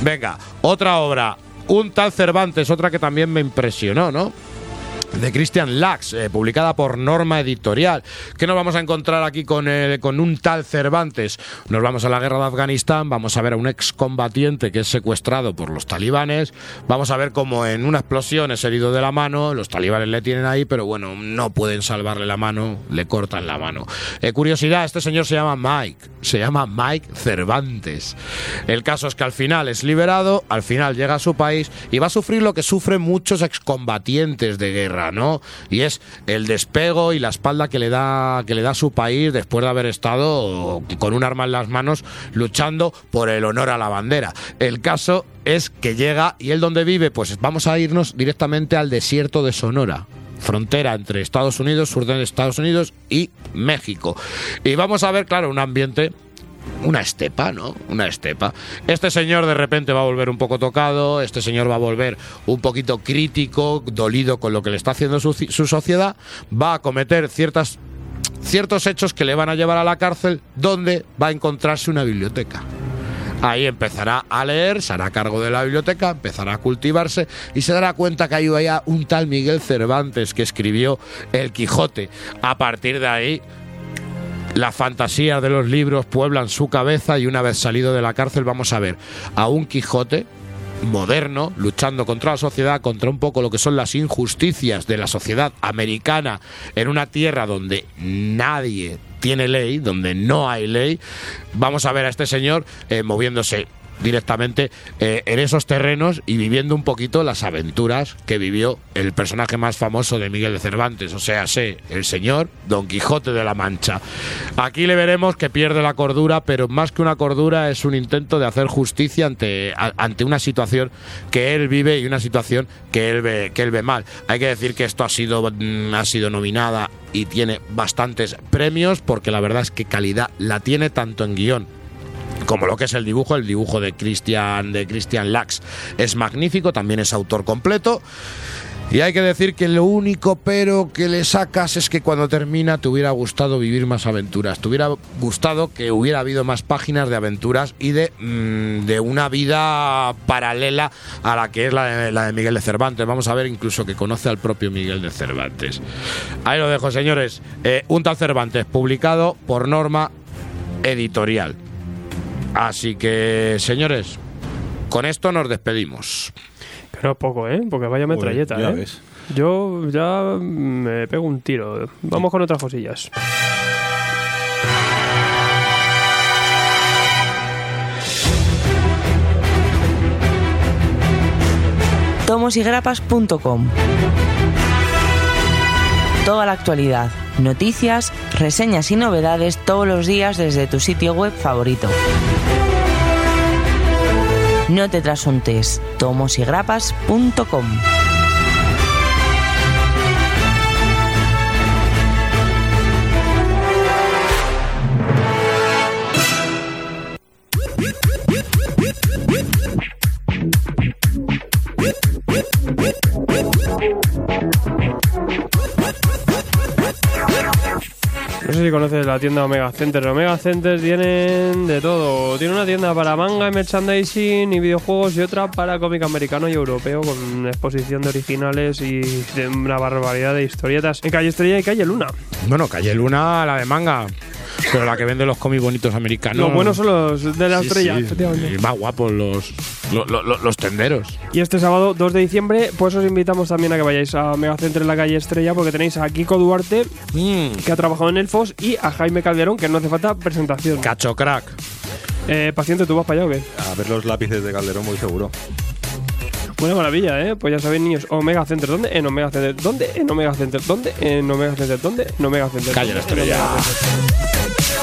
Venga, otra obra. Un tal Cervantes, otra que también me impresionó, ¿no? De Christian Lax, eh, publicada por Norma Editorial. ¿Qué nos vamos a encontrar aquí con, eh, con un tal Cervantes? Nos vamos a la guerra de Afganistán, vamos a ver a un excombatiente que es secuestrado por los talibanes, vamos a ver cómo en una explosión es herido de la mano, los talibanes le tienen ahí, pero bueno, no pueden salvarle la mano, le cortan la mano. Eh, curiosidad, este señor se llama Mike, se llama Mike Cervantes. El caso es que al final es liberado, al final llega a su país y va a sufrir lo que sufren muchos excombatientes de guerra, ¿no? Y es el despego y la espalda que le da que le da su país después de haber estado con un arma en las manos luchando por el honor a la bandera. El caso es que llega y él donde vive, pues vamos a irnos directamente al desierto de Sonora frontera entre Estados Unidos, sur de Estados Unidos y México. Y vamos a ver, claro, un ambiente una estepa, ¿no? Una estepa. Este señor de repente va a volver un poco tocado, este señor va a volver un poquito crítico, dolido con lo que le está haciendo su, sociedad, va a cometer ciertas ciertos hechos que le van a llevar a la cárcel donde va a encontrarse una biblioteca. Ahí empezará a leer, se hará cargo de la biblioteca, empezará a cultivarse y se dará cuenta que hay allá un tal Miguel Cervantes que escribió El Quijote. A partir de ahí las fantasías de los libros pueblan su cabeza y una vez salido de la cárcel vamos a ver a un Quijote moderno, luchando contra la sociedad, contra un poco lo que son las injusticias de la sociedad americana en una tierra donde nadie tiene ley, donde no hay ley. Vamos a ver a este señor eh, moviéndose directamente eh, en esos terrenos y viviendo un poquito las aventuras que vivió el personaje más famoso de Miguel de Cervantes, o sea, sé, el señor Don Quijote de la Mancha. Aquí le veremos que pierde la cordura, pero más que una cordura es un intento de hacer justicia ante, a- ante una situación que él vive y una situación que él ve, que él ve mal. Hay que decir que esto ha sido, mm, ha sido nominada y tiene bastantes premios porque la verdad es que calidad la tiene tanto en guion como lo que es el dibujo, el dibujo de Christian de Christian Lax es magnífico, también es autor completo. Y hay que decir que lo único pero que le sacas es que cuando termina te hubiera gustado vivir más aventuras, te hubiera gustado que hubiera habido más páginas de aventuras y de, mm, de una vida paralela a la que es la de, la de Miguel de Cervantes. Vamos a ver incluso que conoce al propio Miguel de Cervantes. Ahí lo dejo, señores. Eh, un tal Cervantes, publicado por norma editorial. Así que, señores, con esto nos despedimos. Es poco, ¿eh? Porque vaya metralleta, ya ¿eh? ves. Yo ya me pego un tiro. Vamos con otras cosillas. tomosigrapas.com Toda la actualidad, noticias, reseñas y novedades todos los días desde tu sitio web favorito. No te trasuntes, tomosigrapas.com No sé si conoces la tienda Omega Center. Omega Center tienen de todo. Tiene una tienda para manga y merchandising y videojuegos y otra para cómic americano y europeo con exposición de originales y de una barbaridad de historietas en Calle Estrella y Calle Luna. Bueno, Calle Luna, la de manga. Pero la que vende los cómics bonitos americanos. Los buenos son los de la Sí, estrella, sí. efectivamente. Y más guapos los, los, los- los tenderos. Y este sábado 2 de diciembre, pues os invitamos también a que vayáis a Omega Center en la calle Estrella porque tenéis a Kiko Duarte, que ha trabajado en Elfos, y a Jaime Calderón, que no hace falta presentación. Cacho crack. Eh, paciente, ¿tú vas para allá o qué? A ver los lápices de Calderón, muy seguro. Buena maravilla, ¿eh? Pues ya sabéis, niños, Omega Center. ¿Dónde? En Omega Center. ¿Dónde? En Omega Center. ¿Dónde? En Omega Center. ¿Dónde? En Omega Center. Calle la Estrella.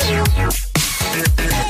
Omega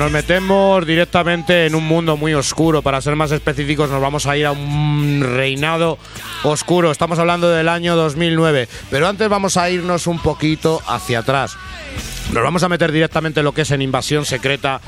nos metemos directamente en un mundo muy oscuro. Para ser más específicos, nos vamos a ir a un reinado oscuro. Estamos hablando del año 2009. Pero antes vamos a irnos un poquito hacia atrás. Nos vamos a meter directamente en lo que es en invasión secreta,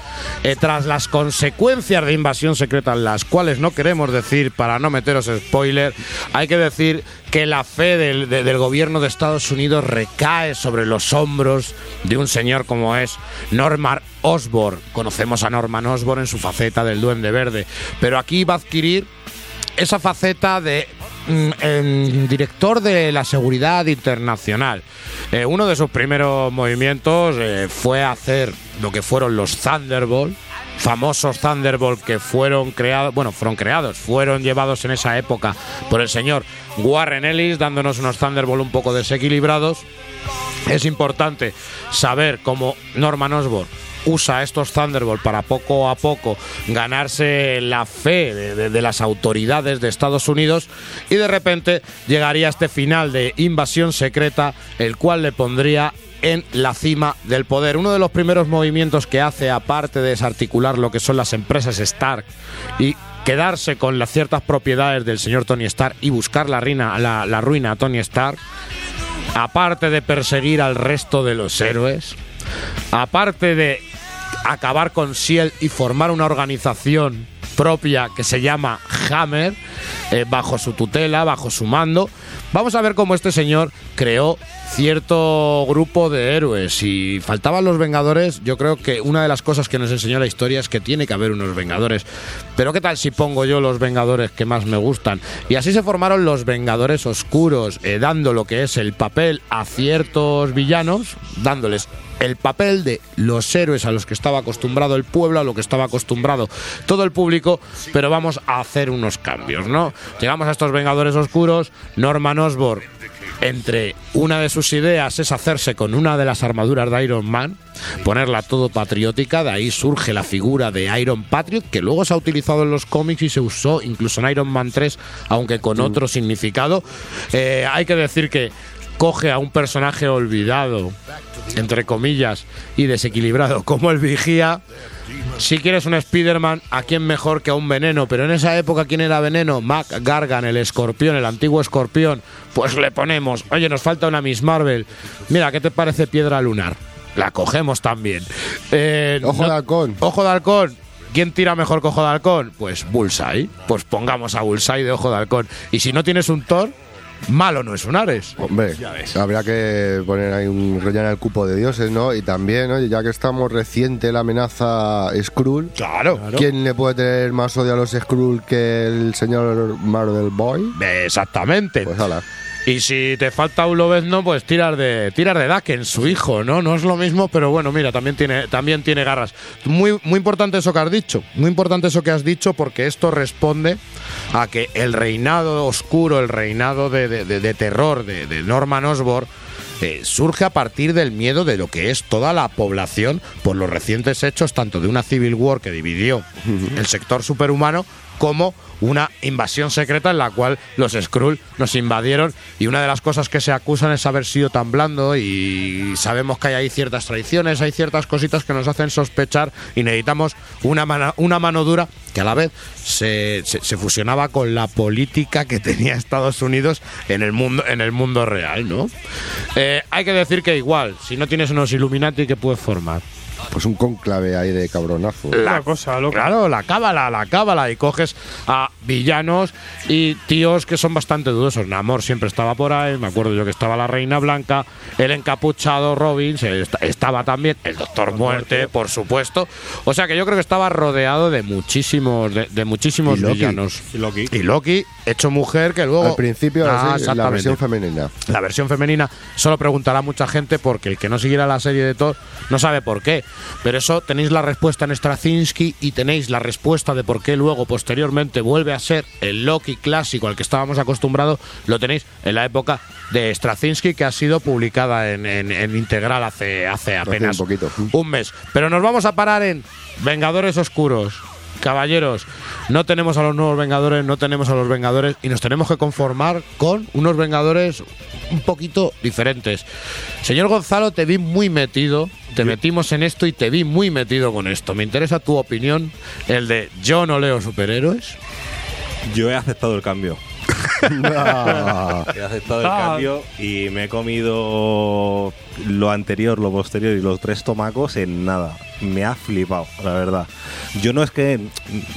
eh, tras las consecuencias de invasión secreta, las cuales no queremos decir para no meteros spoiler, hay que decir que la fe del, de- del gobierno de Estados Unidos recae sobre los hombros de un señor como es Norman Osborn. Conocemos a Norman Osborn en su faceta del Duende Verde, pero aquí va a adquirir esa faceta de mm, director de la seguridad internacional. Eh, uno de sus primeros movimientos eh, fue hacer lo que fueron los Thunderbolt, famosos Thunderbolt que fueron creados, bueno, fueron creados, fueron llevados en esa época por el señor Warren Ellis, dándonos unos Thunderbolt un poco desequilibrados. Es importante saber cómo Norman Osborn usa estos Thunderbolt para poco a poco ganarse la fe de, las autoridades de Estados Unidos y de repente llegaría este final de invasión secreta, el cual le pondría en la cima del poder. Uno de los primeros movimientos que hace, aparte de desarticular lo que son las empresas Stark y quedarse con las ciertas propiedades del señor Tony Stark y buscar la, reina, la, la ruina a Tony Stark, aparte de perseguir al resto de los héroes, aparte de acabar con Shield y formar una organización propia que se llama Hammer, eh, bajo su tutela, bajo su mando, vamos a ver cómo este señor creó cierto grupo de héroes y faltaban los Vengadores, yo creo que una de las cosas que nos enseñó la historia es que tiene que haber unos Vengadores. Pero qué tal si pongo yo los Vengadores que más me gustan? Y así se formaron los Vengadores Oscuros, eh, dando lo que es el papel a ciertos villanos, dándoles el papel de los héroes a los que estaba acostumbrado el pueblo, a lo que estaba acostumbrado todo el público, pero vamos a hacer unos cambios, ¿no? Llegamos a estos Vengadores Oscuros, Norman Osborn entre una de sus ideas es hacerse con una de las armaduras de Iron Man, ponerla todo patriótica, de ahí surge la figura de Iron Patriot, que luego se ha utilizado en los cómics y se usó incluso en Iron Man 3, aunque con otro significado. Eh, hay que decir que coge a un personaje olvidado, entre comillas, y desequilibrado como el vigía. Si quieres un Spider-Man, ¿a quién mejor que a un veneno? Pero en esa época, ¿quién era veneno? Mac Gargan, el escorpión, el antiguo escorpión. Pues le ponemos, oye, nos falta una Miss Marvel. Mira, ¿qué te parece Piedra Lunar? La cogemos también. Eh, Ojo no- de halcón. Ojo de halcón. ¿Quién tira mejor que Ojo de Halcón? Pues Bullseye. Pues pongamos a Bullseye de Ojo de Halcón. Y si no tienes un Thor, malo no es un Ares. Hombre, habría que poner ahí un rellenar el cupo de dioses, ¿no? Y también, oye, ya que estamos reciente la amenaza Skrull, Claro. ¿quién le puede tener más odio a los Skrull que el señor Marvel Boy? Exactamente. Pues ala. Y si te falta un Lobezno, pues tirar de tirar de Daken, su hijo, ¿no? No es lo mismo, pero bueno, mira, también tiene también tiene garras. Muy muy importante eso que has dicho. Muy importante eso que has dicho porque esto responde a que el reinado oscuro, el reinado de, de- de- de terror de, de Norman Osborn eh, surge a partir del miedo de lo que es toda la población por los recientes hechos tanto de una civil war que dividió el sector superhumano como una invasión secreta en la cual los Skrull nos invadieron y una de las cosas que se acusan es haber sido tan blando y sabemos que hay ahí ciertas traiciones, hay ciertas cositas que nos hacen sospechar y necesitamos una mano, una mano dura que a la vez se, fusionaba con la política que tenía Estados Unidos en el mundo, en el mundo real, ¿no? Eh, hay que decir que igual, si no tienes unos Illuminati, ¿qué puedes formar? Pues un cónclave ahí de cabronazo. Una cosa loca. Claro, la cábala, la cábala. Y coges a villanos y tíos que son bastante dudosos. Namor siempre estaba por ahí. Me acuerdo yo que estaba la Reina Blanca, el encapuchado Robin, estaba también el Doctor Muerte, por supuesto. O sea que yo creo que estaba rodeado de muchísimos, de, de muchísimos Y Loki. villanos. Y Loki. Y Loki, hecho mujer, que luego. Al principio, Ah, así, la versión femenina. La versión femenina solo preguntará mucha gente porque el que no siguiera la serie de Thor no sabe por qué. Pero eso tenéis la respuesta en Straczynski y tenéis la respuesta de por qué luego posteriormente vuelve a ser el Loki clásico al que estábamos acostumbrados. Lo tenéis en la época de Straczynski que ha sido publicada en, en- en integral hace, hace apenas un poquito. un mes. Pero nos vamos a parar en Vengadores Oscuros. Caballeros, no tenemos a los nuevos Vengadores, no tenemos a los Vengadores y nos tenemos que conformar con unos Vengadores un poquito diferentes. Señor Gonzalo, te vi muy metido, te metimos en esto y te vi muy metido con esto. Me interesa tu opinión, el de yo no leo superhéroes. Yo he aceptado el cambio. [laughs] He aceptado el Ah. cambio y me he comido lo anterior, lo posterior y los tres tomacos en nada. Me ha flipado, la verdad. Yo no es que.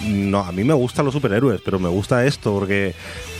No, a mí me gustan los superhéroes, pero me gusta esto porque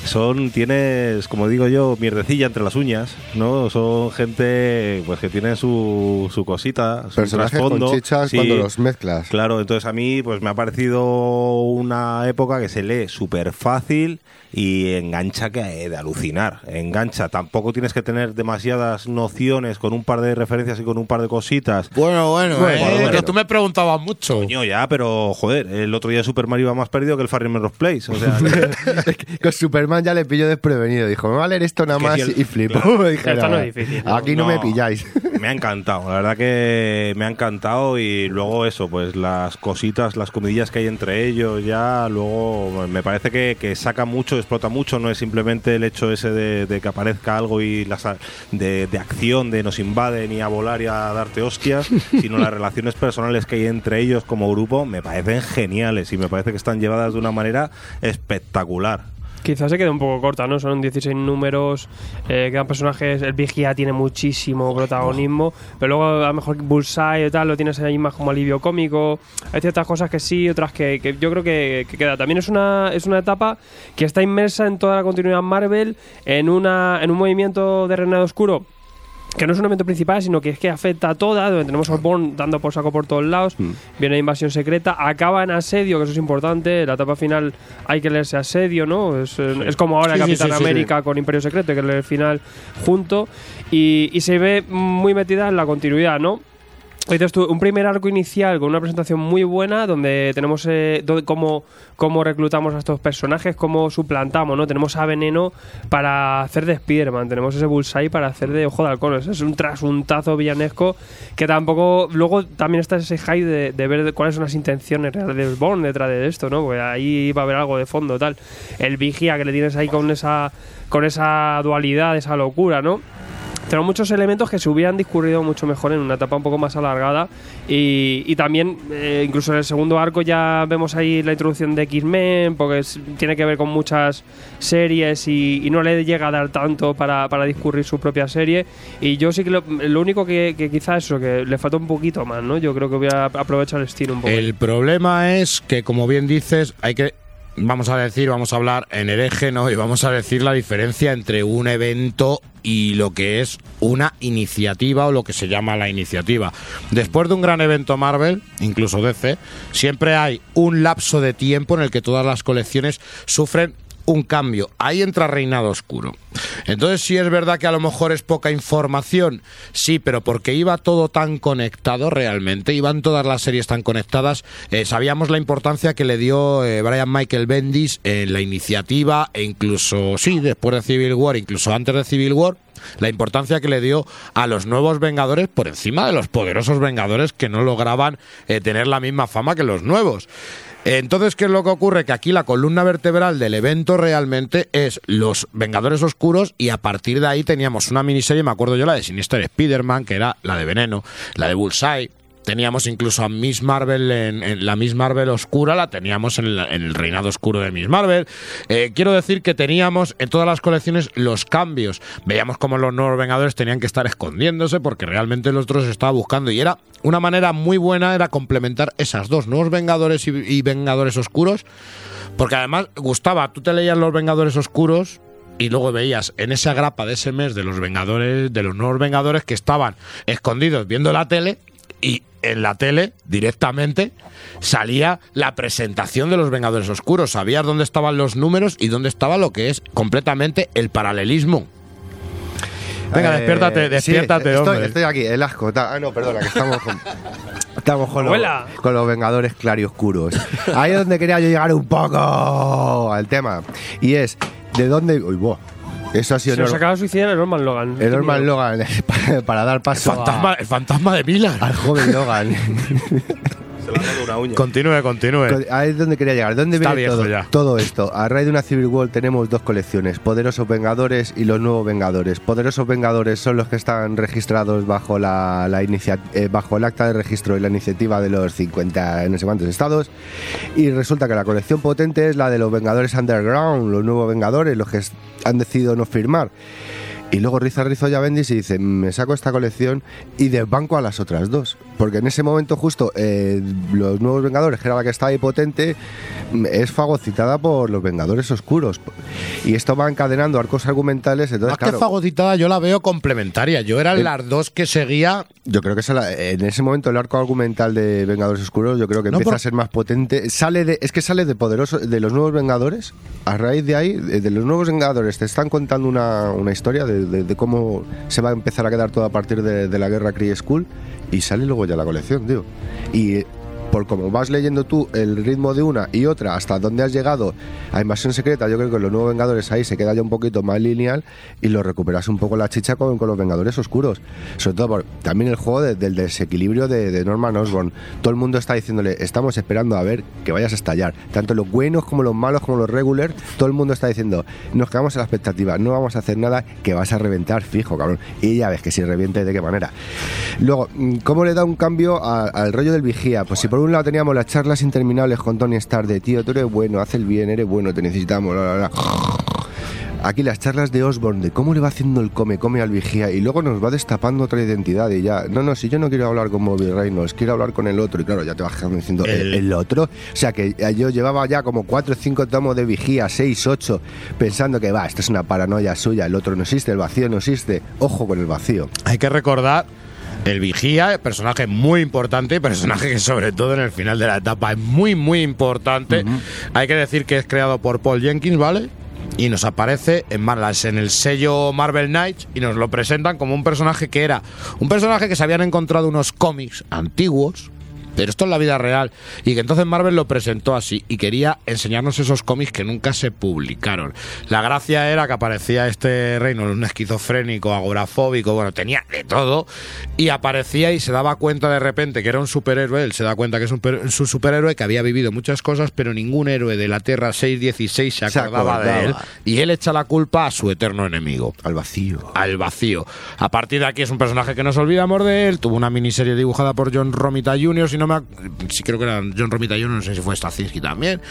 son. Tienes, como digo yo, mierdecilla entre las uñas, ¿no? Son gente pues que tiene su, su cosita, su personajes con trasfondo. chichas Sí. cuando los mezclas. Claro, entonces a mí pues me ha parecido una época que se lee súper fácil y engancha que eh, de alucinar. Engancha. Tampoco tienes que tener demasiadas nociones con un par de referencias y con un par de cositas. Bueno, bueno, Bueno, eh, bueno. que tú me preguntabas mucho. Coño, ya, pero joder, el otro día Super Mario iba más perdido que el Emblem Place. O sea, [laughs] que- Con Superman Ya le pilló desprevenido. Dijo, me va a leer esto nada más si el- y flipó. [laughs] Dije, Esto no "Nada, es difícil, ¿no? Aquí no, me pilláis. [laughs] Me ha encantado, la verdad que me ha encantado y luego eso, pues las cositas, las comidillas que hay entre ellos ya, luego me parece que, que saca mucho, explota mucho, no es simplemente el hecho ese de, de que aparezca algo y las de acción, de nos invaden y a volar y a darte hostias, [laughs] sino las relaciones personales que hay entre ellos como grupo me parecen geniales y me parece que están llevadas de una manera espectacular. Quizás se quede un poco corta, ¿no? Son 16 números, eh, quedan personajes. El Vigia tiene muchísimo protagonismo, pero luego a lo mejor Bullseye y tal lo tienes ahí más como alivio cómico. Hay ciertas cosas que sí, otras que, yo creo que, que queda. También es una, es una etapa que está inmersa en toda la continuidad Marvel, en, una, en un movimiento de reinado oscuro que no es un evento principal, sino que es que afecta a toda, donde tenemos a Osborn dando por saco por todos lados, viene invasión secreta, acaba en asedio, que eso es importante, la etapa final hay que leerse asedio, ¿no? Es, eh, es como ahora Sí, Capitán sí, América con Imperio Secreto, hay que leer el final junto, y, y se ve muy metida en la continuidad, ¿no? Un primer arco inicial con una presentación muy buena donde tenemos eh, do- cómo, cómo reclutamos a estos personajes, cómo suplantamos, ¿no? Tenemos a Veneno para hacer de Spider-Man, tenemos ese Bullseye para hacer de Ojo de Halcón. Es un trasuntazo villanesco que tampoco... Luego también está ese hype de, ver cuáles son las intenciones reales de Bond detrás de esto, ¿no? Porque ahí va a haber algo de fondo, tal. El Vigia que le tienes ahí con esa, con esa dualidad, esa locura, ¿no? Tenemos muchos elementos que se hubieran discurrido mucho mejor en una etapa un poco más alargada y, también eh, incluso en el segundo arco ya vemos ahí la introducción de X-Men porque tiene que ver con muchas series y, no le llega a dar tanto para, para discurrir su propia serie y yo sí que lo, lo único que, que quizás eso que le falta un poquito más no yo creo que voy a aprovechar el estilo un poco El problema es que, como bien dices, hay que. Vamos a decir, vamos a hablar en hereje, ¿no? Y vamos a decir la diferencia entre un evento y lo que es una iniciativa o lo que se llama la iniciativa. Después de un gran evento Marvel, incluso DC, siempre hay un lapso de tiempo en el que todas las colecciones sufren un cambio. Ahí entra Reinado Oscuro. Entonces, sí es verdad que a lo mejor es poca información, sí, pero porque iba todo tan conectado realmente, iban todas las series tan conectadas, eh, sabíamos la importancia que le dio eh, Brian Michael Bendis en la iniciativa e incluso, sí, después de Civil War, incluso antes de Civil War, la importancia que le dio a los nuevos Vengadores por encima de los poderosos Vengadores que no lograban eh, tener la misma fama que los nuevos. Entonces, ¿qué es lo que ocurre? Que aquí la columna vertebral del evento realmente es los Vengadores Oscuros y a partir de ahí teníamos una miniserie, me acuerdo yo, la de Sinister Spider-Man, que era la de Veneno, la de Bullseye. Teníamos incluso a Miss Marvel en, la Miss Marvel oscura, la teníamos en, el reinado oscuro de Miss Marvel. Eh, quiero decir que teníamos en todas las colecciones los cambios. Veíamos cómo los nuevos Vengadores tenían que estar escondiéndose porque realmente los otros estaba buscando y era una manera muy buena era complementar esas dos, nuevos Vengadores y, y Vengadores oscuros. Porque además gustaba, tú te leías los Vengadores oscuros y luego veías en esa grapa de ese mes de los Vengadores, de los nuevos Vengadores que estaban escondidos viendo la tele y en la tele directamente salía la presentación de los Vengadores Oscuros. Sabías dónde estaban los números y dónde estaba lo que es completamente el paralelismo. Venga, Eh, despiértate, sí, despiértate, estoy, hombre. Estoy aquí, el asco. Ah, no, perdona, que estamos con, [laughs] estamos con, los, con los Vengadores Clarioscuros. Ahí es donde quería yo llegar un poco al tema. Y es, ¿de dónde...? Uy, buah. Eso ha sido se nos acaba de suicidar el Norman Logan el Norman Logan [laughs] para, para dar paso a- Fantasma, el fantasma de Miller. al joven Logan. [laughs] Se le ha una uña. Continúe, continúe. Con- Ahí es donde quería llegar. ¿Dónde Está viene todo, ya. todo esto? A raíz de una Civil War tenemos dos colecciones, Poderosos Vengadores y los Nuevos Vengadores. Poderosos Vengadores son los que están registrados bajo la, la inicia- eh, bajo el acta de registro y la iniciativa de los 50 no sé cuántos estados. Y resulta que la colección potente es la de los Vengadores Underground, los Nuevos Vengadores, los que han decidido no firmar. Y luego riza rizo ya Bendis y dice, me saco esta colección y desbanco a las otras dos. Porque en ese momento justo eh, los nuevos Vengadores, que era la que estaba ahí potente, es fagocitada por los Vengadores Oscuros. Y esto va encadenando arcos argumentales. Entonces, Más que fagocitada, yo la veo complementaria. Yo eran Eh, las dos que seguía. yo creo que en ese momento el arco argumental de Vengadores Oscuros yo creo que No, empieza por- a ser más potente. Sale de, es que sale de poderoso de los nuevos Vengadores. A raíz de ahí, de, de los nuevos Vengadores, te están contando una, una historia de, de- cómo se va a empezar a quedar todo a partir de, de la guerra Kree School y sale luego ya la colección, tío. Y eh, por como vas leyendo tú el ritmo de una y otra, hasta dónde has llegado a Invasión Secreta, yo creo que los nuevos Vengadores ahí se queda ya un poquito más lineal y lo recuperas un poco la chicha con, con los Vengadores Oscuros. Sobre todo por también el juego de- del desequilibrio de, Norman Osborn. Todo el mundo está diciéndole, estamos esperando a ver que vayas a estallar. Tanto los buenos como los malos como los regular, todo el mundo está diciendo, nos quedamos en la expectativa, no vamos a hacer nada, que vas a reventar fijo, cabrón. Y ya ves que si reviente, ¿de qué manera? Luego, mm, ¿cómo le da un cambio al rollo del vigía? Pues si por un lado teníamos las charlas interminables con Tony Stark de tío, tú eres bueno, haz el bien, eres bueno, te necesitamos, bla, bla, bla. Aquí las charlas de Osborne de cómo le va haciendo el come, come al vigía y luego nos va destapando otra identidad y ya, no, no, si yo no quiero hablar con Bobby Reynolds, quiero hablar con el otro y claro, ya te vas quedando diciendo el, el otro. O sea que yo llevaba ya como cuatro o cinco tomos de vigía, seis, ocho, pensando que va, esto es una paranoia suya, el otro no existe, el vacío no existe. Ojo con el vacío. Hay que recordar el vigía, personaje muy importante, personaje que sobre todo en el final de la etapa es muy muy importante. Hay que decir que es creado por Paul Jenkins, ¿vale? Y nos aparece en, Marlas, en el sello Marvel Knights y nos lo presentan como un personaje que era un personaje que se habían encontrado unos cómics antiguos, pero esto es la vida real. Y que entonces Marvel lo presentó así y quería enseñarnos esos cómics que nunca se publicaron. La gracia era que aparecía este reino, un esquizofrénico, agorafóbico, bueno, tenía de todo. Y aparecía y se daba cuenta de repente que era un superhéroe. Él se da cuenta que es un, per- es un superhéroe que había vivido muchas cosas, pero ningún héroe de la Tierra 616 se Se acordaba, de él. Y él echa la culpa a su eterno enemigo. Al vacío. Al vacío. A partir de aquí es un personaje que nos olvidamos de él. Tuvo una miniserie dibujada por John Romita Jr., si no me... Sí, creo que era John Romita Jr., no sé si fue Stacinski también.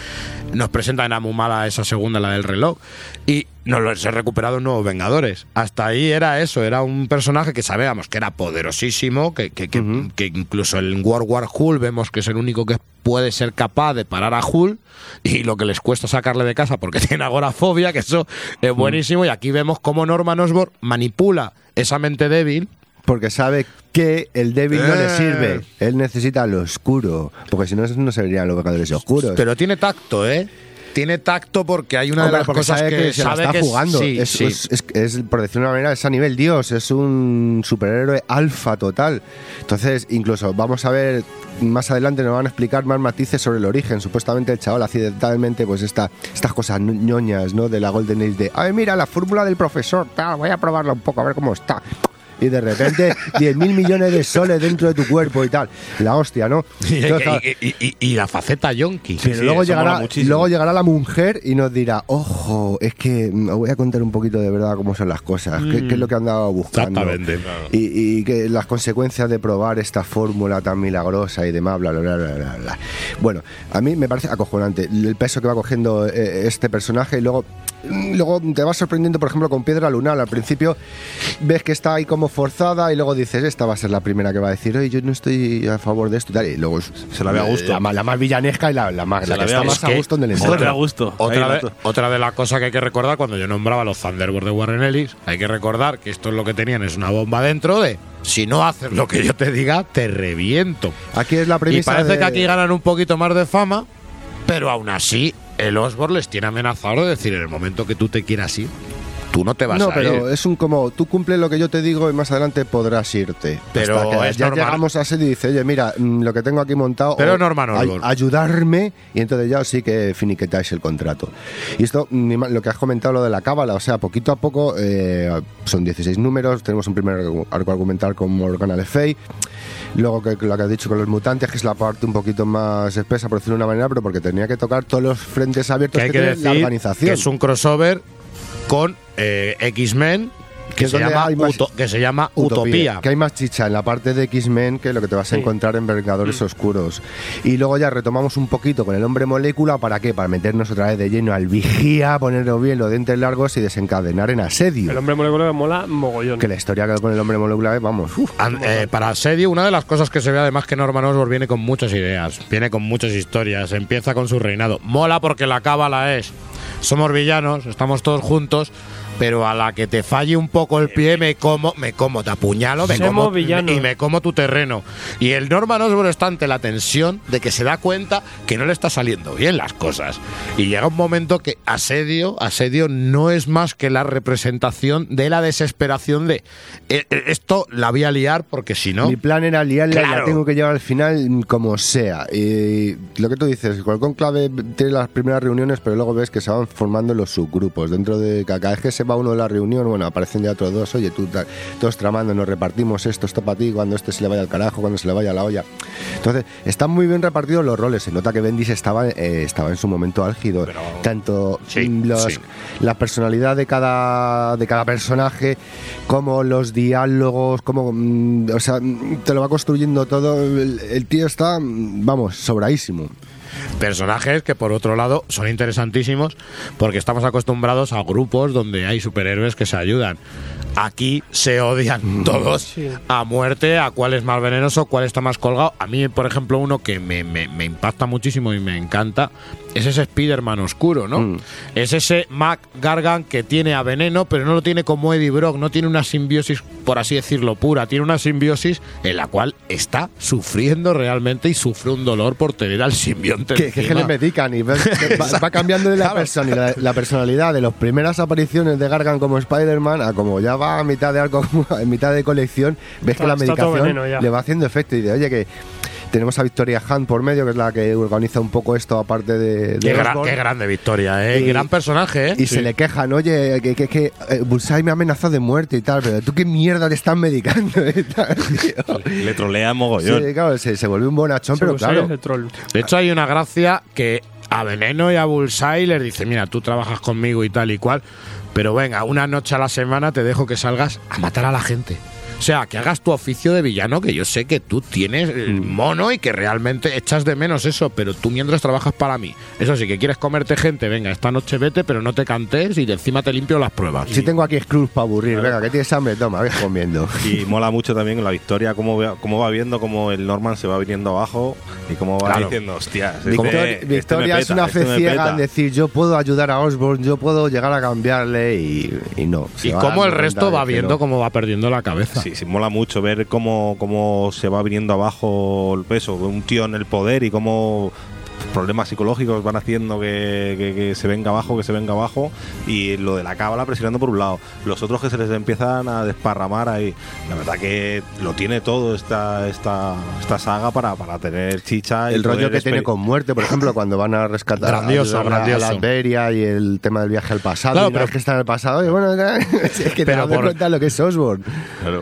Nos presenta en Amumala esa segunda, la del reloj. Y nos lo se en Nuevos Vengadores. Hasta ahí era eso, era un personaje que sabíamos que era poderosísimo, que, que, que- que incluso en World War Hulk vemos que es el único que puede ser capaz de parar a Hulk y lo que les cuesta sacarle de casa porque [laughs] tiene agorafobia, que eso es buenísimo. Y aquí vemos cómo Norman Osborn manipula esa mente débil Porque sabe que el débil no le Eh. sirve. Él necesita lo oscuro. Porque si no, no se verían los Vengadores oscuros. Pero tiene tacto, ¿eh? Tiene tacto porque hay una Hombre, de las cosas sabe que, se la sabe está que jugando. sí, es, sí. es- es- es, por decirlo de una manera, es a nivel Dios, es un superhéroe alfa total. Entonces, incluso vamos a ver más adelante, nos van a explicar más matices sobre el origen. Supuestamente el chaval accidentalmente, pues esta, estas cosas ñoñas, ¿no? De la Golden Age de, ay, mira, la fórmula del profesor, tal, voy a probarla un poco, a ver cómo está. Y de repente, [laughs] 10 mil millones de soles dentro de tu cuerpo y tal. La hostia, ¿no? [laughs] Y, Entonces, claro, y- y- y- y la faceta yonki. pero luego, llegará, luego llegará la mujer y nos dirá, ojo, es que me voy a contar un poquito de verdad cómo son las cosas, qué, qué es lo que han dado buscando. Exactamente. Y, y que las consecuencias de probar esta fórmula tan milagrosa y demás, bla, bla, bla, bla, bla, bla. Bueno, a mí me parece acojonante el peso que va cogiendo eh, este personaje y luego, luego te vas sorprendiendo, por ejemplo, con Piedra Lunar. Al principio ves que está ahí como forzada y luego dices, esta va a ser la primera que va a decir, oye, yo no estoy a favor de esto y tal. Y luego se la ve a gusto. La, la más villanesca y la, la más Se la la que está más a gusto en el Se la entorno. ve a gusto. Otra, Ahí de, otra de las cosas que hay que recordar cuando yo nombraba los Thunderbolts de Warren Ellis, hay que recordar que esto es lo que tenían, es una bomba dentro de si no haces lo que yo te diga, te reviento. Aquí es la Y premisa parece de- que aquí ganan un poquito más de fama, pero aún así el Osborn les tiene amenazado de decir en el momento que tú te quieras ir, tú no te vas no, a pero ir. es un como, tú cumples lo que yo te digo y más adelante podrás irte. Pero Hasta que es ya normal. llegamos a ser y dice, oye, mira, mm, lo que tengo aquí montado. Pero Norman Osborn. ayudarme y entonces ya sí que finiquetáis el contrato. Y esto, mm, lo que has comentado, lo de la cábala, o sea, poquito a poco, eh, son 16 números, tenemos un primer arco argumental con Morgana Le Fay. Luego que, lo que has dicho con los mutantes, que es la parte un poquito más espesa, por decirlo de una manera, pero porque tenía que tocar todos los frentes abiertos que que, que tiene la organización. que es un crossover con eh, X-Men que, es se llama Uto- que se llama Utopía. Que hay más chicha en la parte de X-Men que lo que te vas a encontrar en Vengadores Mm. Oscuros. Y luego ya retomamos un poquito con el hombre molécula. ¿Para qué? Para meternos otra vez de lleno al vigía, ponerlo bien los dientes largos y desencadenar en asedio. El hombre molécula mola mogollón. Que la historia que con el hombre molécula es, vamos, uf, An- eh, para Asedio, una de las cosas que se ve además que Norman Osborn viene con muchas ideas, viene con muchas historias, empieza con su reinado. Mola porque la cábala es, somos villanos, estamos todos juntos, pero a la que te falle un poco el pie me como, me como, te apuñalo, me Somos como villanos. y me como tu terreno. Y el Norman Osborn está ante la tensión de que se da cuenta que no le está saliendo bien las cosas. Y llega un momento que asedio, asedio no es más que la representación de la desesperación de "Eh, eh, esto la voy a liar porque si no Mi plan era liarla y la Claro. tengo que llevar al final como sea. Y lo que tú dices, el conclave tiene las primeras reuniones, pero luego ves que se van formando los subgrupos. Dentro de cada vez que se va uno de la reunión, bueno, aparecen ya otros dos, oye, tú, todos tramando, nos repartimos esto, esto para ti, cuando este se le vaya al carajo, cuando se le vaya a la olla. Entonces, están muy bien repartidos los roles. Se nota que Bendis estaba, eh, estaba en su momento álgido. Tanto Sí, los- sí. la personalidad de cada, de cada personaje, como los diálogos, como, mm, o sea, mm, te lo va construyendo todo. El, el tío está, mm, vamos, sobradísimo. Personajes que por otro lado son interesantísimos porque estamos acostumbrados a grupos donde hay superhéroes que se ayudan. Aquí se odian todos Sí. a muerte, a cuál es más venenoso, cuál está más colgado. A mí, por ejemplo, uno que me, me- me impacta muchísimo y me encanta es ese Spider-Man oscuro, ¿no? Mm. Es ese Mac Gargan que tiene a veneno, pero no lo tiene como Eddie Brock, no tiene una simbiosis, por así decirlo, pura. Tiene una simbiosis en la cual está sufriendo realmente y sufre un dolor por tener al simbionte. Que, que, es que le medican y va, [laughs] va- cambiando de la, personalidad, la personalidad de las primeras apariciones de Gargan como Spider-Man a como ya va a mitad de arco, en [laughs] mitad de colección, ves Está- que la medicación le va haciendo efecto y de oye que tenemos a Victoria Hunt por medio, que es la que organiza un poco esto aparte de, de Qué, gra- Osborn. qué grande Victoria, ¿eh? Y- Gran personaje, ¿eh? Y Sí. se le quejan, oye, que, que, que eh, Bullseye me ha amenazado de muerte y tal, pero tú qué mierda te estás medicando y [laughs] tal, tío. Le trolea mogollón. Sí, claro, se, se vuelve un bonachón, pero Bullseye claro. troll. De hecho, hay una gracia que a Veneno y a Bullseye les dice, mira, tú trabajas conmigo y tal y cual, pero venga, una noche a la semana te dejo que salgas a matar a la gente. O sea, que hagas tu oficio de villano, que yo sé que tú tienes el Mm. mono y que realmente echas de menos eso, pero tú mientras trabajas para mí. Eso sí, que quieres comerte gente, venga, esta noche vete, pero no te cantes y de encima te limpio las pruebas. Si tengo aquí Scrooge para aburrir, venga, que tienes hambre, toma, ves comiendo. Y mola mucho también la victoria, cómo, cómo va viendo cómo el Norman se va viniendo abajo y cómo va Claro. diciendo, hostias. este- Victoria, este Victoria es una este fe me ciega peta". en decir yo puedo ayudar a Osborn, yo puedo llegar a cambiarle y, y no. Y cómo el resto va viendo no. cómo va perdiendo la cabeza. Sí, sí, mola mucho ver cómo, cómo se va viniendo abajo el peso, un tío en el poder y cómo problemas psicológicos van haciendo que, que- que se venga abajo, que se venga abajo y lo de la cábala presionando por un lado, los otros que se les empiezan a desparramar ahí. La verdad que lo tiene todo esta, esta, esta saga para, para tener chicha. y El rollo que tiene con muerte, por ejemplo, cuando van a rescatar Grandioso, a, ayudar a- grandioso. a la Beria y el tema del viaje al pasado. Claro, y pero- vez que está en el pasado, oye, bueno, [laughs] es que te Pero por- cuenta lo que es Osborn.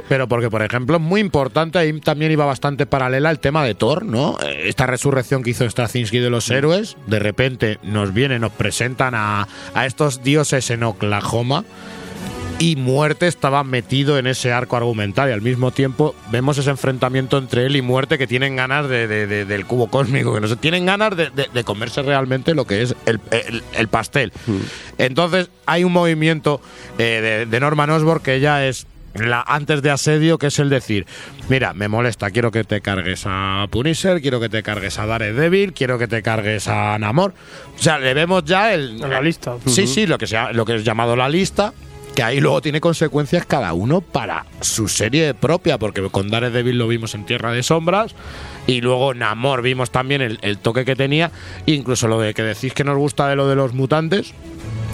Pero porque, por ejemplo, es muy importante, ahí también iba bastante paralela el tema de Thor, ¿no? Eh, Esta resurrección que hizo Straczynski de los héroes, de repente nos viene, nos presentan a, a estos dioses en Oklahoma y Muerte estaba metido en ese arco argumental. Y al mismo tiempo vemos ese enfrentamiento entre él y Muerte que tienen ganas de, de- de- del cubo cósmico, que no sé, tienen ganas de, comerse realmente lo que es el, el- el pastel. Entonces hay un movimiento eh, de, de Norman Osborn que ya es la antes de asedio, que es el decir, mira, me molesta, quiero que te cargues a Punisher, quiero que te cargues a Daredevil, quiero que te cargues a Namor. O sea, le vemos ya el, la lista. Sí, sí, lo que, sea, lo que es llamado la lista, que ahí luego tiene consecuencias cada uno para su serie propia, porque con Daredevil lo vimos en Tierra de Sombras, y luego Namor vimos también el, el toque que tenía, incluso lo de que decís que nos gusta de lo de los mutantes.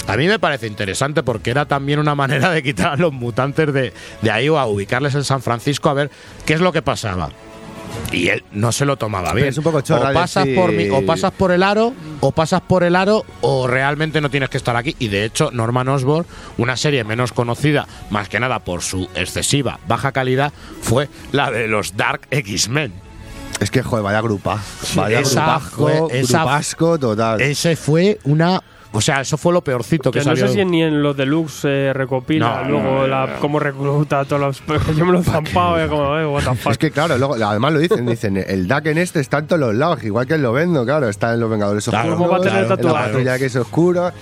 A mí me parece interesante porque era también una manera de quitar a los mutantes de, de ahí o a ubicarles en San Francisco a ver qué es lo que pasaba. Y él no se lo tomaba bien. es un poco chorra o pasas por mi- o pasas por el aro, o pasas por el aro, o realmente no tienes que estar aquí. Y de hecho, Norman Osborn, una serie menos conocida, más que nada por su excesiva baja calidad, fue la de los Dark X-Men. Es que, joder, vaya grupa. Vaya esa grupasco, fue- esa- grupasco total. Ese fue una. O sea, eso fue lo peorcito que, Que no salió. sé si ni en los deluxe eh, recopila No, luego no, la, no. cómo recluta a todos los. [laughs] Yo me lo he zampado, eh, como, eh, what the fuck. Es que claro, luego, además lo dicen, dicen, el DAC en este está en todos los lados, igual que el Lovendo, claro, está en los Vengadores Claro, Oscuros, ¿cómo va a tener en la tatuajes? patrulla que es oscuro.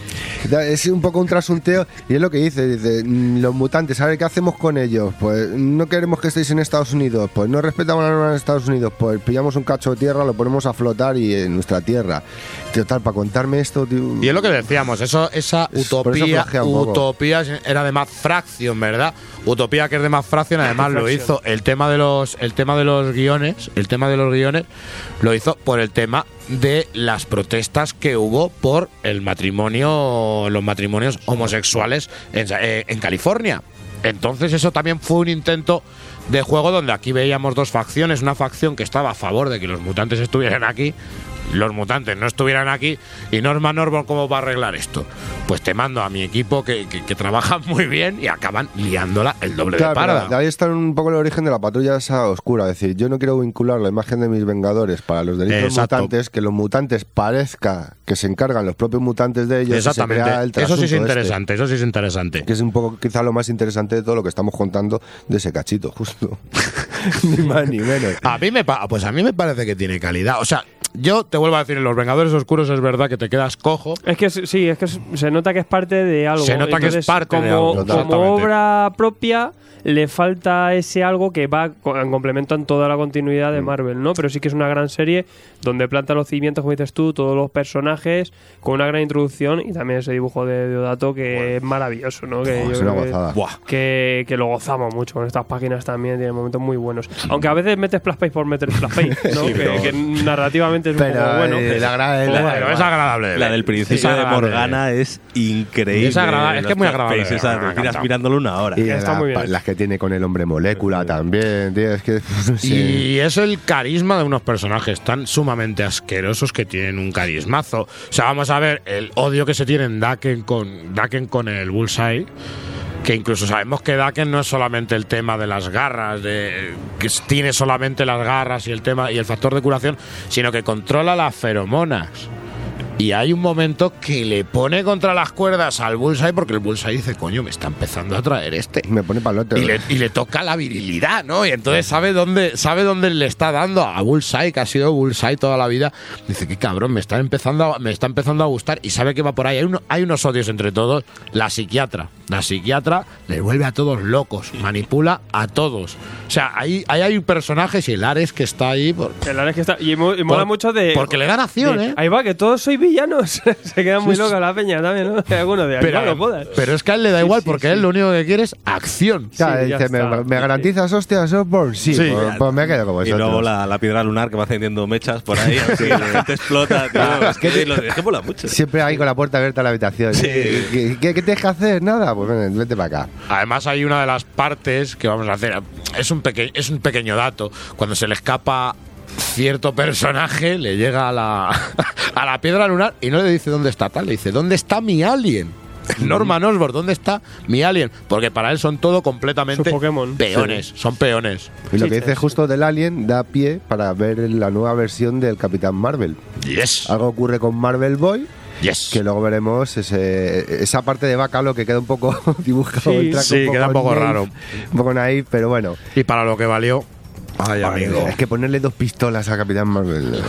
Es un poco un trasunteo, y es lo que dice, dice, mm, los mutantes, a ver, ¿qué hacemos con ellos? Pues no queremos que estéis en Estados Unidos, pues no respetamos las normas de Estados Unidos, pues pillamos un cacho de tierra, lo ponemos a flotar y en nuestra tierra. Total, para contarme esto, tío, Y es lo que decíamos, eso, esa Es- por eso utopía, utopía era de Matt Fraction, ¿verdad? Utopía que es de Matt Fraction, además lo hizo el tema de los, el tema de los guiones, el tema de los guiones lo hizo por el tema de las protestas que hubo por el matrimonio, los matrimonios homosexuales en, eh, en California. Entonces eso también fue un intento de juego donde aquí veíamos dos facciones, una facción que estaba a favor de que los mutantes estuvieran aquí, los mutantes no estuvieran aquí, y Norman Osborn, ¿cómo va a arreglar esto? Pues te mando a mi equipo que, que, que trabaja [laughs] muy bien y acaban liándola el doble Claro, de pero parda. de ahí está un poco el origen de la patrulla esa oscura. Es decir, yo no quiero vincular la imagen de mis vengadores para los delitos Exacto. mutantes, que los mutantes parezca que se encargan los propios mutantes de ellos. y se crea el Exactamente. Eso sí es este. interesante, eso sí es interesante. Que es un poco quizá lo más interesante de todo lo que estamos contando de ese cachito, justo. [laughs] ni más ni menos. A mí me pa- pues a mí me parece que tiene calidad. O sea, yo te vuelvo a decir, en los Vengadores Oscuros es verdad que te quedas cojo. Es que sí, es que se nota que es parte de algo. Se nota que es parte de como, algo, Como exactamente. obra propia, le falta ese algo que va en complemento en toda la continuidad Mm. de Marvel, ¿no? Pero sí que es una gran serie donde planta los cimientos, como dices tú, todos los personajes, con una gran introducción y también ese dibujo de Deodato que es maravilloso, ¿no? Que, Buah, yo es una creo que- gozada. que, que lo gozamos mucho con estas páginas también, tiene momentos muy buenos. Aunque a veces metes Splash Page por meter Splash Page, ¿no? [laughs] Sí, que, pero- que narrativamente es un Pero, poco bueno. eh, la gra- Pero la- bueno, Pero es agradable. La del Es principio de agradable. Morgana es increíble. Es agradable, es que es muy Los agradable. ha te tiras encantado. mirándolo una hora. Y Está la- muy bien pa- hecho. las que tiene con el hombre molécula también, tío, es que [laughs] no sé. Y es el carisma de unos personajes tan sumamente asquerosos que tienen un carismazo. O sea, vamos a ver el odio que se tiene en Daken con, Daken con el Bullseye. Que incluso sabemos que Daken no es solamente el tema de las garras, de, que tiene solamente las garras y el tema y el factor de curación, sino que controla las feromonas. Y hay un momento que le pone contra las cuerdas al Bullseye porque el Bullseye dice, coño, me está empezando a traer este Me pone palote. y le, y le toca la virilidad, ¿no? Y entonces sabe dónde, sabe dónde le está dando a Bullseye, que ha sido Bullseye toda la vida. Dice, qué cabrón, me está empezando a, me está empezando a gustar y sabe que va por ahí. Hay, uno- hay unos odios entre todos. La psiquiatra. La psiquiatra le vuelve a todos locos, manipula a todos. O sea, ahí, ahí hay personajes y el Ares que está ahí. por- El Ares que está. Y, mo- y mola Por- mucho de. porque le dan acción, de- ¿eh? Ahí va, que todos sois villanos. [laughs] Se queda muy Sí, loca sí. la peña también, ¿no? Algunos de pero, no jodas. pero es que a él le da Sí, igual sí, porque sí. él lo único que quiere es acción. Claro, Sí, dice, ¿me, me garantizas hostias, Osborn? Sí, Sí. pues, pues me quedo como Y vosotros. luego la, la piedra lunar que va encendiendo mechas por ahí, así, te explota, [laughs] tío. Es que lo es que mola mucho. Siempre ahí con la puerta abierta a la habitación. ¿Qué, qué, qué tienes que hacer? Nada, pues ven, vete para acá. Además hay una de las partes que vamos a hacer, es un, peque- es un pequeño dato, cuando se le escapa cierto personaje, le llega a la, [laughs] a la piedra lunar y no le dice dónde está tal, le dice, ¿dónde está mi alien? Norman Osborn, ¿dónde está mi alien? Porque para él son todo completamente Pokémon. peones, son peones. Y lo Sí, que dice sí. justo del Alien da pie para ver la nueva versión del Capitán Marvel. Yes, Algo ocurre con Marvel Boy, yes. que luego veremos ese, esa parte de Bacalo que queda un poco [laughs] dibujado. Sí. el track Sí, queda un poco raro. Un poco naif, pero bueno. Y para lo que valió, ay amigo. Es que ponerle dos pistolas a Capitán Marvel.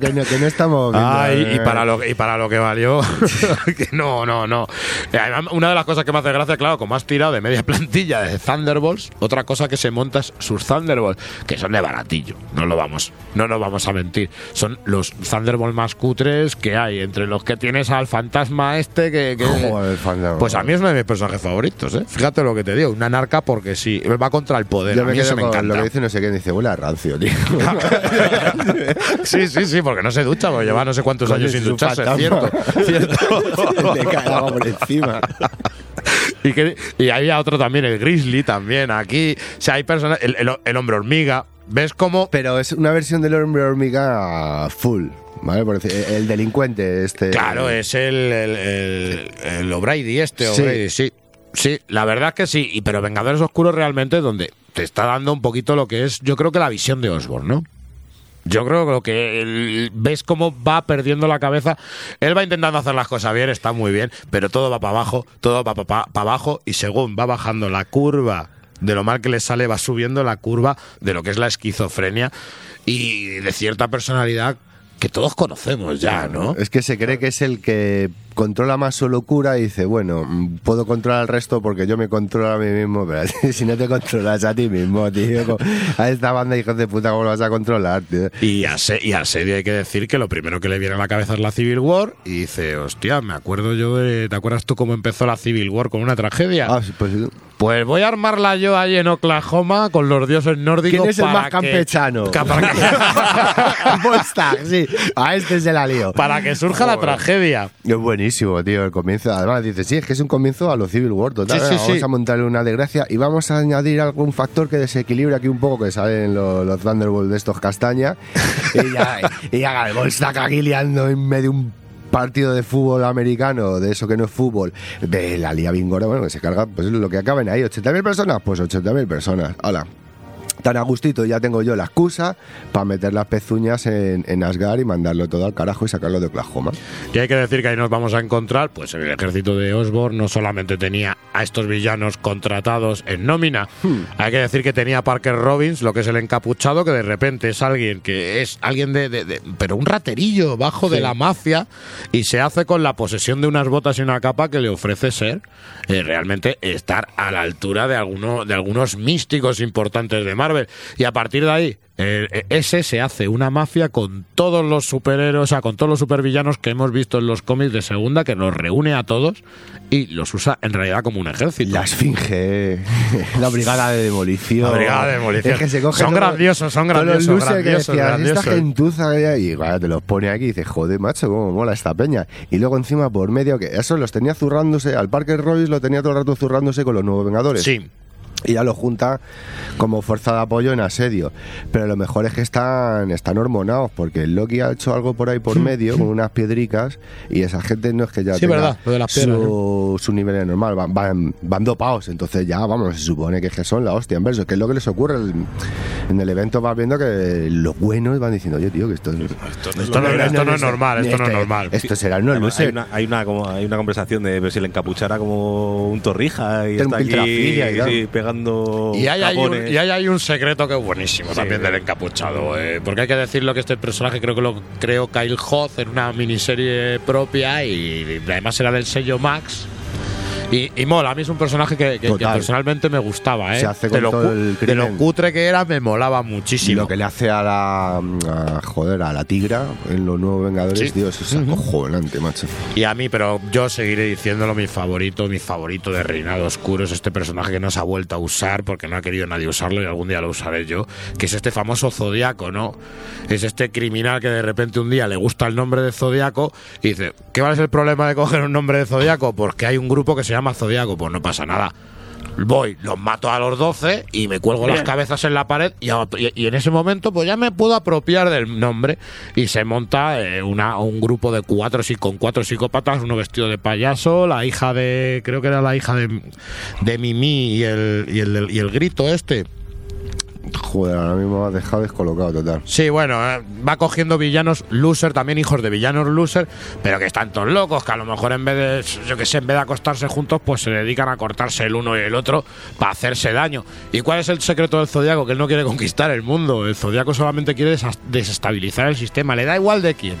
que, no, que no estamos viendo, Ay, y eh. para lo y para lo que valió [laughs] que no, no, no. Además, Una de las cosas que me hace gracia, claro, como has tirado de media [laughs] plantilla de Thunderbolts, otra cosa que se monta es sus Thunderbolts, que son de baratillo, no lo vamos, no nos vamos a mentir. Son los Thunderbolts más cutres que hay, entre los que tienes al fantasma este que, que- Joder, Thunderbolt. pues a mí es uno de mis personajes favoritos, ¿eh? Fíjate lo que te digo, una narca porque sí, va contra el poder. Yo a me mí quedo eso me con encanta. lo que dice no sé qué, dice, huele a rancio, tío. [laughs] Sí, sí, sí, porque no se ducha, porque lleva no sé cuántos años si sin es ducharse, fantasma. cierto. cierto. [laughs] Cae agua por encima. y, que, y había otro también, el Grizzly también, aquí. O sea, hay personas, el, el- el hombre hormiga. ¿Ves cómo? Pero es una versión del hombre hormiga full, ¿vale? Por decir, el delincuente este. Claro, es el, el, el, el este, Sí. O'Brady, sí. Sí, la verdad que sí. Y, pero Vengadores Oscuros realmente donde te está dando un poquito lo que es, yo creo que la visión de Osborn, ¿no? Yo creo que lo que ves cómo va perdiendo la cabeza. Él va intentando hacer las cosas bien, está muy bien, pero todo va para abajo, todo va para abajo y según va bajando la curva de lo mal que le sale, va subiendo la curva de lo que es la esquizofrenia y de cierta personalidad que todos conocemos ya, ¿no? Es que se cree que es el que controla más su locura y dice, bueno, mm, puedo controlar al resto porque yo me controlo a mí mismo, pero [laughs] si no te controlas a ti mismo, tío, a esta banda hijos de puta, ¿cómo lo vas a controlar, tío? Y a, Se- y a Sedio hay que decir que lo primero que le viene a la cabeza es la Civil War y dice, hostia, me acuerdo yo de... ¿Te acuerdas tú cómo empezó la Civil War con una tragedia? Ah, pues, Pues voy a armarla yo ahí en Oklahoma con los dioses nórdicos. ¿Quién es el para más que- campechano? ca- [laughs] para, que, [laughs] Volstagg, sí, a este se la lío. para que surja la tragedia. Es buenísimo, tío, el comienzo. Además, dice, sí, es que es un comienzo a lo Civil War, total. Sí, sí, Venga, vamos sí. a montarle una desgracia y vamos a añadir algún factor que desequilibre aquí un poco, que salen los, los Thunderbolts de estos castaña. [laughs] y ya, y ya Volstagg aquí liando en medio de un partido de fútbol americano, de eso que no es fútbol, de la Liga Bingora, bueno, que se carga, pues lo que acaben ahí, 80.000 personas, pues 80.000 personas. Hola. Tan a gustito ya tengo yo la excusa para meter las pezuñas en, en Asgard y mandarlo todo al carajo y sacarlo de Oklahoma. Y hay que decir que ahí nos vamos a encontrar, pues el ejército de Osborn no solamente tenía a estos villanos contratados en nómina, hay que decir que tenía a Parker Robbins, lo que es el encapuchado, que de repente es alguien que es alguien de, de- de- pero un raterillo bajo de la mafia y se hace con la posesión de unas botas y una capa que le ofrece ser eh, realmente estar a la altura de alguno, de algunos místicos importantes de Marvel. Y a partir de ahí, eh, ese se hace una mafia con todos los superhéroes, o sea, con todos los supervillanos que hemos visto en los cómics de segunda, que los reúne a todos y los usa en realidad como un ejército. La esfinge, [laughs] la brigada de demolición. La brigada de demolición. Es que se coge Son todo- grandiosos, son todos los grandiosos, que grandiosos, decías, grandiosos. Esta gentuza que hay", y te los pone aquí y dices, joder, macho, cómo mola esta peña. Y luego encima por medio, que eso los tenía zurrándose, al Parker Royce lo tenía todo el rato zurrándose con los nuevos Vengadores. Sí. Y ya lo junta como fuerza de apoyo en asedio. Pero lo mejor es que están, están hormonados, porque el Loki ha hecho algo por ahí por medio, con unas piedricas, y esa gente no es que ya Sí, tenga verdad, lo de las piedras, su, su nivel es normal, van, van, van dopados, entonces ya, vamos, se supone que, es que son la hostia en verso, que es lo que les ocurre. El- en el evento vas viendo que los buenos van diciendo, oye, tío, que esto, Esto no, esto no es normal, esto no es normal. Esto será no Además, hay, sé. una, hay, una, como, hay una conversación de ver si le encapuchara como un torrija y está aquí piltrafilia y tal. sí, pegando Y hay, hay un, capones. y hay, hay un secreto que es buenísimo también del encapuchado. eh, porque hay que decirlo que este personaje creo que lo creó Kyle Hoth en una miniserie propia y, y además era del sello Max. Y, y mola, a mí es un personaje que, que- que personalmente me gustaba. ¿eh? Se hace de, con lo todo el de lo cutre que era, me molaba muchísimo. Lo que le hace a la. a- joder, a la tigra en los nuevos Vengadores, Sí. eso es acojonante, macho. Y a mí, pero yo seguiré diciéndolo, mi favorito, mi favorito de Reinado Oscuro es este personaje que no se ha vuelto a usar porque no ha querido nadie usarlo y algún día lo usaré yo, que es este famoso Zodíaco, ¿no? Es este criminal que de repente un día le gusta el nombre de Zodíaco y dice, ¿qué va a ser el problema de coger un nombre de Zodíaco? Porque hay un grupo que se llama Zodíaco, pues no pasa nada. Voy, los mato a los 12 y me cuelgo las cabezas en la pared y, y- en ese momento pues ya me puedo apropiar del nombre y se monta eh, una, un grupo de cuatro sí, con cuatro psicópatas, uno vestido de payaso, la hija de, creo que era la hija de, de Mimi y el, y el, y el grito este. Joder, ahora mismo has dejado descolocado total. Sí, bueno, eh, va cogiendo villanos loser, también hijos de villanos loser, pero que están todos locos, que a lo mejor en vez de, que sé, en vez de acostarse juntos, pues se dedican a cortarse el uno y el otro para hacerse daño. ¿Y cuál es el secreto del Zodíaco? Que él no quiere conquistar el mundo, el Zodíaco solamente quiere desestabilizar el sistema, le da igual de quién.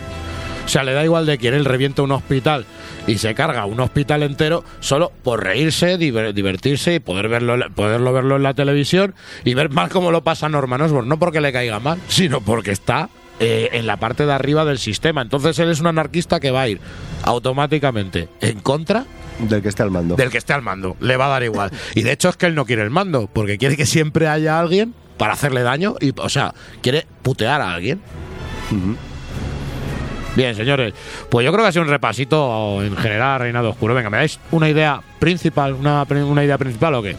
O sea, le da igual de quién él revienta un hospital y se carga un hospital entero solo por reírse, diver- divertirse y poder verlo, poderlo verlo en la televisión y ver mal cómo lo pasa Norman Osborn. No porque le caiga mal, sino porque está eh, en la parte de arriba del sistema. Entonces él es un anarquista que va a ir automáticamente en contra Del que esté al mando. del que esté al mando. Le va a dar igual. Y de hecho es que él no quiere el mando, porque quiere que siempre haya alguien para hacerle daño y, o sea, quiere putear a alguien. Bien, señores, pues yo creo que ha sido un repasito en general Reinado Oscuro. Venga, ¿me dais una idea principal, una, una idea principal o qué?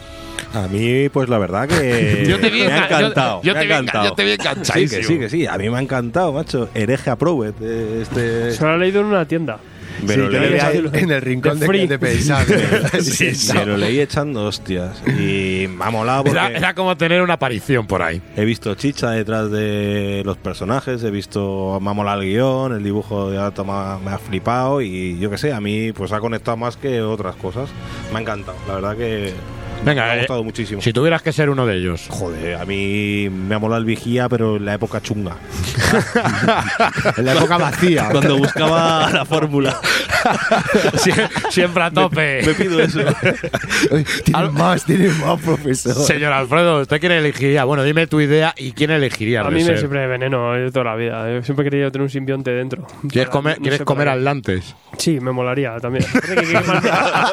A mí, pues la verdad que [laughs] Yo te vi me ha yo- encantado. yo me te ha vi encantado. yo te vi Sí, que enganchadísimo. sí, que sí. A mí me ha encantado, macho. Hereje Approved. eh, Este, Se lo he leído en una tienda. Pero Sí, leí- en el rincón de de, de pensar. Sí, sí, me lo leí echando hostias. Y me ha molado porque Era, era como tener una aparición por ahí. he visto chicha detrás de los personajes, he visto, me ha molado el guion, el dibujo de Ata me ha, me ha flipado y yo que sé, a mí pues ha conectado más que otras cosas. Me ha encantado, la verdad que Venga, me ha eh, gustado muchísimo. si tuvieras que ser uno de ellos. Joder, a mí me ha molado el vigía, pero en la época chunga. [laughs] en la época vacía. Cuando buscaba la fórmula. [laughs] Sie- Siempre a tope. Me pido eso. [laughs] Tiene más, tiene más, profesor. Señor Alfredo, ¿usted quién elegiría? Bueno, dime tu idea y quién elegiría. A mí me siempre veneno eh, toda la vida. Yo siempre he querido tener un simbionte dentro. ¿Quieres Para- comer, no. Sí, me molaría también.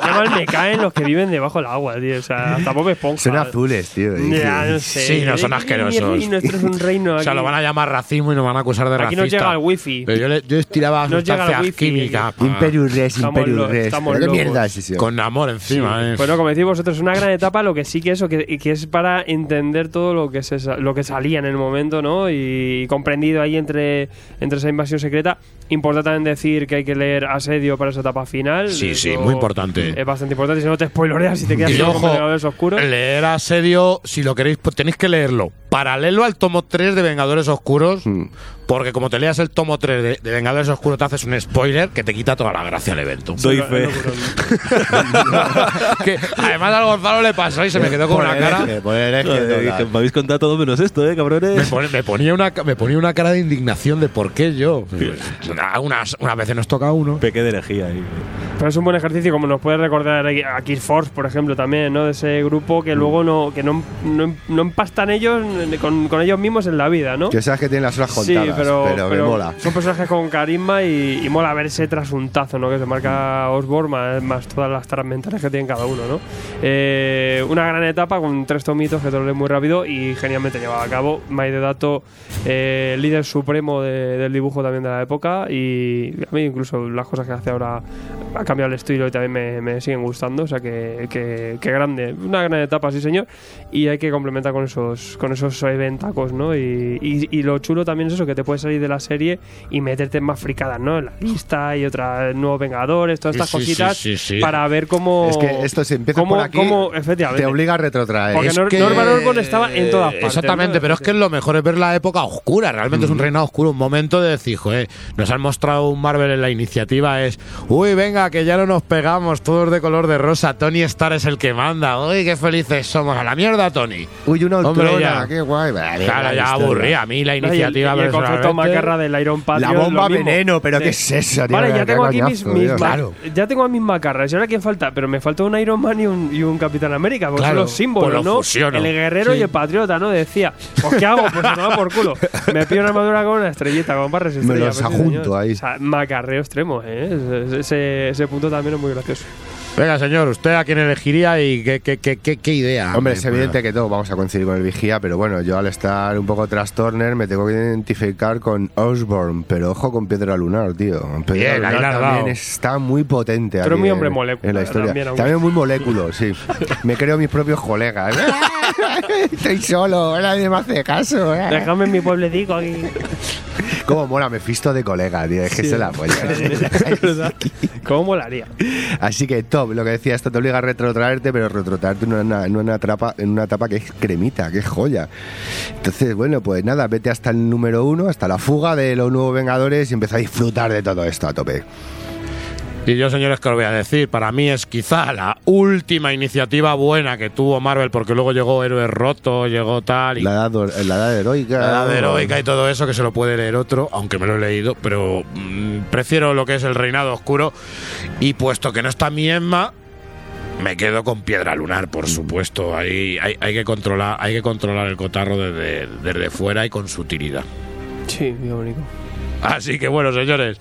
Mal me caen los que viven debajo del agua, tío. O sea, hasta Bob Esponja. Son azules, tío. Ya, no sé. Sí, no son asquerosos. Y nuestro es un reino. [laughs] O sea, aquí. lo van a llamar racismo y nos van a acusar de Aquí racista. nos llega el wifi. Pero yo, le- yo estiraba el sustancias wifi. químicas. Imperius Res, Imperius Res. estamos ¿Pero ¿Qué mierda es eso? Con amor encima, ¿eh? Bueno, como decís vosotros, es una gran etapa, lo que sí que eso, que, que es para entender todo lo que se, lo que salía en el momento, ¿no? Y, comprendido ahí entre, entre esa invasión secreta. Importante también decir que hay que leer Asedio para esa etapa final. Sí, sí, muy importante. Es bastante importante, si no te spoiloreas y te quedas Y solo con ojo, Vengadores Oscuros. leer Asedio, si lo queréis, pues tenéis que leerlo. Paralelo al tomo 3 de Vengadores Oscuros, porque como te leas el tomo 3 de, de Vengadores Oscuros, te haces un spoiler que te quita toda la gracia al evento. Doy fe. [laughs] Que además al Gonzalo le pasó y se me quedó con una cara. me habéis contado todo menos esto, ¿eh, Me, cabrones? pone- me ponía una, me ponía una cara de indignación de por qué yo. Unas, unas veces nos toca a uno. Pequé de herejía ahí. Pero es un buen ejercicio, como nos puede recordar a Kiss Force, por ejemplo, también, ¿no? De ese grupo que luego no, que no, no, no empastan ellos con, con ellos mismos en la vida, ¿no? Que sabes que tienen las horas Sí, contadas, pero, pero, me pero mola. son personajes con carisma y, y mola verse tras un tazo, ¿no? Que se marca Osborne, más, más todas las taras mentales que tienen cada uno, ¿no? Eh, una gran etapa con tres tomitos que te lo lees muy rápido y genialmente llevado a cabo. Mai de Dato, eh, líder supremo de- del dibujo también de la época y a mí incluso las cosas que hace ahora ha cambiado el estilo y también me, me siguen gustando, o sea que, que, que grande, una gran etapa, sí señor, y hay que complementar con esos con esos eventacos, ¿no? Y, y, y lo chulo también es eso, que te puedes salir de la serie y meterte en más fricadas, ¿no? En la lista y otras nuevos Vengadores, todas estas Sí, cositas sí, sí, sí. para ver cómo... Es que esto se empieza cómo- por aquí, cómo- efectivamente. Te obliga a retrotraer. Porque Es Nor- que- Norman Osborn estaba en todas partes. Exactamente, ¿no? pero es que lo mejor es ver la época oscura. Realmente es un reinado oscuro. Un momento de decir, joder, nos han mostrado un Marvel en la iniciativa. Es, uy, venga, que ya no nos pegamos, todos de color de rosa. Tony Starr es el que manda. Uy, qué felices somos. A la mierda, Tony. Uy, una Hombre, ya. qué guay. Vale, Claro, la ya historia. aburría. A mí la Y el- iniciativa y el, concepto personalmente- macarra del Iron Patriot. La bomba veneno, pero Sí. ¿qué es eso, tío? Vale, ya tengo aquí mis, coñazo, mis Claro. ya tengo a mis macarras. ¿Y ahora quién falta? Pero me falta un Iron Man y un, y un Capitán América, porque Claro, son los símbolos, pues lo ¿no? El guerrero Sí. y el patriota, ¿no? Decía, pues ¿qué hago? Pues se toma por culo. [laughs] Me pido una armadura con una estrellita, con barras Me estrellas. los pues ajunto señor. ahí. O sea, macarreo extremo, ¿eh? Ese, ese punto también es muy gracioso. Venga, señor, ¿usted a quién elegiría y qué, qué, qué, qué, qué idea? Hombre, es evidente que todos vamos a coincidir con el vigía, pero bueno, yo al estar un poco tras Turner me tengo que identificar con Osborne, pero ojo con Piedra Lunar, tío. Piedra Bien, Lunar también está muy potente. Aquí muy en- hombre molécula, En la historia. también, muy [laughs] moléculo, sí. me creo mis propios colegas. [laughs] Estoy solo, nadie me hace caso. ¿eh? Déjame en mi pueblecico aquí. Cómo mola, me fisto de colega, tío. Es que Sí. se la polla. [laughs] ¿Cómo molaría? Así que top, lo que decía, esto te obliga a retrotraerte, pero retrotraerte en una, en una, etapa, en una etapa que es cremita, que es joya. Entonces, bueno, pues nada, vete hasta el número uno, hasta la fuga de los nuevos Vengadores y empieza a disfrutar de todo esto a tope. Y yo, señores, que os voy a decir, para mí es quizá la última iniciativa buena que tuvo Marvel, porque luego llegó Héroes Roto, llegó tal, y La edad, la edad heroica. la edad heroica y todo eso, que se lo puede leer otro, aunque me lo he leído, pero mm, prefiero lo que es el Reinado Oscuro. Y puesto que no está mi Emma, me quedo con Piedra Lunar, por supuesto. Ahí hay, hay que controlar, hay que controlar el cotarro desde, desde fuera y con sutilidad. Sí, qué bonito. Así que bueno, señores,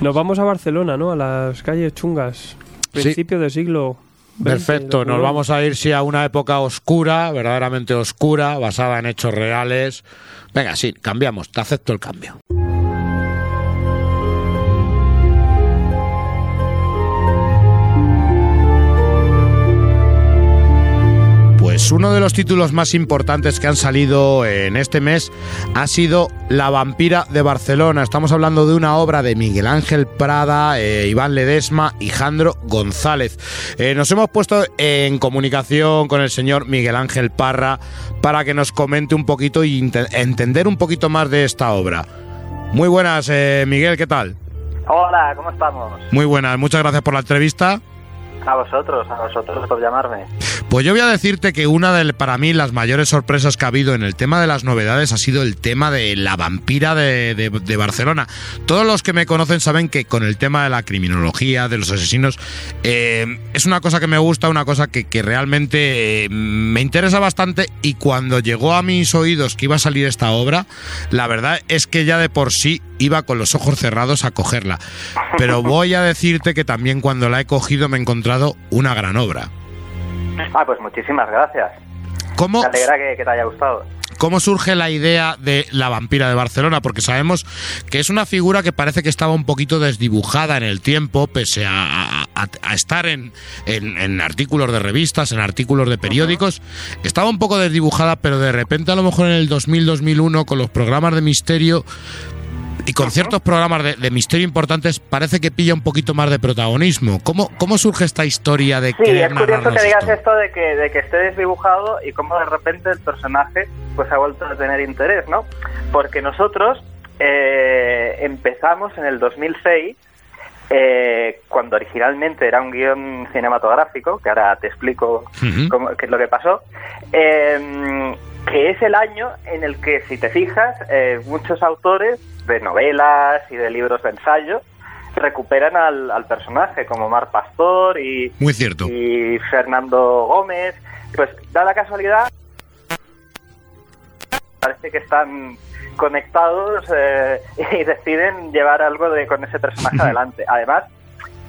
Nos vamos a Barcelona, ¿no? A las calles chungas. Principio del siglo. XX, Perfecto, nos vamos a ir sí a una época oscura, verdaderamente oscura, basada en hechos reales. Venga, sí, cambiamos, te acepto el cambio. Pues uno de los títulos más importantes que han salido en este mes ha sido La vampira de Barcelona. Estamos hablando de una obra de Miguel Ángel Prada, eh, Iván Ledesma y Jandro González. Eh, nos hemos puesto en comunicación con el señor Miguel Ángel Parra para que nos comente un poquito y entender un poquito más de esta obra. Muy buenas, eh, Miguel, ¿qué tal? Hola, ¿cómo estamos? Muy buenas, muchas gracias por la entrevista. A vosotros, a vosotros por llamarme. Pues yo voy a decirte que una de para mí las mayores sorpresas que ha habido en el tema de las novedades ha sido el tema de la vampira de, de- Barcelona. Todos los que me conocen saben que con el tema de la criminología, de los asesinos, eh, es una cosa que me gusta, una cosa que, que realmente eh, me interesa bastante y cuando llegó a mis oídos que iba a salir esta obra, la verdad es que ya de por sí iba con los ojos cerrados a cogerla. Pero voy a decirte que también cuando la he cogido me he encontrado una gran obra. Ah, pues muchísimas gracias. ¿Cómo, Me alegra que, que te haya gustado. ¿Cómo surge la idea de la vampira de Barcelona? Porque sabemos que es una figura que parece que estaba un poquito desdibujada en el tiempo, pese a, a- a estar en, en- en artículos de revistas, en artículos de periódicos. Estaba un poco desdibujada, pero de repente a lo mejor en el 2000-2001, con los programas de misterio y con ciertos programas de, de misterio importantes, parece que pilla un poquito más de protagonismo. ¿Cómo, cómo surge esta historia de Sí, querer es curioso que digas esto? esto de que, de que esté desdibujado y cómo de repente el personaje pues ha vuelto a tener interés, ¿no? Porque nosotros eh, empezamos en el 2006 eh, cuando originalmente era un guion cinematográfico, que ahora te explico Ujú. cómo- qué es lo que pasó, eh, que es el año en el que, si te fijas, eh, muchos autores de novelas y de libros de ensayo recuperan al, al personaje, como Mar Pastor y, Muy cierto. y Fernando Gómez. Pues da la casualidad, parece que están conectados eh, [laughs] y deciden llevar algo de con ese personaje adelante. Además,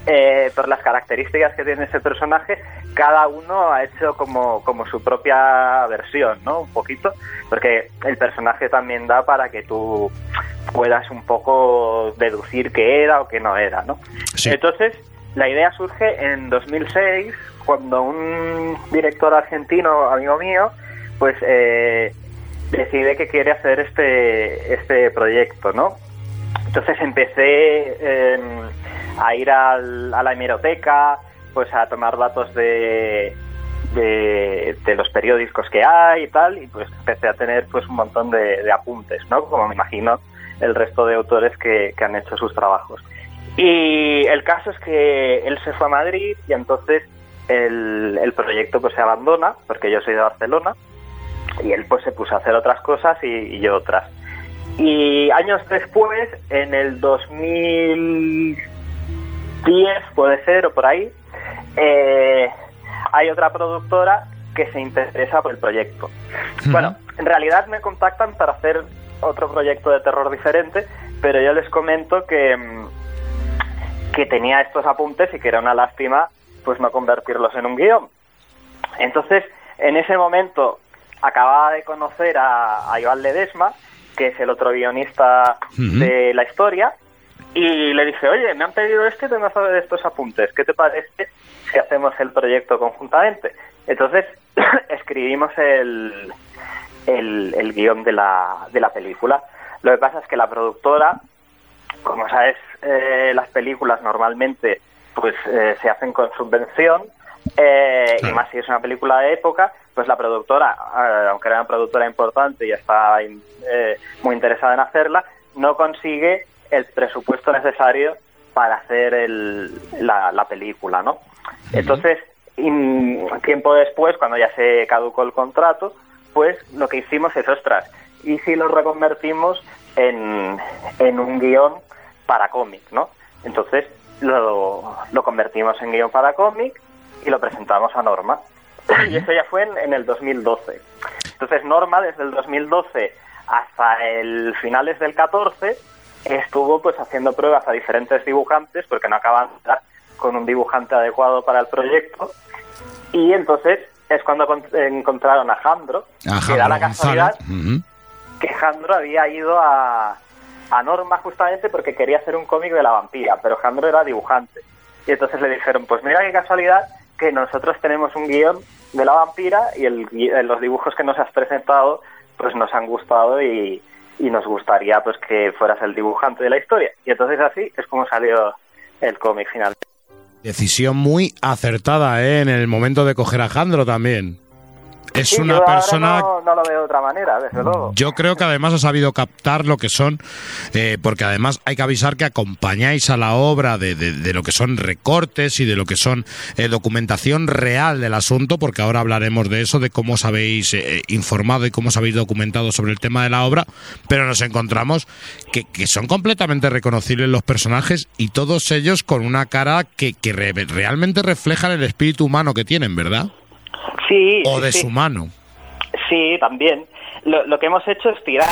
eh, por las características que tiene ese personaje, cada uno ha hecho como, como su propia versión, ¿no? Un poquito, porque el personaje también da para que tú puedas un poco deducir qué era o qué no era, ¿no? Entonces, la idea surge en 2006, cuando un director argentino, amigo mío, pues eh, decide que quiere hacer este, este proyecto, ¿no? Entonces empecé eh, a ir al- a la hemeroteca, pues a tomar datos de, de, los periódicos que hay y tal, y pues empecé a tener pues un montón de, de apuntes, ¿no? Como me imagino el resto de autores que, que han hecho sus trabajos. Y el caso es que él se fue a Madrid y entonces el, el proyecto pues se abandona, porque yo soy de Barcelona, y él pues se puso a hacer otras cosas y, y yo otras. Y años después, en el 2010 puede ser o por ahí, eh, hay otra productora que se interesa por el proyecto. Bueno, en realidad me contactan para hacer otro proyecto de terror diferente, pero yo les comento que, mm, que tenía estos apuntes y que era una lástima pues no convertirlos en un guion. Entonces, en ese momento acababa de conocer a, a Iván Ledesma, que es el otro guionista de la historia, y le dije, oye, me han pedido esto y tengo que hacer estos apuntes. ¿Qué te parece si hacemos el proyecto conjuntamente? Entonces, [clears throat] escribimos el, el, el guion de la, de la película. Lo que pasa es que la productora, como sabes, eh, las películas normalmente pues eh, se hacen con subvención eh, y más si es una película de época, pues la productora, eh, aunque era una productora importante y estaba eh, muy interesada en hacerla, no consigue el presupuesto necesario para hacer el- la, la película, ¿no? Entonces, tiempo después, cuando ya se caducó el contrato, pues lo que hicimos es, ostras, y si lo reconvertimos en, en un guion para cómic, ¿no? Entonces lo, lo convertimos en guion para cómic y lo presentamos a Norma. [laughs] Y eso ya fue en, en el 2012. Entonces Norma, desde el 2012 hasta el finales del 14, estuvo pues haciendo pruebas a diferentes dibujantes porque no acaban de dar con un dibujante adecuado para el proyecto. Y entonces es cuando con- encontraron a Jandro, A que da la casualidad que Jandro había ido a, a Norma justamente porque quería hacer un cómic de la vampira, pero Jandro era dibujante. Y entonces le dijeron, pues mira qué casualidad que nosotros tenemos un guion de la vampira y el, eh, los dibujos que nos has presentado pues nos han gustado y, y nos gustaría pues que fueras el dibujante de la historia. Y entonces así es como salió el cómic final. Decisión muy acertada, ¿eh? En el momento de coger a Jandro también. Es Sí, una yo persona No, no lo veo de otra manera, desde luego. Yo creo que además ha sabido captar lo que son, eh, porque además hay que avisar que acompañáis a la obra de, de- de lo que son recortes y de lo que son eh, documentación real del asunto, porque ahora hablaremos de eso, de cómo os habéis eh, informado y cómo os habéis documentado sobre el tema de la obra, pero nos encontramos que, que son completamente reconocibles los personajes y todos ellos con una cara que, que re- realmente reflejan el espíritu humano que tienen, ¿verdad? Sí, O de sí. su mano. Sí, también. Lo, lo que hemos hecho es tirar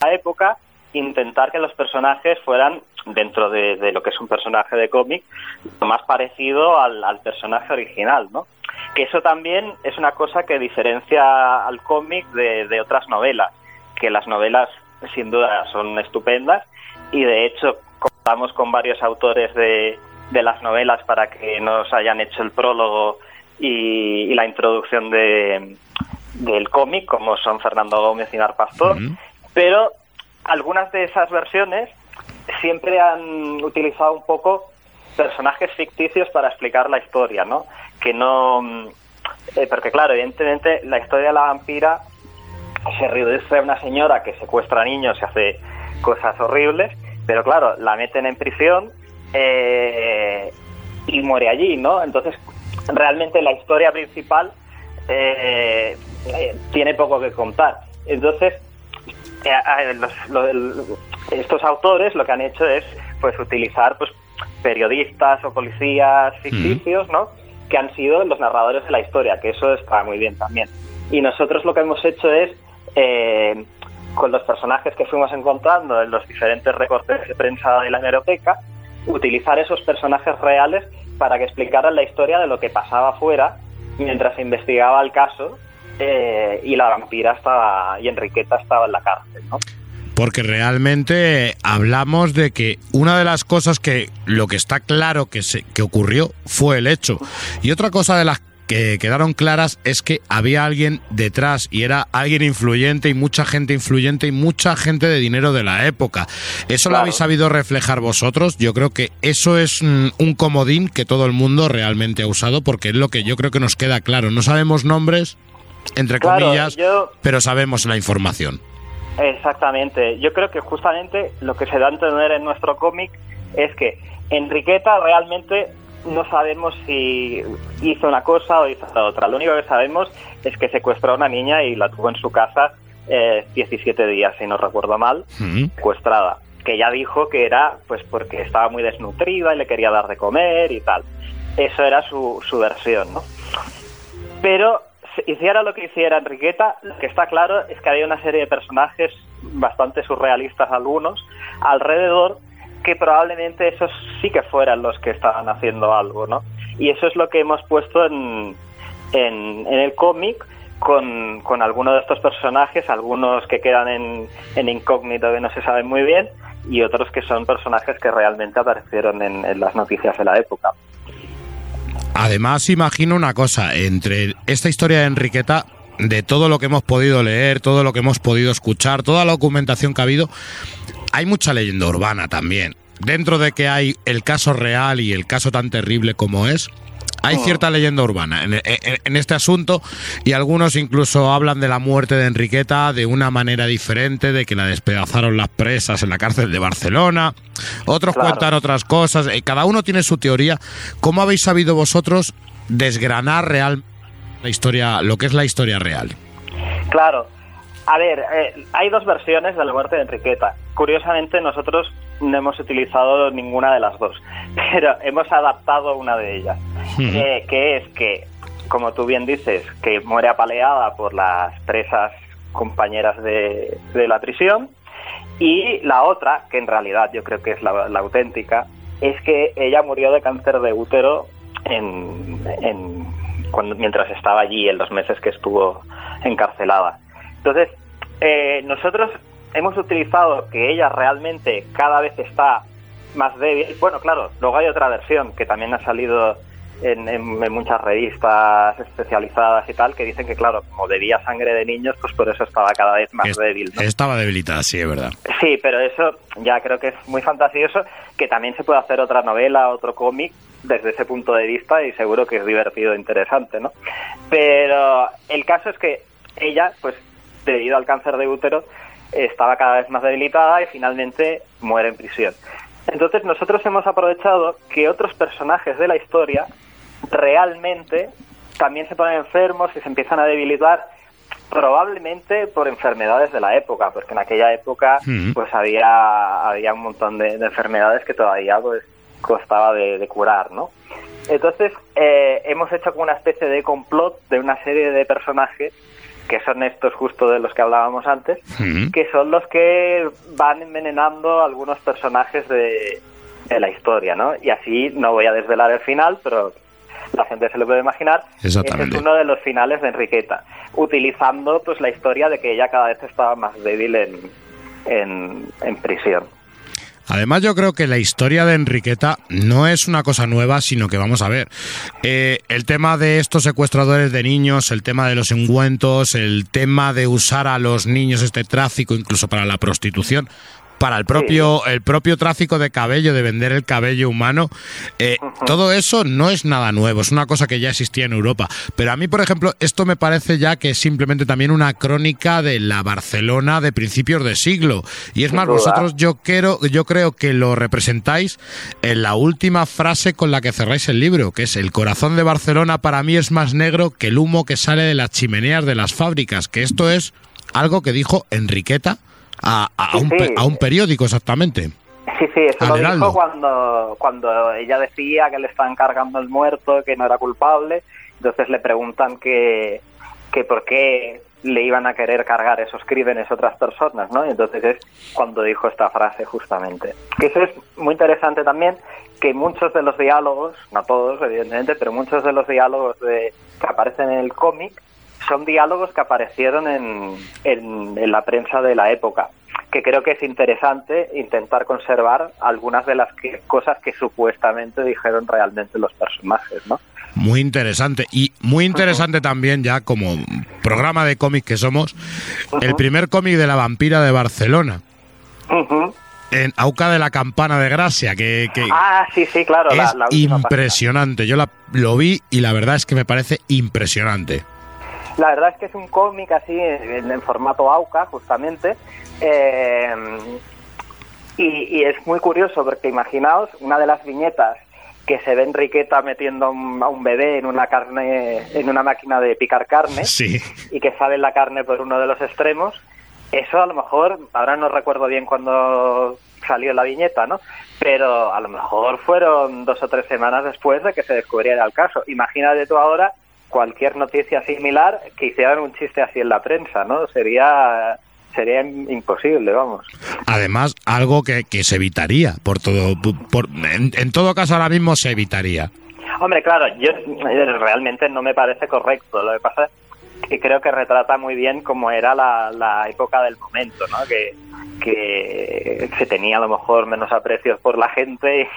la época, intentar que los personajes fueran, dentro de, de lo que es un personaje de cómic, lo más parecido al, al personaje original, ¿no? Que eso también es una cosa que diferencia al cómic de, de otras novelas, que las novelas sin duda son estupendas y de hecho contamos con varios autores de, de las novelas para que nos hayan hecho el prólogo y, y la introducción de, del cómic, como son Fernando Gómez y Nar Pastor, pero algunas de esas versiones siempre han utilizado un poco personajes ficticios para explicar la historia, ¿no? Que no... mm, eh, porque claro, evidentemente la historia de la vampira se reduce a una señora que secuestra niños y hace cosas horribles, pero claro, la meten en prisión eh, y muere allí, ¿no? Entonces, realmente la historia principal eh, eh, tiene poco que contar. Entonces, eh, los- estos autores lo que han hecho es pues utilizar pues periodistas o policías ficticios, ¿no? Que han sido los narradores de la historia, que eso está muy bien también. Y nosotros lo que hemos hecho es con los personajes que fuimos encontrando en los diferentes recortes de prensa de la hemeroteca, utilizar esos personajes reales para que explicaran la historia de lo que pasaba afuera mientras se investigaba el caso eh, y la vampira estaba y Enriqueta estaba en la cárcel, ¿no? Porque realmente hablamos de que una de las cosas que lo que está claro que, se, que ocurrió fue el hecho. Y otra cosa de las que quedaron claras es que había alguien detrás y era alguien influyente y mucha gente influyente y mucha gente de dinero de la época. ¿Eso lo habéis sabido reflejar vosotros? Yo creo que eso es mm, un comodín que todo el mundo realmente ha usado porque es lo que yo creo que nos queda claro. No sabemos nombres, entre Claro, comillas, yo- pero sabemos la información. Exactamente. Yo creo que justamente lo que se da a entender en nuestro cómic es que Enriqueta realmente no sabemos si hizo una cosa o hizo la otra. Lo único que sabemos es que secuestró a una niña y la tuvo en su casa eh, 17 días, si no recuerdo mal, secuestrada. Que ya dijo que era pues porque estaba muy desnutrida y le quería dar de comer y tal. Eso era su, su versión, ¿no? Pero hiciera lo que hiciera Enriqueta, lo que está claro es que había una serie de personajes bastante surrealistas algunos alrededor que probablemente esos sí que fueran los que estaban haciendo algo, ¿no? Y eso es lo que hemos puesto en, en, en el cómic con, con algunos de estos personajes, algunos que quedan en, en incógnito que no se saben muy bien y otros que son personajes que realmente aparecieron en- en las noticias de la época. Además, imagino una cosa, entre esta historia de Enriqueta, de todo lo que hemos podido leer, todo lo que hemos podido escuchar, toda la documentación que ha habido, hay mucha leyenda urbana también. Dentro de que hay el caso real y el caso tan terrible como es, hay cierta leyenda urbana en, en- en este asunto y algunos incluso hablan de la muerte de Enriqueta de una manera diferente, de que la despedazaron las presas en la cárcel de Barcelona. Otros Claro. cuentan otras cosas. eh, Cada uno tiene su teoría. ¿Cómo habéis sabido vosotros desgranar real la historia, lo que es la historia real? Claro. A ver, eh, hay dos versiones de la muerte de Enriqueta. Curiosamente, nosotros no hemos utilizado ninguna de las dos, [laughs] pero hemos adaptado una de ellas, eh, que es que, como tú bien dices, que muere apaleada por las presas compañeras de, de la prisión, y la otra, que en realidad yo creo que es la, la auténtica, es que ella murió de cáncer de útero en, en- cuando, mientras estaba allí, en los meses que estuvo encarcelada. Entonces, eh, nosotros hemos utilizado que ella realmente cada vez está más débil. Bueno, claro, luego hay otra versión que también ha salido en, en- en muchas revistas especializadas y tal que dicen que, claro, como bebía sangre de niños, pues por eso estaba cada vez más Es- débil. ¿no? Estaba debilitada, sí, es verdad. Sí, pero eso ya creo que es muy fantasioso, que también se puede hacer otra novela, otro cómic desde ese punto de vista y seguro que es divertido e interesante, ¿no? Pero el caso es que ella, pues debido al cáncer de útero, estaba cada vez más debilitada y finalmente muere en prisión. Entonces nosotros hemos aprovechado que otros personajes de la historia realmente también se ponen enfermos y se empiezan a debilitar probablemente por enfermedades de la época, porque en aquella época Mm. pues había, había un montón de, de enfermedades que todavía pues costaba de, de curar, ¿no? Entonces eh, hemos hecho como una especie de complot de una serie de personajes que son estos justo de los que hablábamos antes, que son los que van envenenando a algunos personajes de, de la historia, ¿no? Y así no voy a desvelar el final, pero la gente se lo puede imaginar. Exactamente. Ese es uno de los finales de Enriqueta, utilizando pues la historia de que ella cada vez estaba más débil en, en, en prisión. Además, yo creo que la historia de Enriqueta no es una cosa nueva, sino que vamos a ver. eh, el tema de estos secuestradores de niños, el tema de los ungüentos, el tema de usar a los niños este tráfico, incluso para la prostitución. Para el propio, el propio tráfico de cabello, de vender el cabello humano, eh, todo eso no es nada nuevo, es una cosa que ya existía en Europa. Pero a mí, por ejemplo, esto me parece ya que es simplemente también una crónica de la Barcelona de principios de siglo. Y es más, vosotros yo quiero, yo creo que lo representáis en la última frase con la que cerráis el libro, que es el corazón de Barcelona para mí es más negro que el humo que sale de las chimeneas de las fábricas, que esto es algo que dijo Enriqueta a, a un, sí. pe- a un periódico exactamente. Sí, sí, eso lo dijo cuando, cuando ella decía que le estaban cargando el muerto, que no era culpable. Entonces le preguntan que, que por qué le iban a querer cargar esos crímenes otras personas, ¿no? Y entonces es cuando dijo esta frase justamente. Que eso es muy interesante también, que muchos de los diálogos, no todos evidentemente, pero muchos de los diálogos de, que aparecen en el cómic son diálogos que aparecieron en, en, en la prensa de la época, que creo que es interesante intentar conservar algunas de las que- cosas que supuestamente dijeron realmente los personajes, ¿no? Muy interesante. Y muy interesante también, ya como programa de cómic que somos, el primer cómic de la vampira de Barcelona. En Auca de la Campana de Gracia, que, que Ah, sí, sí, claro. es la impresionante. Yo la, lo vi y la verdad es que me parece impresionante. La verdad es que es un cómic así en, en formato AUCA, justamente. eh, y, y es muy curioso porque imaginaos una de las viñetas que se ve Enriqueta metiendo a un, a un bebé en una carne, en una máquina de picar carne Sí. y que sale la carne por uno de los extremos. Eso a lo mejor, ahora no recuerdo bien cuándo salió la viñeta, ¿no? Pero a lo mejor fueron dos o tres semanas después de que se descubriera el caso. Imagínate tú ahora cualquier noticia similar que hicieran un chiste así en la prensa, ¿no? Sería sería im- imposible, vamos. Además, algo que, que se evitaría. Por todo, por, en, en todo caso, ahora mismo se evitaría. Hombre, claro, yo eh, realmente no me parece correcto. Lo que pasa es que creo que retrata muy bien cómo era la, la época del momento, ¿no? Que, que se tenía a lo mejor menos aprecios por la gente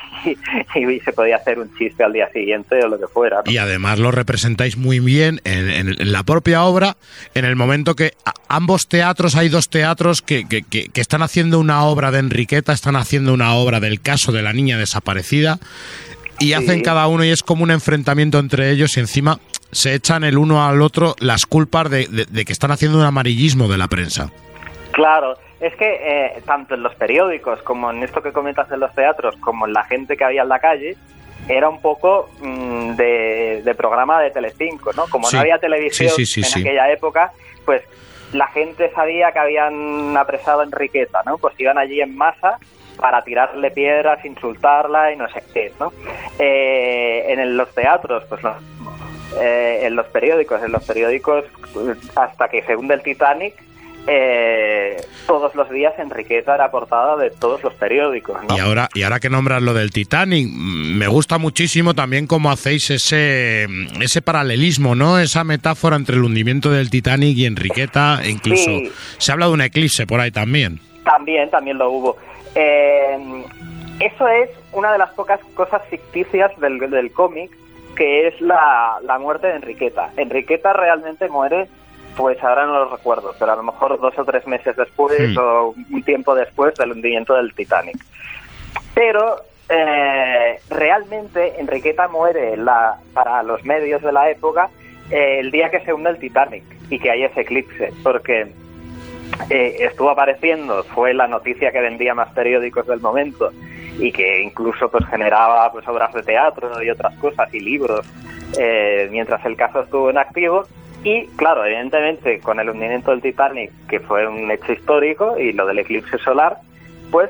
y, [laughs] y se podía hacer un chiste al día siguiente o lo que fuera. ¿no? Y además lo representáis muy bien en, en- en la propia obra, en el momento que ambos teatros, hay dos teatros que, que- que- que están haciendo una obra de Enriqueta, están haciendo una obra del caso de la niña desaparecida, y hacen cada uno y es como un enfrentamiento entre ellos y encima se echan el uno al otro las culpas de, de- de que están haciendo un amarillismo de la prensa. Claro, es que eh, tanto en los periódicos como en esto que comentas de los teatros, como en la gente que había en la calle, era un poco mm, de, de programa de Telecinco, ¿no? Como Sí. no había televisión Sí, sí, sí, en aquella época, pues la gente sabía que habían apresado a Enriqueta, ¿no? Pues iban allí en masa para tirarle piedras, insultarla y no sé qué, ¿no? Eh, en el- los teatros, pues no. Eh, en los periódicos, en los periódicos, hasta que se hunde el Titanic, eh, todos los días Enriqueta era portada de todos los periódicos, ¿no? Y ahora, y ahora que nombras lo del Titanic, mm, me gusta muchísimo también cómo hacéis ese, ese paralelismo, ¿no? Esa metáfora entre el hundimiento del Titanic y Enriqueta, incluso Sí. se habla de un eclipse por ahí también. También, también lo hubo. Eh, eso es una de las pocas cosas ficticias del, del cómic que es la, la muerte de Enriqueta. Enriqueta realmente muere, pues ahora no lo recuerdo, pero a lo mejor dos o tres meses después o un tiempo después del hundimiento del Titanic. Pero eh, realmente Enriqueta muere la, para los medios de la época eh, el día que se hunde el Titanic y que hay ese eclipse, porque eh, estuvo apareciendo, fue la noticia que vendía más periódicos del momento y que incluso pues generaba pues obras de teatro y otras cosas y libros eh, mientras el caso estuvo en activo. Y claro evidentemente con el hundimiento del Titanic que fue un hecho histórico y lo del eclipse solar pues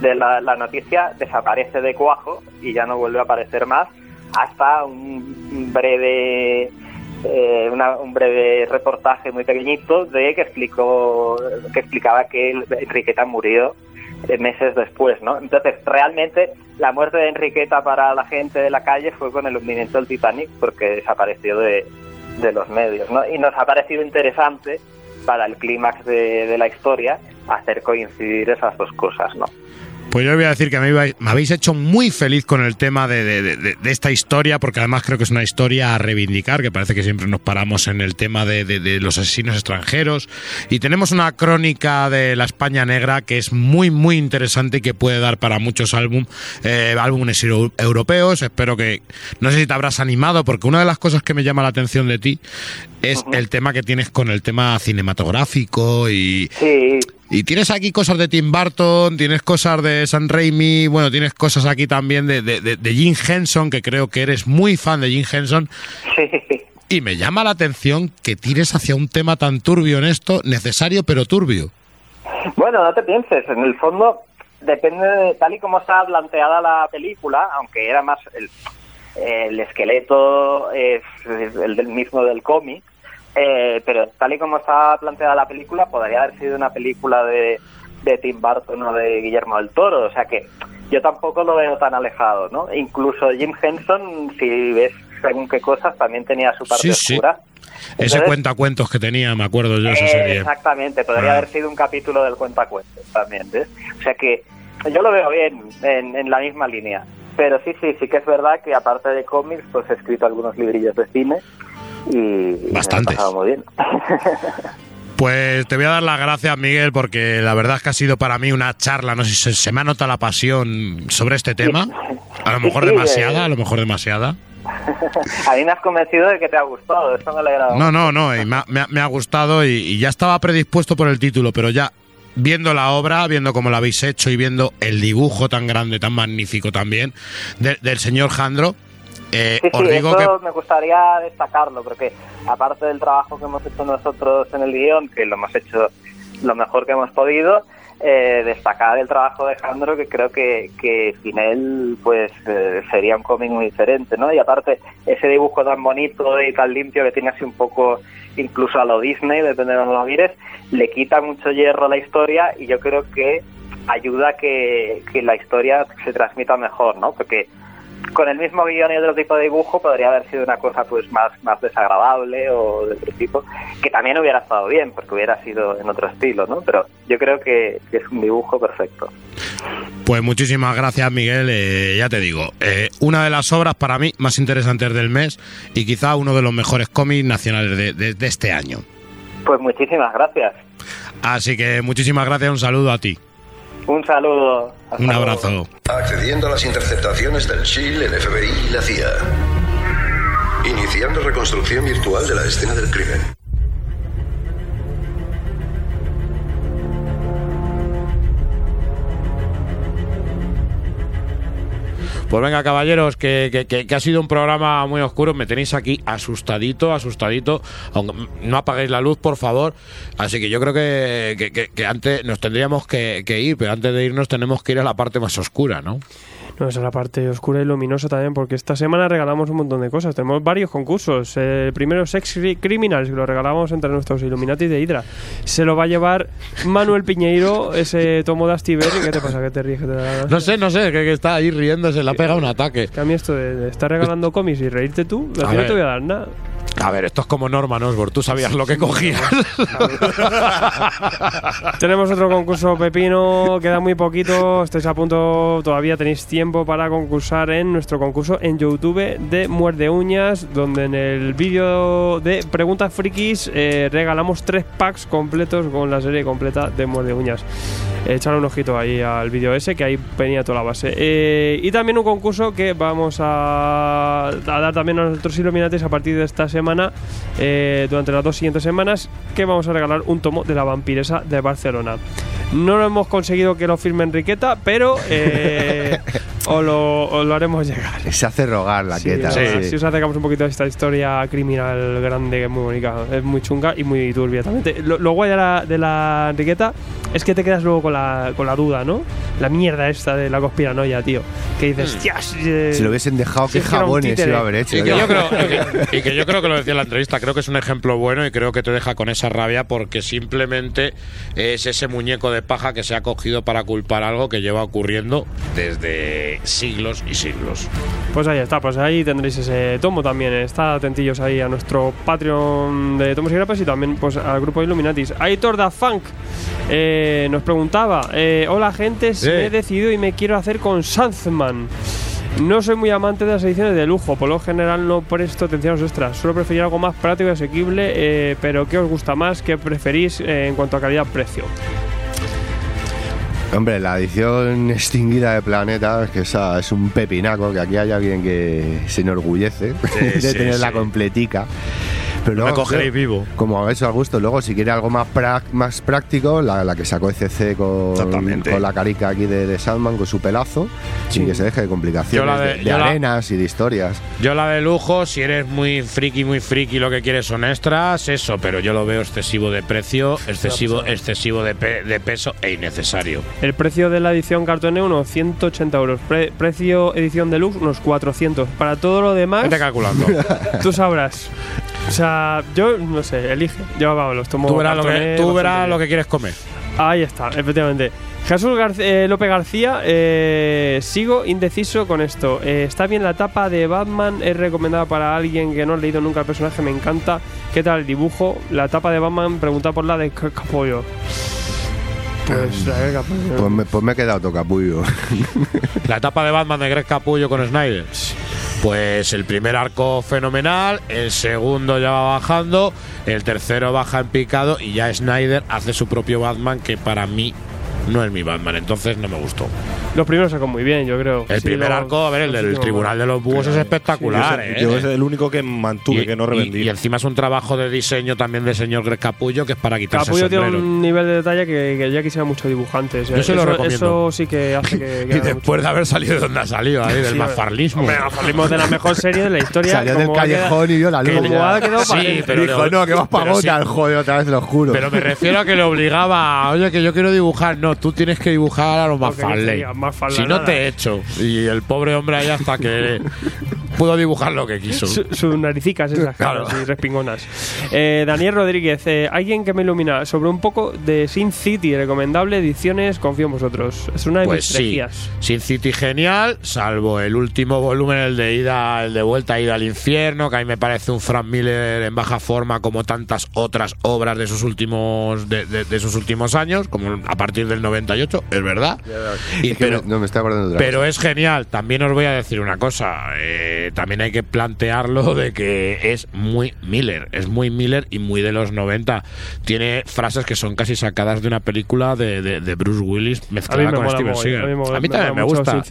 de la, la noticia desaparece de cuajo y ya no vuelve a aparecer más hasta un breve eh, una- un breve reportaje muy pequeñito de que explicó que explicaba que Enriqueta murió meses después, ¿no? Entonces, realmente la muerte de Enriqueta para la gente de la calle fue con el hundimiento del Titanic porque desapareció de, de los medios, ¿no? Y nos ha parecido interesante para el clímax de, de la historia hacer coincidir esas dos cosas, ¿no? Pues yo voy a decir que me, iba- me habéis hecho muy feliz con el tema de, de- de- de esta historia, porque además creo que es una historia a reivindicar, que parece que siempre nos paramos en el tema de, los asesinos extranjeros. Y tenemos una crónica de la España negra que es muy, muy interesante y que puede dar para muchos álbum, eh, álbumes eu- europeos. Espero que... No sé si te habrás animado, porque una de las cosas que me llama la atención de ti es el tema que tienes con el tema cinematográfico y... Y tienes aquí cosas de Tim Burton, tienes cosas de San Raimi, bueno, tienes cosas aquí también de, de, de- de Jim Henson, que creo que eres muy fan de Jim Henson. Y me llama la atención que tires hacia un tema tan turbio en esto, necesario pero turbio. Bueno, no te pienses, en el fondo depende de tal y como está planteada la película, aunque era más el, el esqueleto es, es el del mismo del cómic, eh, pero tal y como está planteada la película podría haber sido una película de, de Tim Burton o de Guillermo del Toro, o sea que yo tampoco lo veo tan alejado, ¿no? Incluso Jim Henson, si ves según qué cosas, también tenía su parte Sí, sí. oscura. Ese Entonces, cuentacuentos que tenía, me acuerdo yo, esa eh, serie. Exactamente, podría Ah. haber sido un capítulo del cuentacuentos también, ¿ves? O sea que yo lo veo bien, en, en la misma línea. Pero sí, sí, sí que es verdad que aparte de cómics, pues he escrito algunos librillos de cine y, y me lo he Bastantes. pasado muy bien. [laughs] Pues te voy a dar las gracias, Miguel, porque la verdad es que ha sido para mí una charla, no sé si se, se me ha notado la pasión sobre este tema. A lo mejor Sí, sí, demasiada, eh. a lo mejor demasiada. [laughs] A mí me has convencido de que te ha gustado, eso me alegra. No, no, no, y me, ha, me ha- me ha gustado y, y ya estaba predispuesto por el título, pero ya viendo la obra, viendo cómo la habéis hecho y viendo el dibujo tan grande, tan magnífico también de- del señor Jandro, eh, Sí, os sí, digo que eso me gustaría destacarlo, porque aparte del trabajo que hemos hecho nosotros en el guion, que lo hemos hecho lo mejor que hemos podido, eh, destacar el trabajo de Alejandro, que creo que, que sin él pues eh, sería un cómic muy diferente, ¿no? Y aparte, ese dibujo tan bonito y tan limpio que tiene así un poco incluso a lo Disney, depende de donde lo mires, le quita mucho hierro a la historia y yo creo que ayuda a que, que la historia se transmita mejor, ¿no? Porque con el mismo guion y otro tipo de dibujo podría haber sido una cosa pues más, más desagradable o de otro tipo, que también hubiera estado bien porque hubiera sido en otro estilo, ¿no? Pero yo creo que, que es un dibujo perfecto. Pues muchísimas gracias, Miguel. Eh, ya te digo, eh, una de las obras para mí más interesantes del mes y quizá uno de los mejores cómics nacionales de, de- de este año. Pues muchísimas gracias. Así que muchísimas gracias, un saludo a ti. Un saludo. Hasta Un luego. abrazo. Accediendo a las interceptaciones del Chile, el FBI y la CIA. Iniciando reconstrucción virtual de la escena del crimen. Pues venga, caballeros, que, que- que- que ha sido un programa muy oscuro. Me tenéis aquí asustadito, asustadito. Aunque no apaguéis la luz, por favor. Así que yo creo que, antes nos tendríamos que ir, pero antes de irnos tenemos que ir a la parte más oscura, ¿no? No, esa es la parte oscura y luminosa también, porque esta semana regalamos un montón de cosas. Tenemos varios concursos. El primero, Sex Cri- Criminals, que lo regalamos entre nuestros Illuminati de Hydra. Se lo va a llevar Manuel Piñeiro, ese tomo de Astiberri. ¿Qué te pasa? ¿Qué te ríes? ¿Qué te da- No sé, no sé, que, que está ahí riéndose, le ha pegado un ataque. Que a mí esto de, de estar regalando cómics y reírte tú, ver. te voy a dar nada. A ver, esto es como Norman Osborn. Tú sabías lo que cogías. Tenemos otro concurso pepino, queda muy poquito, estáis a punto, todavía tenéis tiempo para concursar en nuestro concurso en YouTube de Muerde Uñas, donde en el vídeo de Preguntas Frikis eh, regalamos tres packs completos con la serie completa de Muerde Uñas. Echar un ojito ahí al vídeo ese, que ahí venía toda la base. Eh, y también un concurso que vamos a, a dar también a nuestros Illuminatis a partir de esta semana, eh, durante las dos siguientes semanas, que vamos a regalar un tomo de la vampiresa de Barcelona. No lo hemos conseguido que lo firme Enriqueta, pero eh, [laughs] os, lo, os lo haremos llegar. Se hace rogar la Sí, queta. sí. Si os acercamos un poquito a esta historia criminal grande, que es muy bonita, es muy chunga y muy turbia también. Te- Lo, lo guay de la, de la Enriqueta es que te quedas luego con la, con la duda, ¿no? La mierda esta de la conspiranoia, tío. Que dices, "Hostias, eh, Si lo hubiesen dejado, si qué jabones títere". iba a haber hecho. Y que, ¿eh? yo creo, y que- y que yo creo que lo decía en la entrevista, creo que es un ejemplo bueno y creo que te deja con esa rabia porque simplemente es ese muñeco de paja que se ha cogido para culpar algo que lleva ocurriendo desde siglos y siglos. Pues ahí está, pues ahí tendréis ese tomo también. Estad atentillos ahí a nuestro Patreon de Tomos y Grapas y también pues al grupo Illuminatis. Aitor da Funk eh, nos preguntaba: eh, Hola, gente, si Sí. he decidido y me quiero hacer con Sanzman. No soy muy amante de las ediciones de lujo, por lo general no presto atención a los extras. Suelo preferir algo más práctico y asequible, eh, pero ¿qué os gusta más? ¿Qué preferís eh, en cuanto a calidad-precio? Hombre, la edición extinguida de Planeta, que esa es un pepinaco, que aquí hay alguien que se enorgullece [laughs] de sí, tenerla sí. completica. Pero Me cogeréis vivo. Como a eso al gusto. Luego, si quiere algo más, prac- más práctico, la, la que sacó ECC con, con la carica aquí de, de Sandman, con su pelazo, sin que se deje de complicaciones, de- de, de yo la- arenas y de historias. Yo la de lujo, si eres muy friki, muy friki, lo que quieres son extras, eso, pero yo lo veo excesivo de precio, excesivo, excesivo de, pe- de peso e innecesario. El precio de la edición cartone, unos 180 euros. Pre- precio edición deluxe, unos 400. Para todo lo demás, Vete calculando. [laughs] tú sabrás. O sea, yo no sé, elige. Yo vamos, los tomo. tú verás, lo que, tú verás lo que quieres comer. Ahí está, efectivamente. Jesús eh, López García, eh, sigo indeciso con esto. Eh, está bien la tapa de Batman, es recomendada para alguien que no ha leído nunca el personaje, me encanta. ¿Qué tal el dibujo? La tapa de Batman, pregunta por la de C- Capollo. Pues la de Capollo. Pues me, pues me he quedado tocapullo. [laughs] La etapa de Batman de Greg Capullo con Snyder. Pues el primer arco fenomenal, el segundo ya va bajando, el tercero baja en picado y ya Snyder hace su propio Batman que para mí no es mi Batman, entonces no me gustó. Los primeros sacó muy bien, yo creo. El Sí, primer los- arco, a ver, el del Tribunal de los Búhos es espectacular, ¿eh? Yo es el único que mantuve, Y- que no revendí. Y, y encima es un trabajo de diseño también del señor Greg Capullo que es para quitarse Capullo el tiene un nivel de detalle que, que ya quisiera muchos dibujantes. Yo se lo eso, recomiendo. Eso sí que hace [laughs] que. que Y mucho. después de haber salido de donde ha salido, ahí, del Sí, mafarlismo. Hombre, Mafarlismo de la mejor serie de la historia. Salió del callejón y vio la luz. Como ha quedado Sí, pero Dijo, no, que vas para pero gota, sí. joder, otra vez lo juro. Pero me refiero a que le obligaba, a, oye, que yo quiero dibujar. No, tú tienes que dibujar a los Lo Si no nada. te he hecho. Y el pobre hombre ahí hasta que [laughs] pudo dibujar lo que quiso. Su- Sus naricicas esas Claro. y respingonas. Eh, Daniel Rodríguez, eh, alguien que me ilumina sobre un poco de Sin City, recomendable ediciones, confío en vosotros. Es una de Pues mis sí. Sin City genial, salvo el último volumen, el de ida, el de vuelta, ida al infierno, que a mí me parece un Frank Miller en baja forma, como tantas otras obras de sus últimos de, de- de sus últimos años, como a partir del 98, es verdad. Y, Es que pero, me- no me estoy acordando de otra Pero es genial. También os voy a decir una cosa. eh, también hay que plantearlo de que es muy Miller. Es muy Miller y muy de los 90. Tiene frases que son casi sacadas de una película de, de- de Bruce Willis mezclada me con Steven Seagal. a mí me A mí me también me gusta.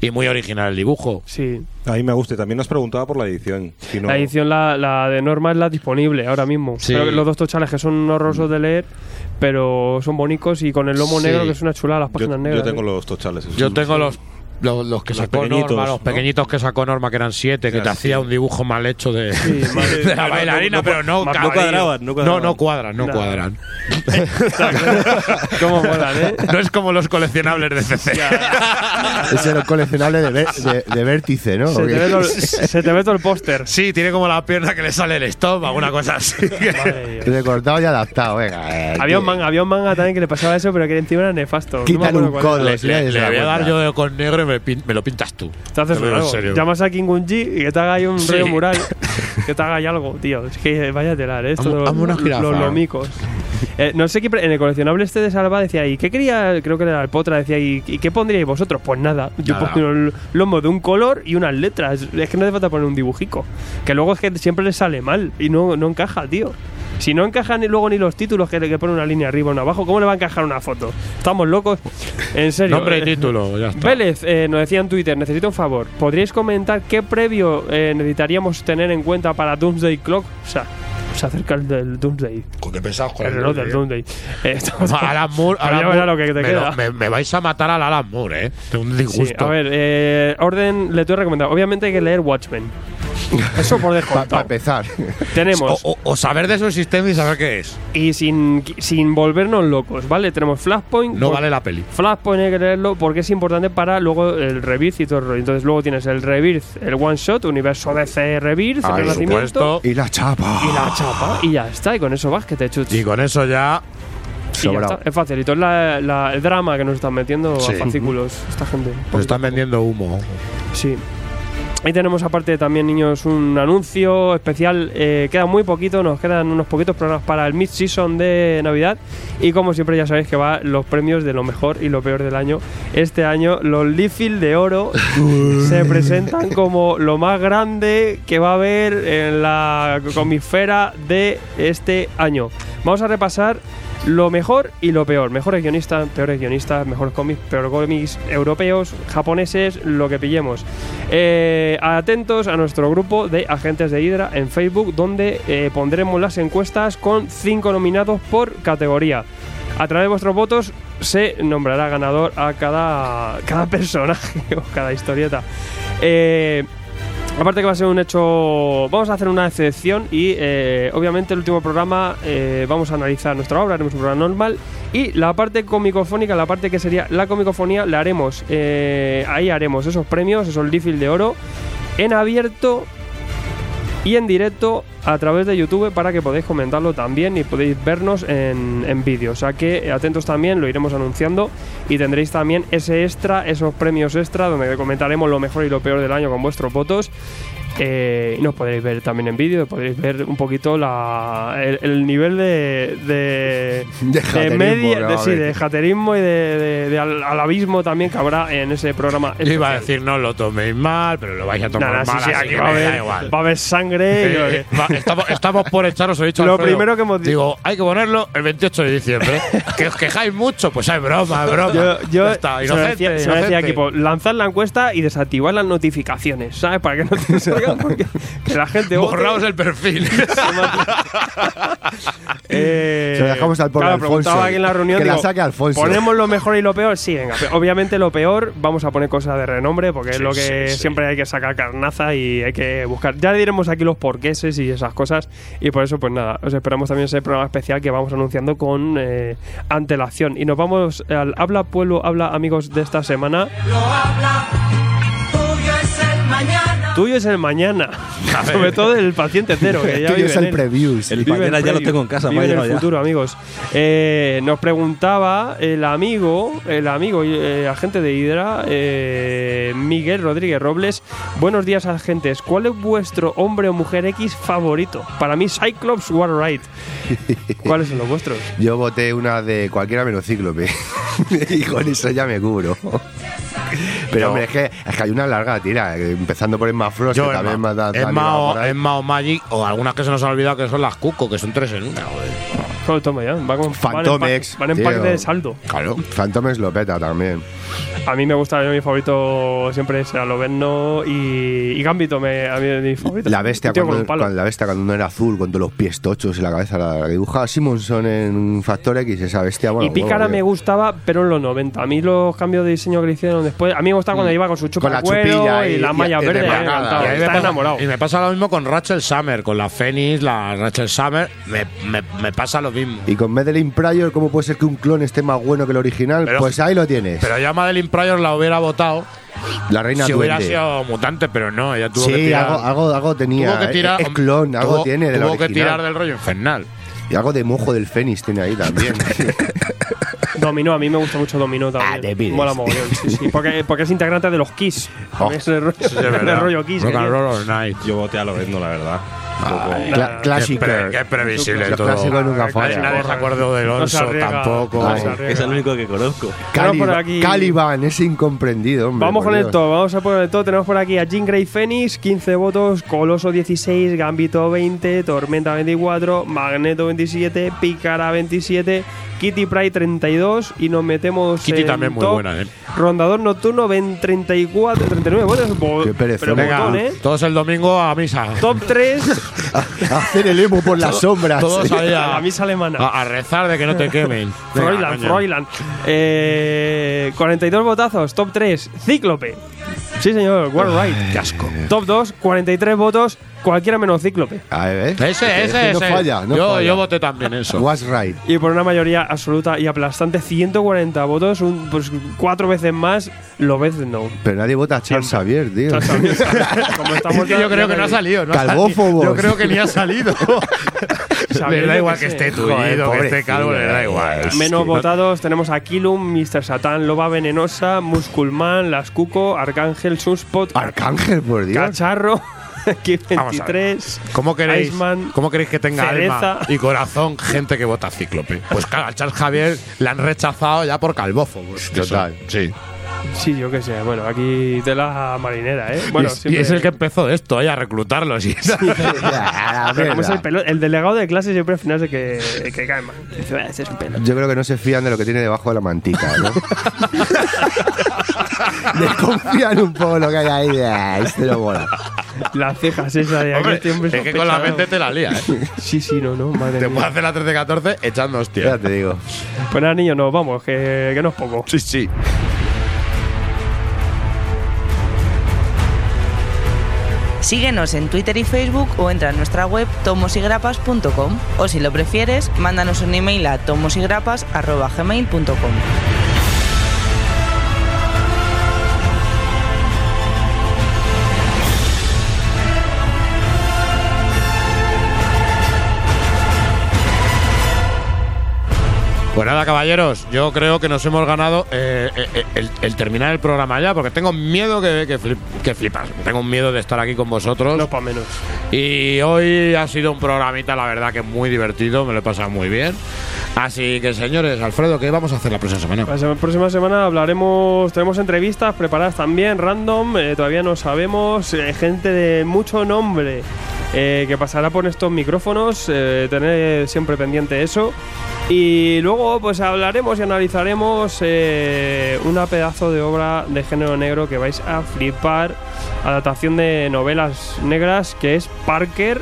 Y muy original el dibujo. Sí. A mí me gusta. y También nos preguntaba por la edición. Si no- La edición, la, la de Norma, es la disponible ahora mismo. Sí. Pero los dos tochales que son horrorosos de leer, pero son bonicos y con el lomo Sí. negro, que es una chulada, las yo, páginas yo negras. tengo ¿eh? los tochales. Yo tengo los los, los que Los sacó pequeñitos, Norma, los ¿no? pequeñitos que sacó Norma, que eran siete, que te sí. hacía un dibujo mal hecho de, [laughs] la bailarina, no, pero no, no cuadraban, no cuadraban. no, no cuadran, no cuadran. [laughs] ¿Cómo molan, eh? No es como los coleccionables de CC. Era el coleccionable de, de, de vértice, ¿no? Se te, ve todo, el- [laughs] se te ve todo el póster. Sí, tiene como la pierna que le sale el estómago, una cosa así. Recortado y adaptado, venga. eh, Había un, manga, había un manga también que le pasaba eso, pero que encima era nefasto. Acuerdo un codo. Le, le le- voy a dar yo con negro y me, pin- me lo pintas tú. Te haces Te algo. serio. Llamas a King Unji y que te haga ahí un Sí. mural. [laughs] que te haga ahí algo, tío. Es que vaya telar, ¿eh? esto los, jirafa. los lomicos. [laughs] Eh, no sé qué. En el coleccionable este de Salva decía, ¿y qué quería? Creo que era el Potra, decía, ¿y, y qué pondríais vosotros? Pues nada. Yo Nada. pongo el lomo de un color y unas letras. Es que no hace falta poner un dibujico. Que luego es que siempre le sale mal y no, no encaja, tío. Si no encajan ni luego ni los títulos que, que pone una línea arriba o una abajo, ¿cómo le va a encajar una foto? Estamos locos. En serio. Nombre y Eh, título, ya está. Vélez eh, nos decía en Twitter, necesito un favor. ¿Podríais comentar qué previo eh, necesitaríamos tener en cuenta para Doomsday Clock? O sea, se acerca el del Doomsday. ¿Con qué pensabas con El reloj del Doomsday. Eh, estamos- Alan Moore, [laughs] Alan lo que te me, queda. lo- me- me vais a matar al Alan Moore, ¿eh? De un disgusto. Sí, a ver, eh, orden, le estoy recomendando. Obviamente hay que leer Watchmen. [laughs] Eso por Para descontado. empezar. Tenemos. O, o- o saber de su sistema y saber qué es. Y sin, sin volvernos locos, ¿vale? Tenemos Flashpoint. No vale la peli. Flashpoint hay que leerlo porque es importante para luego el Rebirth y todo el rollo. Entonces luego tienes el Rebirth, el One Shot, Universo DC Rebirth, Ah, el Renacimiento. Y la chapa. y la chapa. Y ya está, y con eso vas que te chuches. Y con eso ya. Y está, es facilito. Es la- la- el drama que nos están metiendo Sí. a fascículos esta gente. Nos están vendiendo humo. Sí. Ahí tenemos aparte también, niños, un anuncio especial. Eh, queda muy poquito, nos quedan unos poquitos programas para el mid-season de Navidad. Y como siempre ya sabéis que va los premios de lo mejor y lo peor del año. Este año los Leafil de oro se presentan como lo más grande que va a haber en la comisfera de este año. Vamos a repasar lo mejor y lo peor. Mejores guionistas, peores guionistas, mejores cómics, peores cómics europeos, japoneses, lo que pillemos. Eh, atentos a nuestro grupo de agentes de Hydra en Facebook, donde eh, pondremos las encuestas con cinco nominados por categoría. A través de vuestros votos se nombrará ganador a cada, cada [laughs] personaje o cada historieta. Eh, Aparte que va a ser un hecho, vamos a hacer una excepción y eh, obviamente el último programa eh, vamos a analizar nuestra obra, haremos un programa normal y la parte comicofónica, la parte que sería la comicofonía, la haremos, eh, ahí haremos esos premios, esos Leafil de oro en abierto y en directo a través de YouTube para que podáis comentarlo también y podéis vernos en, en vídeo. O sea que atentos también, lo iremos anunciando y tendréis también ese extra, esos premios extra donde comentaremos lo mejor y lo peor del año con vuestros votos. Eh, y nos podréis ver también en vídeo, podréis ver un poquito la, el, el nivel de, de, [laughs] De jaterismo, media, ¿no? de, sí, de jaterismo y de, de- de al, alabismo también que habrá en ese programa. Yo iba a decir, no lo toméis mal, pero lo vais a tomar mal. sí, así aquí que va a, haber, igual. va a haber sangre. y Eh, que- va- estamos, estamos por echaros, he dicho Lo Alfredo. primero que hemos dicho- Digo, hay que ponerlo el 28 de diciembre. que os quejáis mucho, pues hay broma, es broma. Yo, yo Ya está, se lo inocente, se decía aquí, pues, lanzar la encuesta y desactivar las notificaciones, ¿sabes? Para que no te [laughs] salgan, [laughs] porque que la gente vote. Borraos el perfil. [laughs] Eh, Se lo dejamos al pobre claro, Alfonso. preguntaba aquí en la reunión. Que la saque Alfonso. ¿Ponemos lo mejor y lo peor? Sí, venga. Pero Obviamente lo peor, vamos a poner cosas de renombre, porque es lo que sí, sí. siempre hay que sacar carnaza y hay que buscar. Ya diremos aquí los porqueses y esas cosas. Y por eso, pues nada, os esperamos también ese programa especial que vamos anunciando con eh, antelación. Y nos vamos al Habla Pueblo, Habla Amigos de esta semana. Tuyo es el mañana. [laughs] [laughs] Sobre todo el paciente cero. Que [laughs] ya Tuyo es el él. previews. El Vive mañana ya lo preview. tengo en casa, Vive en el futuro, amigos. Eh, nos preguntaba el amigo, el amigo eh, agente de Hydra, eh, Miguel Rodríguez Robles. Buenos días, agentes. ¿Cuál es vuestro hombre o mujer X favorito? Para mí, Cyclops Warright. ¿Cuáles son los vuestros? Yo voté una de cualquiera menos Cíclope. y con eso ya me cubro. [laughs] Pero hombre, es que, es que hay una larga tira, eh, empezando por Emma Frost, Yo, que también Emma, me ha dado Emma, o. Emma o Magic, o algunas que se nos han olvidado que son las Cuco, que son tres en una. joder. Toma ya. Va con, Fantomex, Van en, pa- van en de saldo. Claro. Phantomex lo peta también. A mí me gusta, mi favorito siempre es Aloverno y, y Gambito. Me, a mí es mi favorito. La bestia, cuando, un palo. cuando- la bestia cuando no era azul, con todos los pies tochos y la cabeza, la, la dibujaba Simonson en Factor X, esa bestia, bueno. y Pícara bueno, me gustaba, pero en los 90. A mí los cambios de diseño que le hicieron después. A mí me gustaba cuando iba con su chupa Con la chupilla y, y- las y- mallas y verdes. Y me pasa- enamorado. Y me pasa lo mismo con Rachel Summer, con la Phoenix, la Rachel Summer, me, me, me pasa lo mismo. Y con Madeline Pryor, ¿cómo puede ser que un clon esté más bueno que el original? Pero- pues ahí lo tienes. Pero ya Madeline Pryor la hubiera votado la reina si hubiera duende. sido mutante, pero no, ella tuvo que Sí, tirar. algo, algo, algo tenía. tuvo que tirar es clon, algo tuvo- tiene del Tuvo que original. tirar del rollo infernal. Y algo de mojo del Fénix tiene ahí también. [laughs] Dominó, a mí me gusta mucho Dominó también. Ah, te pides. Mola mogollón, sí, sí. [laughs] Porque, porque es integrante de los Kiss. Oh, es el rollo, es [laughs] el rollo Kiss. Rock and que- Roll All Night. Yo voté a Lorendo, la verdad. Clásico. Qué, pre- previsible todo. clásicos nunca fallan. Nadie se acuerda de No se Alonso arriesga, tampoco. no Ay. Es el único que conozco. Tenemos por Caliban, aquí- Caliban, ese incomprendido, hombre. Vamos con el Dios. top, vamos a poner el top. Tenemos por aquí a Jean Grey Phoenix, 15 votos, Coloso 16, Gambito 20, Tormenta 24, Magneto 27, Pícara 27, Kitty Pride 32 y nos metemos Kitty en también muy top. buena, ¿eh? Rondador Nocturno 20, 34, 39 votos. Qué pero Venga, montón, ¿eh? todos el domingo a misa. Top 3, [laughs] Hacer el emo por las sombras. Todos ahí a, la misa alemana. a- a rezar de que no te [laughs] quemen. Venga, Froilan, coño. Froilan. Eh, 42 votazos. Top 3, Cíclope. Sí, señor, War Right. Qué asco. Top 2, 43 votos, cualquiera menos Cíclope. A. Ese, ese, no ese. falla, no yo, falla. yo voté también eso. Was right. Y por una mayoría absoluta y aplastante, 140 votos, un, pues cuatro veces más, lo ves no. Pero nadie vota a Charles Xavier, tío. [laughs] Como estamos Es que yo creo que no ha salido. No creo que ni ha salido. [laughs] Le da igual que esté tullido, que esté calvo, le da pobrecillo, igual. eh. Menos votados tenemos a Kilum, Mr. Satan, Loba Venenosa, Musculman, Las Cuco, Arcángel, Sunspot, Arcángel, por Dios. Cacharro, [laughs] Vamos a ver. X23, ¿Cómo queréis, Iceman, ¿Cómo queréis que tenga Cereza. alma y corazón gente que vota a Cíclope? Pues claro, a Charles Javier le han rechazado ya por calvófobos. Total. Sí. Sí, yo qué sé. Bueno, aquí tela marinera, ¿eh? Bueno, y, es, y siempre- es el que empezó esto, ahí a reclutarlos. Y Pero [laughs] [laughs] como es el, mierda. pelo- el delegado de clase siempre al final es el que, el que cae mal. Dice, "Ah, este es un pelo. Yo creo que no se fían de lo que tiene debajo de la mantita, ¿no? [laughs] Desconfían un poco lo que hay ahí. De, "Ah, este no mola. Las cejas esas de aquí. Hombre, este hombre es que con la mente te la lía, ¿eh? Sí, sí, no, no, madre Te mía. puedes hacer la 13-14 echando Ya hostias. te digo. Pues nada, niños, nos vamos, que, que no es poco. Sí, sí. Síguenos en Twitter y Facebook o entra en nuestra web tomosigrapas.com o si lo prefieres, mándanos un email a tomosigrapas.gmail.com. Pues nada, caballeros, yo creo que nos hemos ganado eh, eh, el, el terminar el programa ya, porque tengo miedo que, que, flip- que flipas. Tengo miedo de estar aquí con vosotros. No para menos. Y hoy ha sido un programita, la verdad, que muy divertido, me lo he pasado muy bien. Así que, señores, Alfredo, ¿qué vamos a hacer la próxima semana? La sema- próxima semana hablaremos, tenemos entrevistas preparadas también, random, eh, todavía no sabemos, eh, gente de mucho nombre eh, que pasará por estos micrófonos, eh, tener siempre pendiente eso. Y luego pues hablaremos y analizaremos eh, una pedazo de obra de género negro que vais a flipar, adaptación de novelas negras que es Parker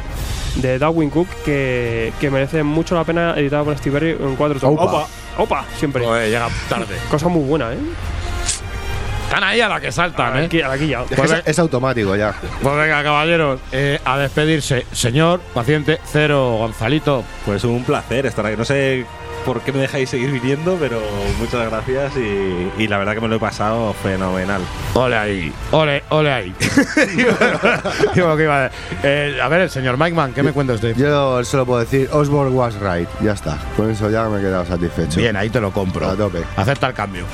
de Darwin Cook que, que merece mucho la pena editado por Steve Berry en cuatro tomos. Opa. Opa, siempre. Llega tarde. Cosa muy buena, ¿eh? Están ahí a la que saltan, ¿eh? Aquí, aquí ya. Es, que es, ve- es automático ya. Pues venga, caballeros, eh, a despedirse. Señor, paciente, cero, Gonzalito. Pues un placer estar aquí. No sé por qué me dejáis seguir viniendo, pero muchas gracias y, y la verdad que me lo he pasado fenomenal. Ole ahí, ole, ole ahí. [laughs] Digo que iba a, eh, a ver, el señor Mike Man, ¿qué me cuenta usted? Yo solo puedo decir, Osborne was right. Ya está. Con eso ya me he quedado satisfecho. Bien, ahí te lo compro. A tope. Acepta el cambio.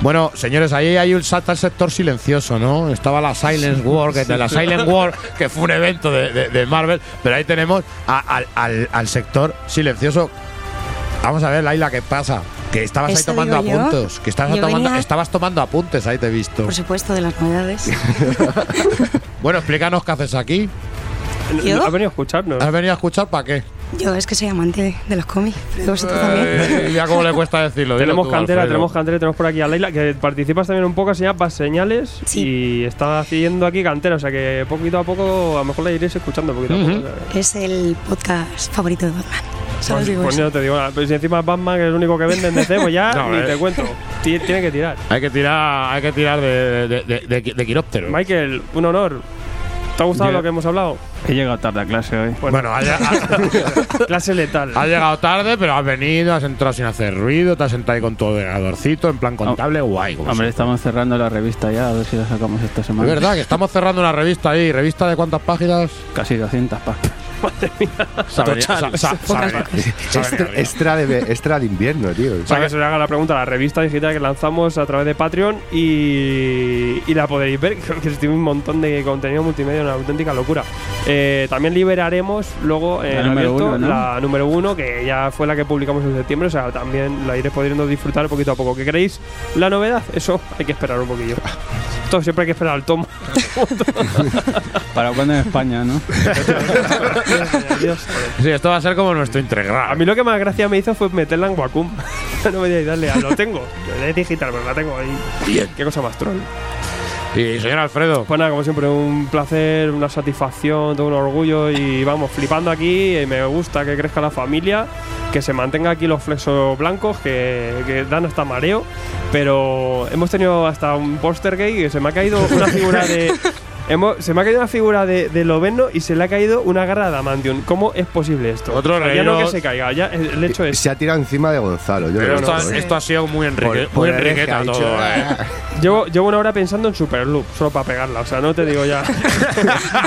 Bueno, señores, ahí hay un salta el sector silencioso, ¿no? Estaba la Silence War, que de la Silent War, que fue un evento de, de- de Marvel, pero ahí tenemos a- al, al- al sector silencioso. Vamos a ver, Laila, ¿qué pasa? Que estabas ahí tomando apuntes. Que estabas tomando, venía- estabas tomando apuntes, ahí te he visto. Por supuesto, de las novedades. [laughs] Bueno, explícanos qué haces aquí. ¿Yo? Ha venido a escucharnos. ¿Has venido a escuchar para qué? Yo es que soy amante de los cómics. pero ¿Vosotros también? Eh, ya cómo le cuesta decirlo. Tenemos tú, cantera, Alfredo. tenemos cantera, tenemos por aquí a Leila, que participas también un poco, se llama Pas Señales, y está haciendo aquí cantera, o sea que poquito a poco, a lo mejor la iréis escuchando poquito a poco. Ujú. o sea. Es el podcast favorito de Batman. Pues, pues no te digo nada, pero si encima Batman, que es el único que vende en DC, pues ya [laughs] No, ni eh. te cuento. Ti- Tiene que tirar. Hay que tirar, hay que tirar de, de, de, de- de quiróptero. Michael, un honor. ¿Te ha gustado lo que hemos hablado? He llegado tarde a clase hoy. Bueno, ha, [laughs] Clase letal. has llegado tarde, pero has venido, has entrado sin hacer ruido, te has sentado ahí con tu ordenadorcito, en plan contable, guay. Hombre, siempre. estamos cerrando la revista ya, a ver si la sacamos esta Es semana. verdad que estamos cerrando una revista ahí. ¿Revista de cuántas páginas? Casi 200 páginas. Madre mía. Sabe- sa- sa- sabe- Extra, extra de, extra de invierno, tío. Para que se le haga la pregunta la revista digital que lanzamos a través de Patreon y, y la podréis ver, creo [laughs] que tiene un montón de contenido multimedia, una auténtica locura. Eh, también liberaremos luego en La número abierto uno, ¿no? la número uno, que ya fue la que publicamos en septiembre, o sea, también la iréis pudiendo disfrutar poquito a poco. ¿Qué queréis? ¿La novedad? Eso hay que esperar un poquillo. [laughs] Esto siempre hay que esperar al tomo. [laughs] Para cuando en España, ¿no? Sí, esto va a ser como nuestro integral. A mí lo que más gracia me hizo fue meterla en Wacom. [laughs] no me digáis, dale, ah, lo tengo. Es digital, pero la tengo ahí. Bien. Qué cosa más troll. Y señor Alfredo. Pues nada, como siempre, un placer, una satisfacción, todo un orgullo y vamos, flipando aquí. y me gusta que crezca la familia, que se mantenga aquí los flexos blancos, que, que dan hasta mareo. Pero hemos tenido hasta un póster gay que se me ha caído una figura de. [laughs] hemos- se me ha caído una figura de, de Loveno y se le ha caído una garra de Adamantium. ¿Cómo es posible esto? Otro ya no que se caiga, ya el el hecho es. Se ha tirado encima de Gonzalo. Yo Pero esto, ha, esto ha sido muy, enrique, Por- muy hereje enriqueta ha dicho, todo. ¿eh? [laughs] Llevo, llevo una hora pensando en Superloop, solo para pegarla. O sea, no te digo ya.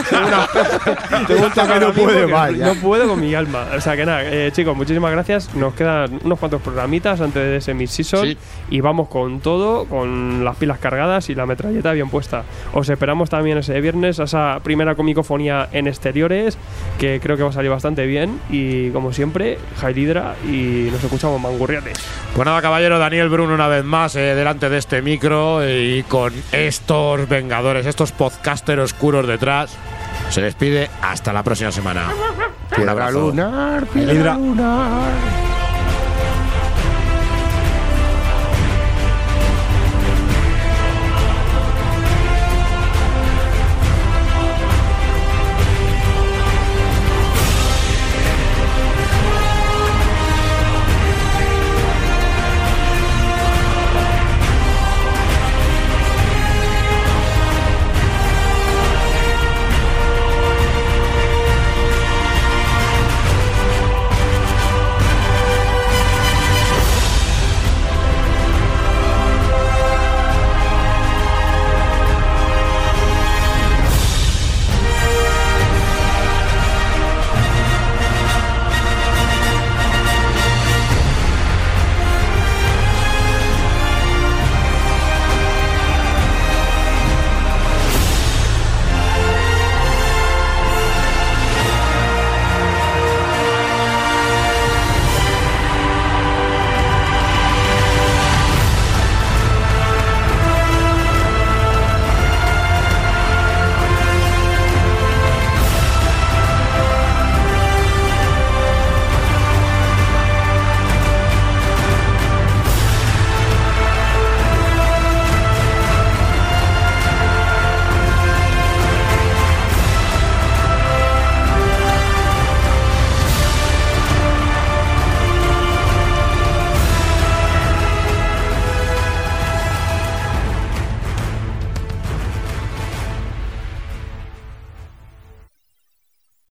tengo [laughs] una, [laughs] tengo un toque que no mismo puede que más, ya. No puedo con mi alma. O sea, que nada, eh, chicos, muchísimas gracias. Nos quedan unos cuantos programitas antes de ese mid-season. Sí. Y vamos con todo, con las pilas cargadas y la metralleta bien puesta. Os esperamos también ese viernes a esa primera comicofonía en exteriores, que creo que va a salir bastante bien. Y como siempre, Jailidra y nos escuchamos mangurriates. Pues nada, caballero, Daniel Bruno una vez más eh, delante de este micro eh, y con estos vengadores, estos podcasters oscuros detrás, se despide hasta la próxima semana. Un Piedra abrazo. lunar, piedra lunar.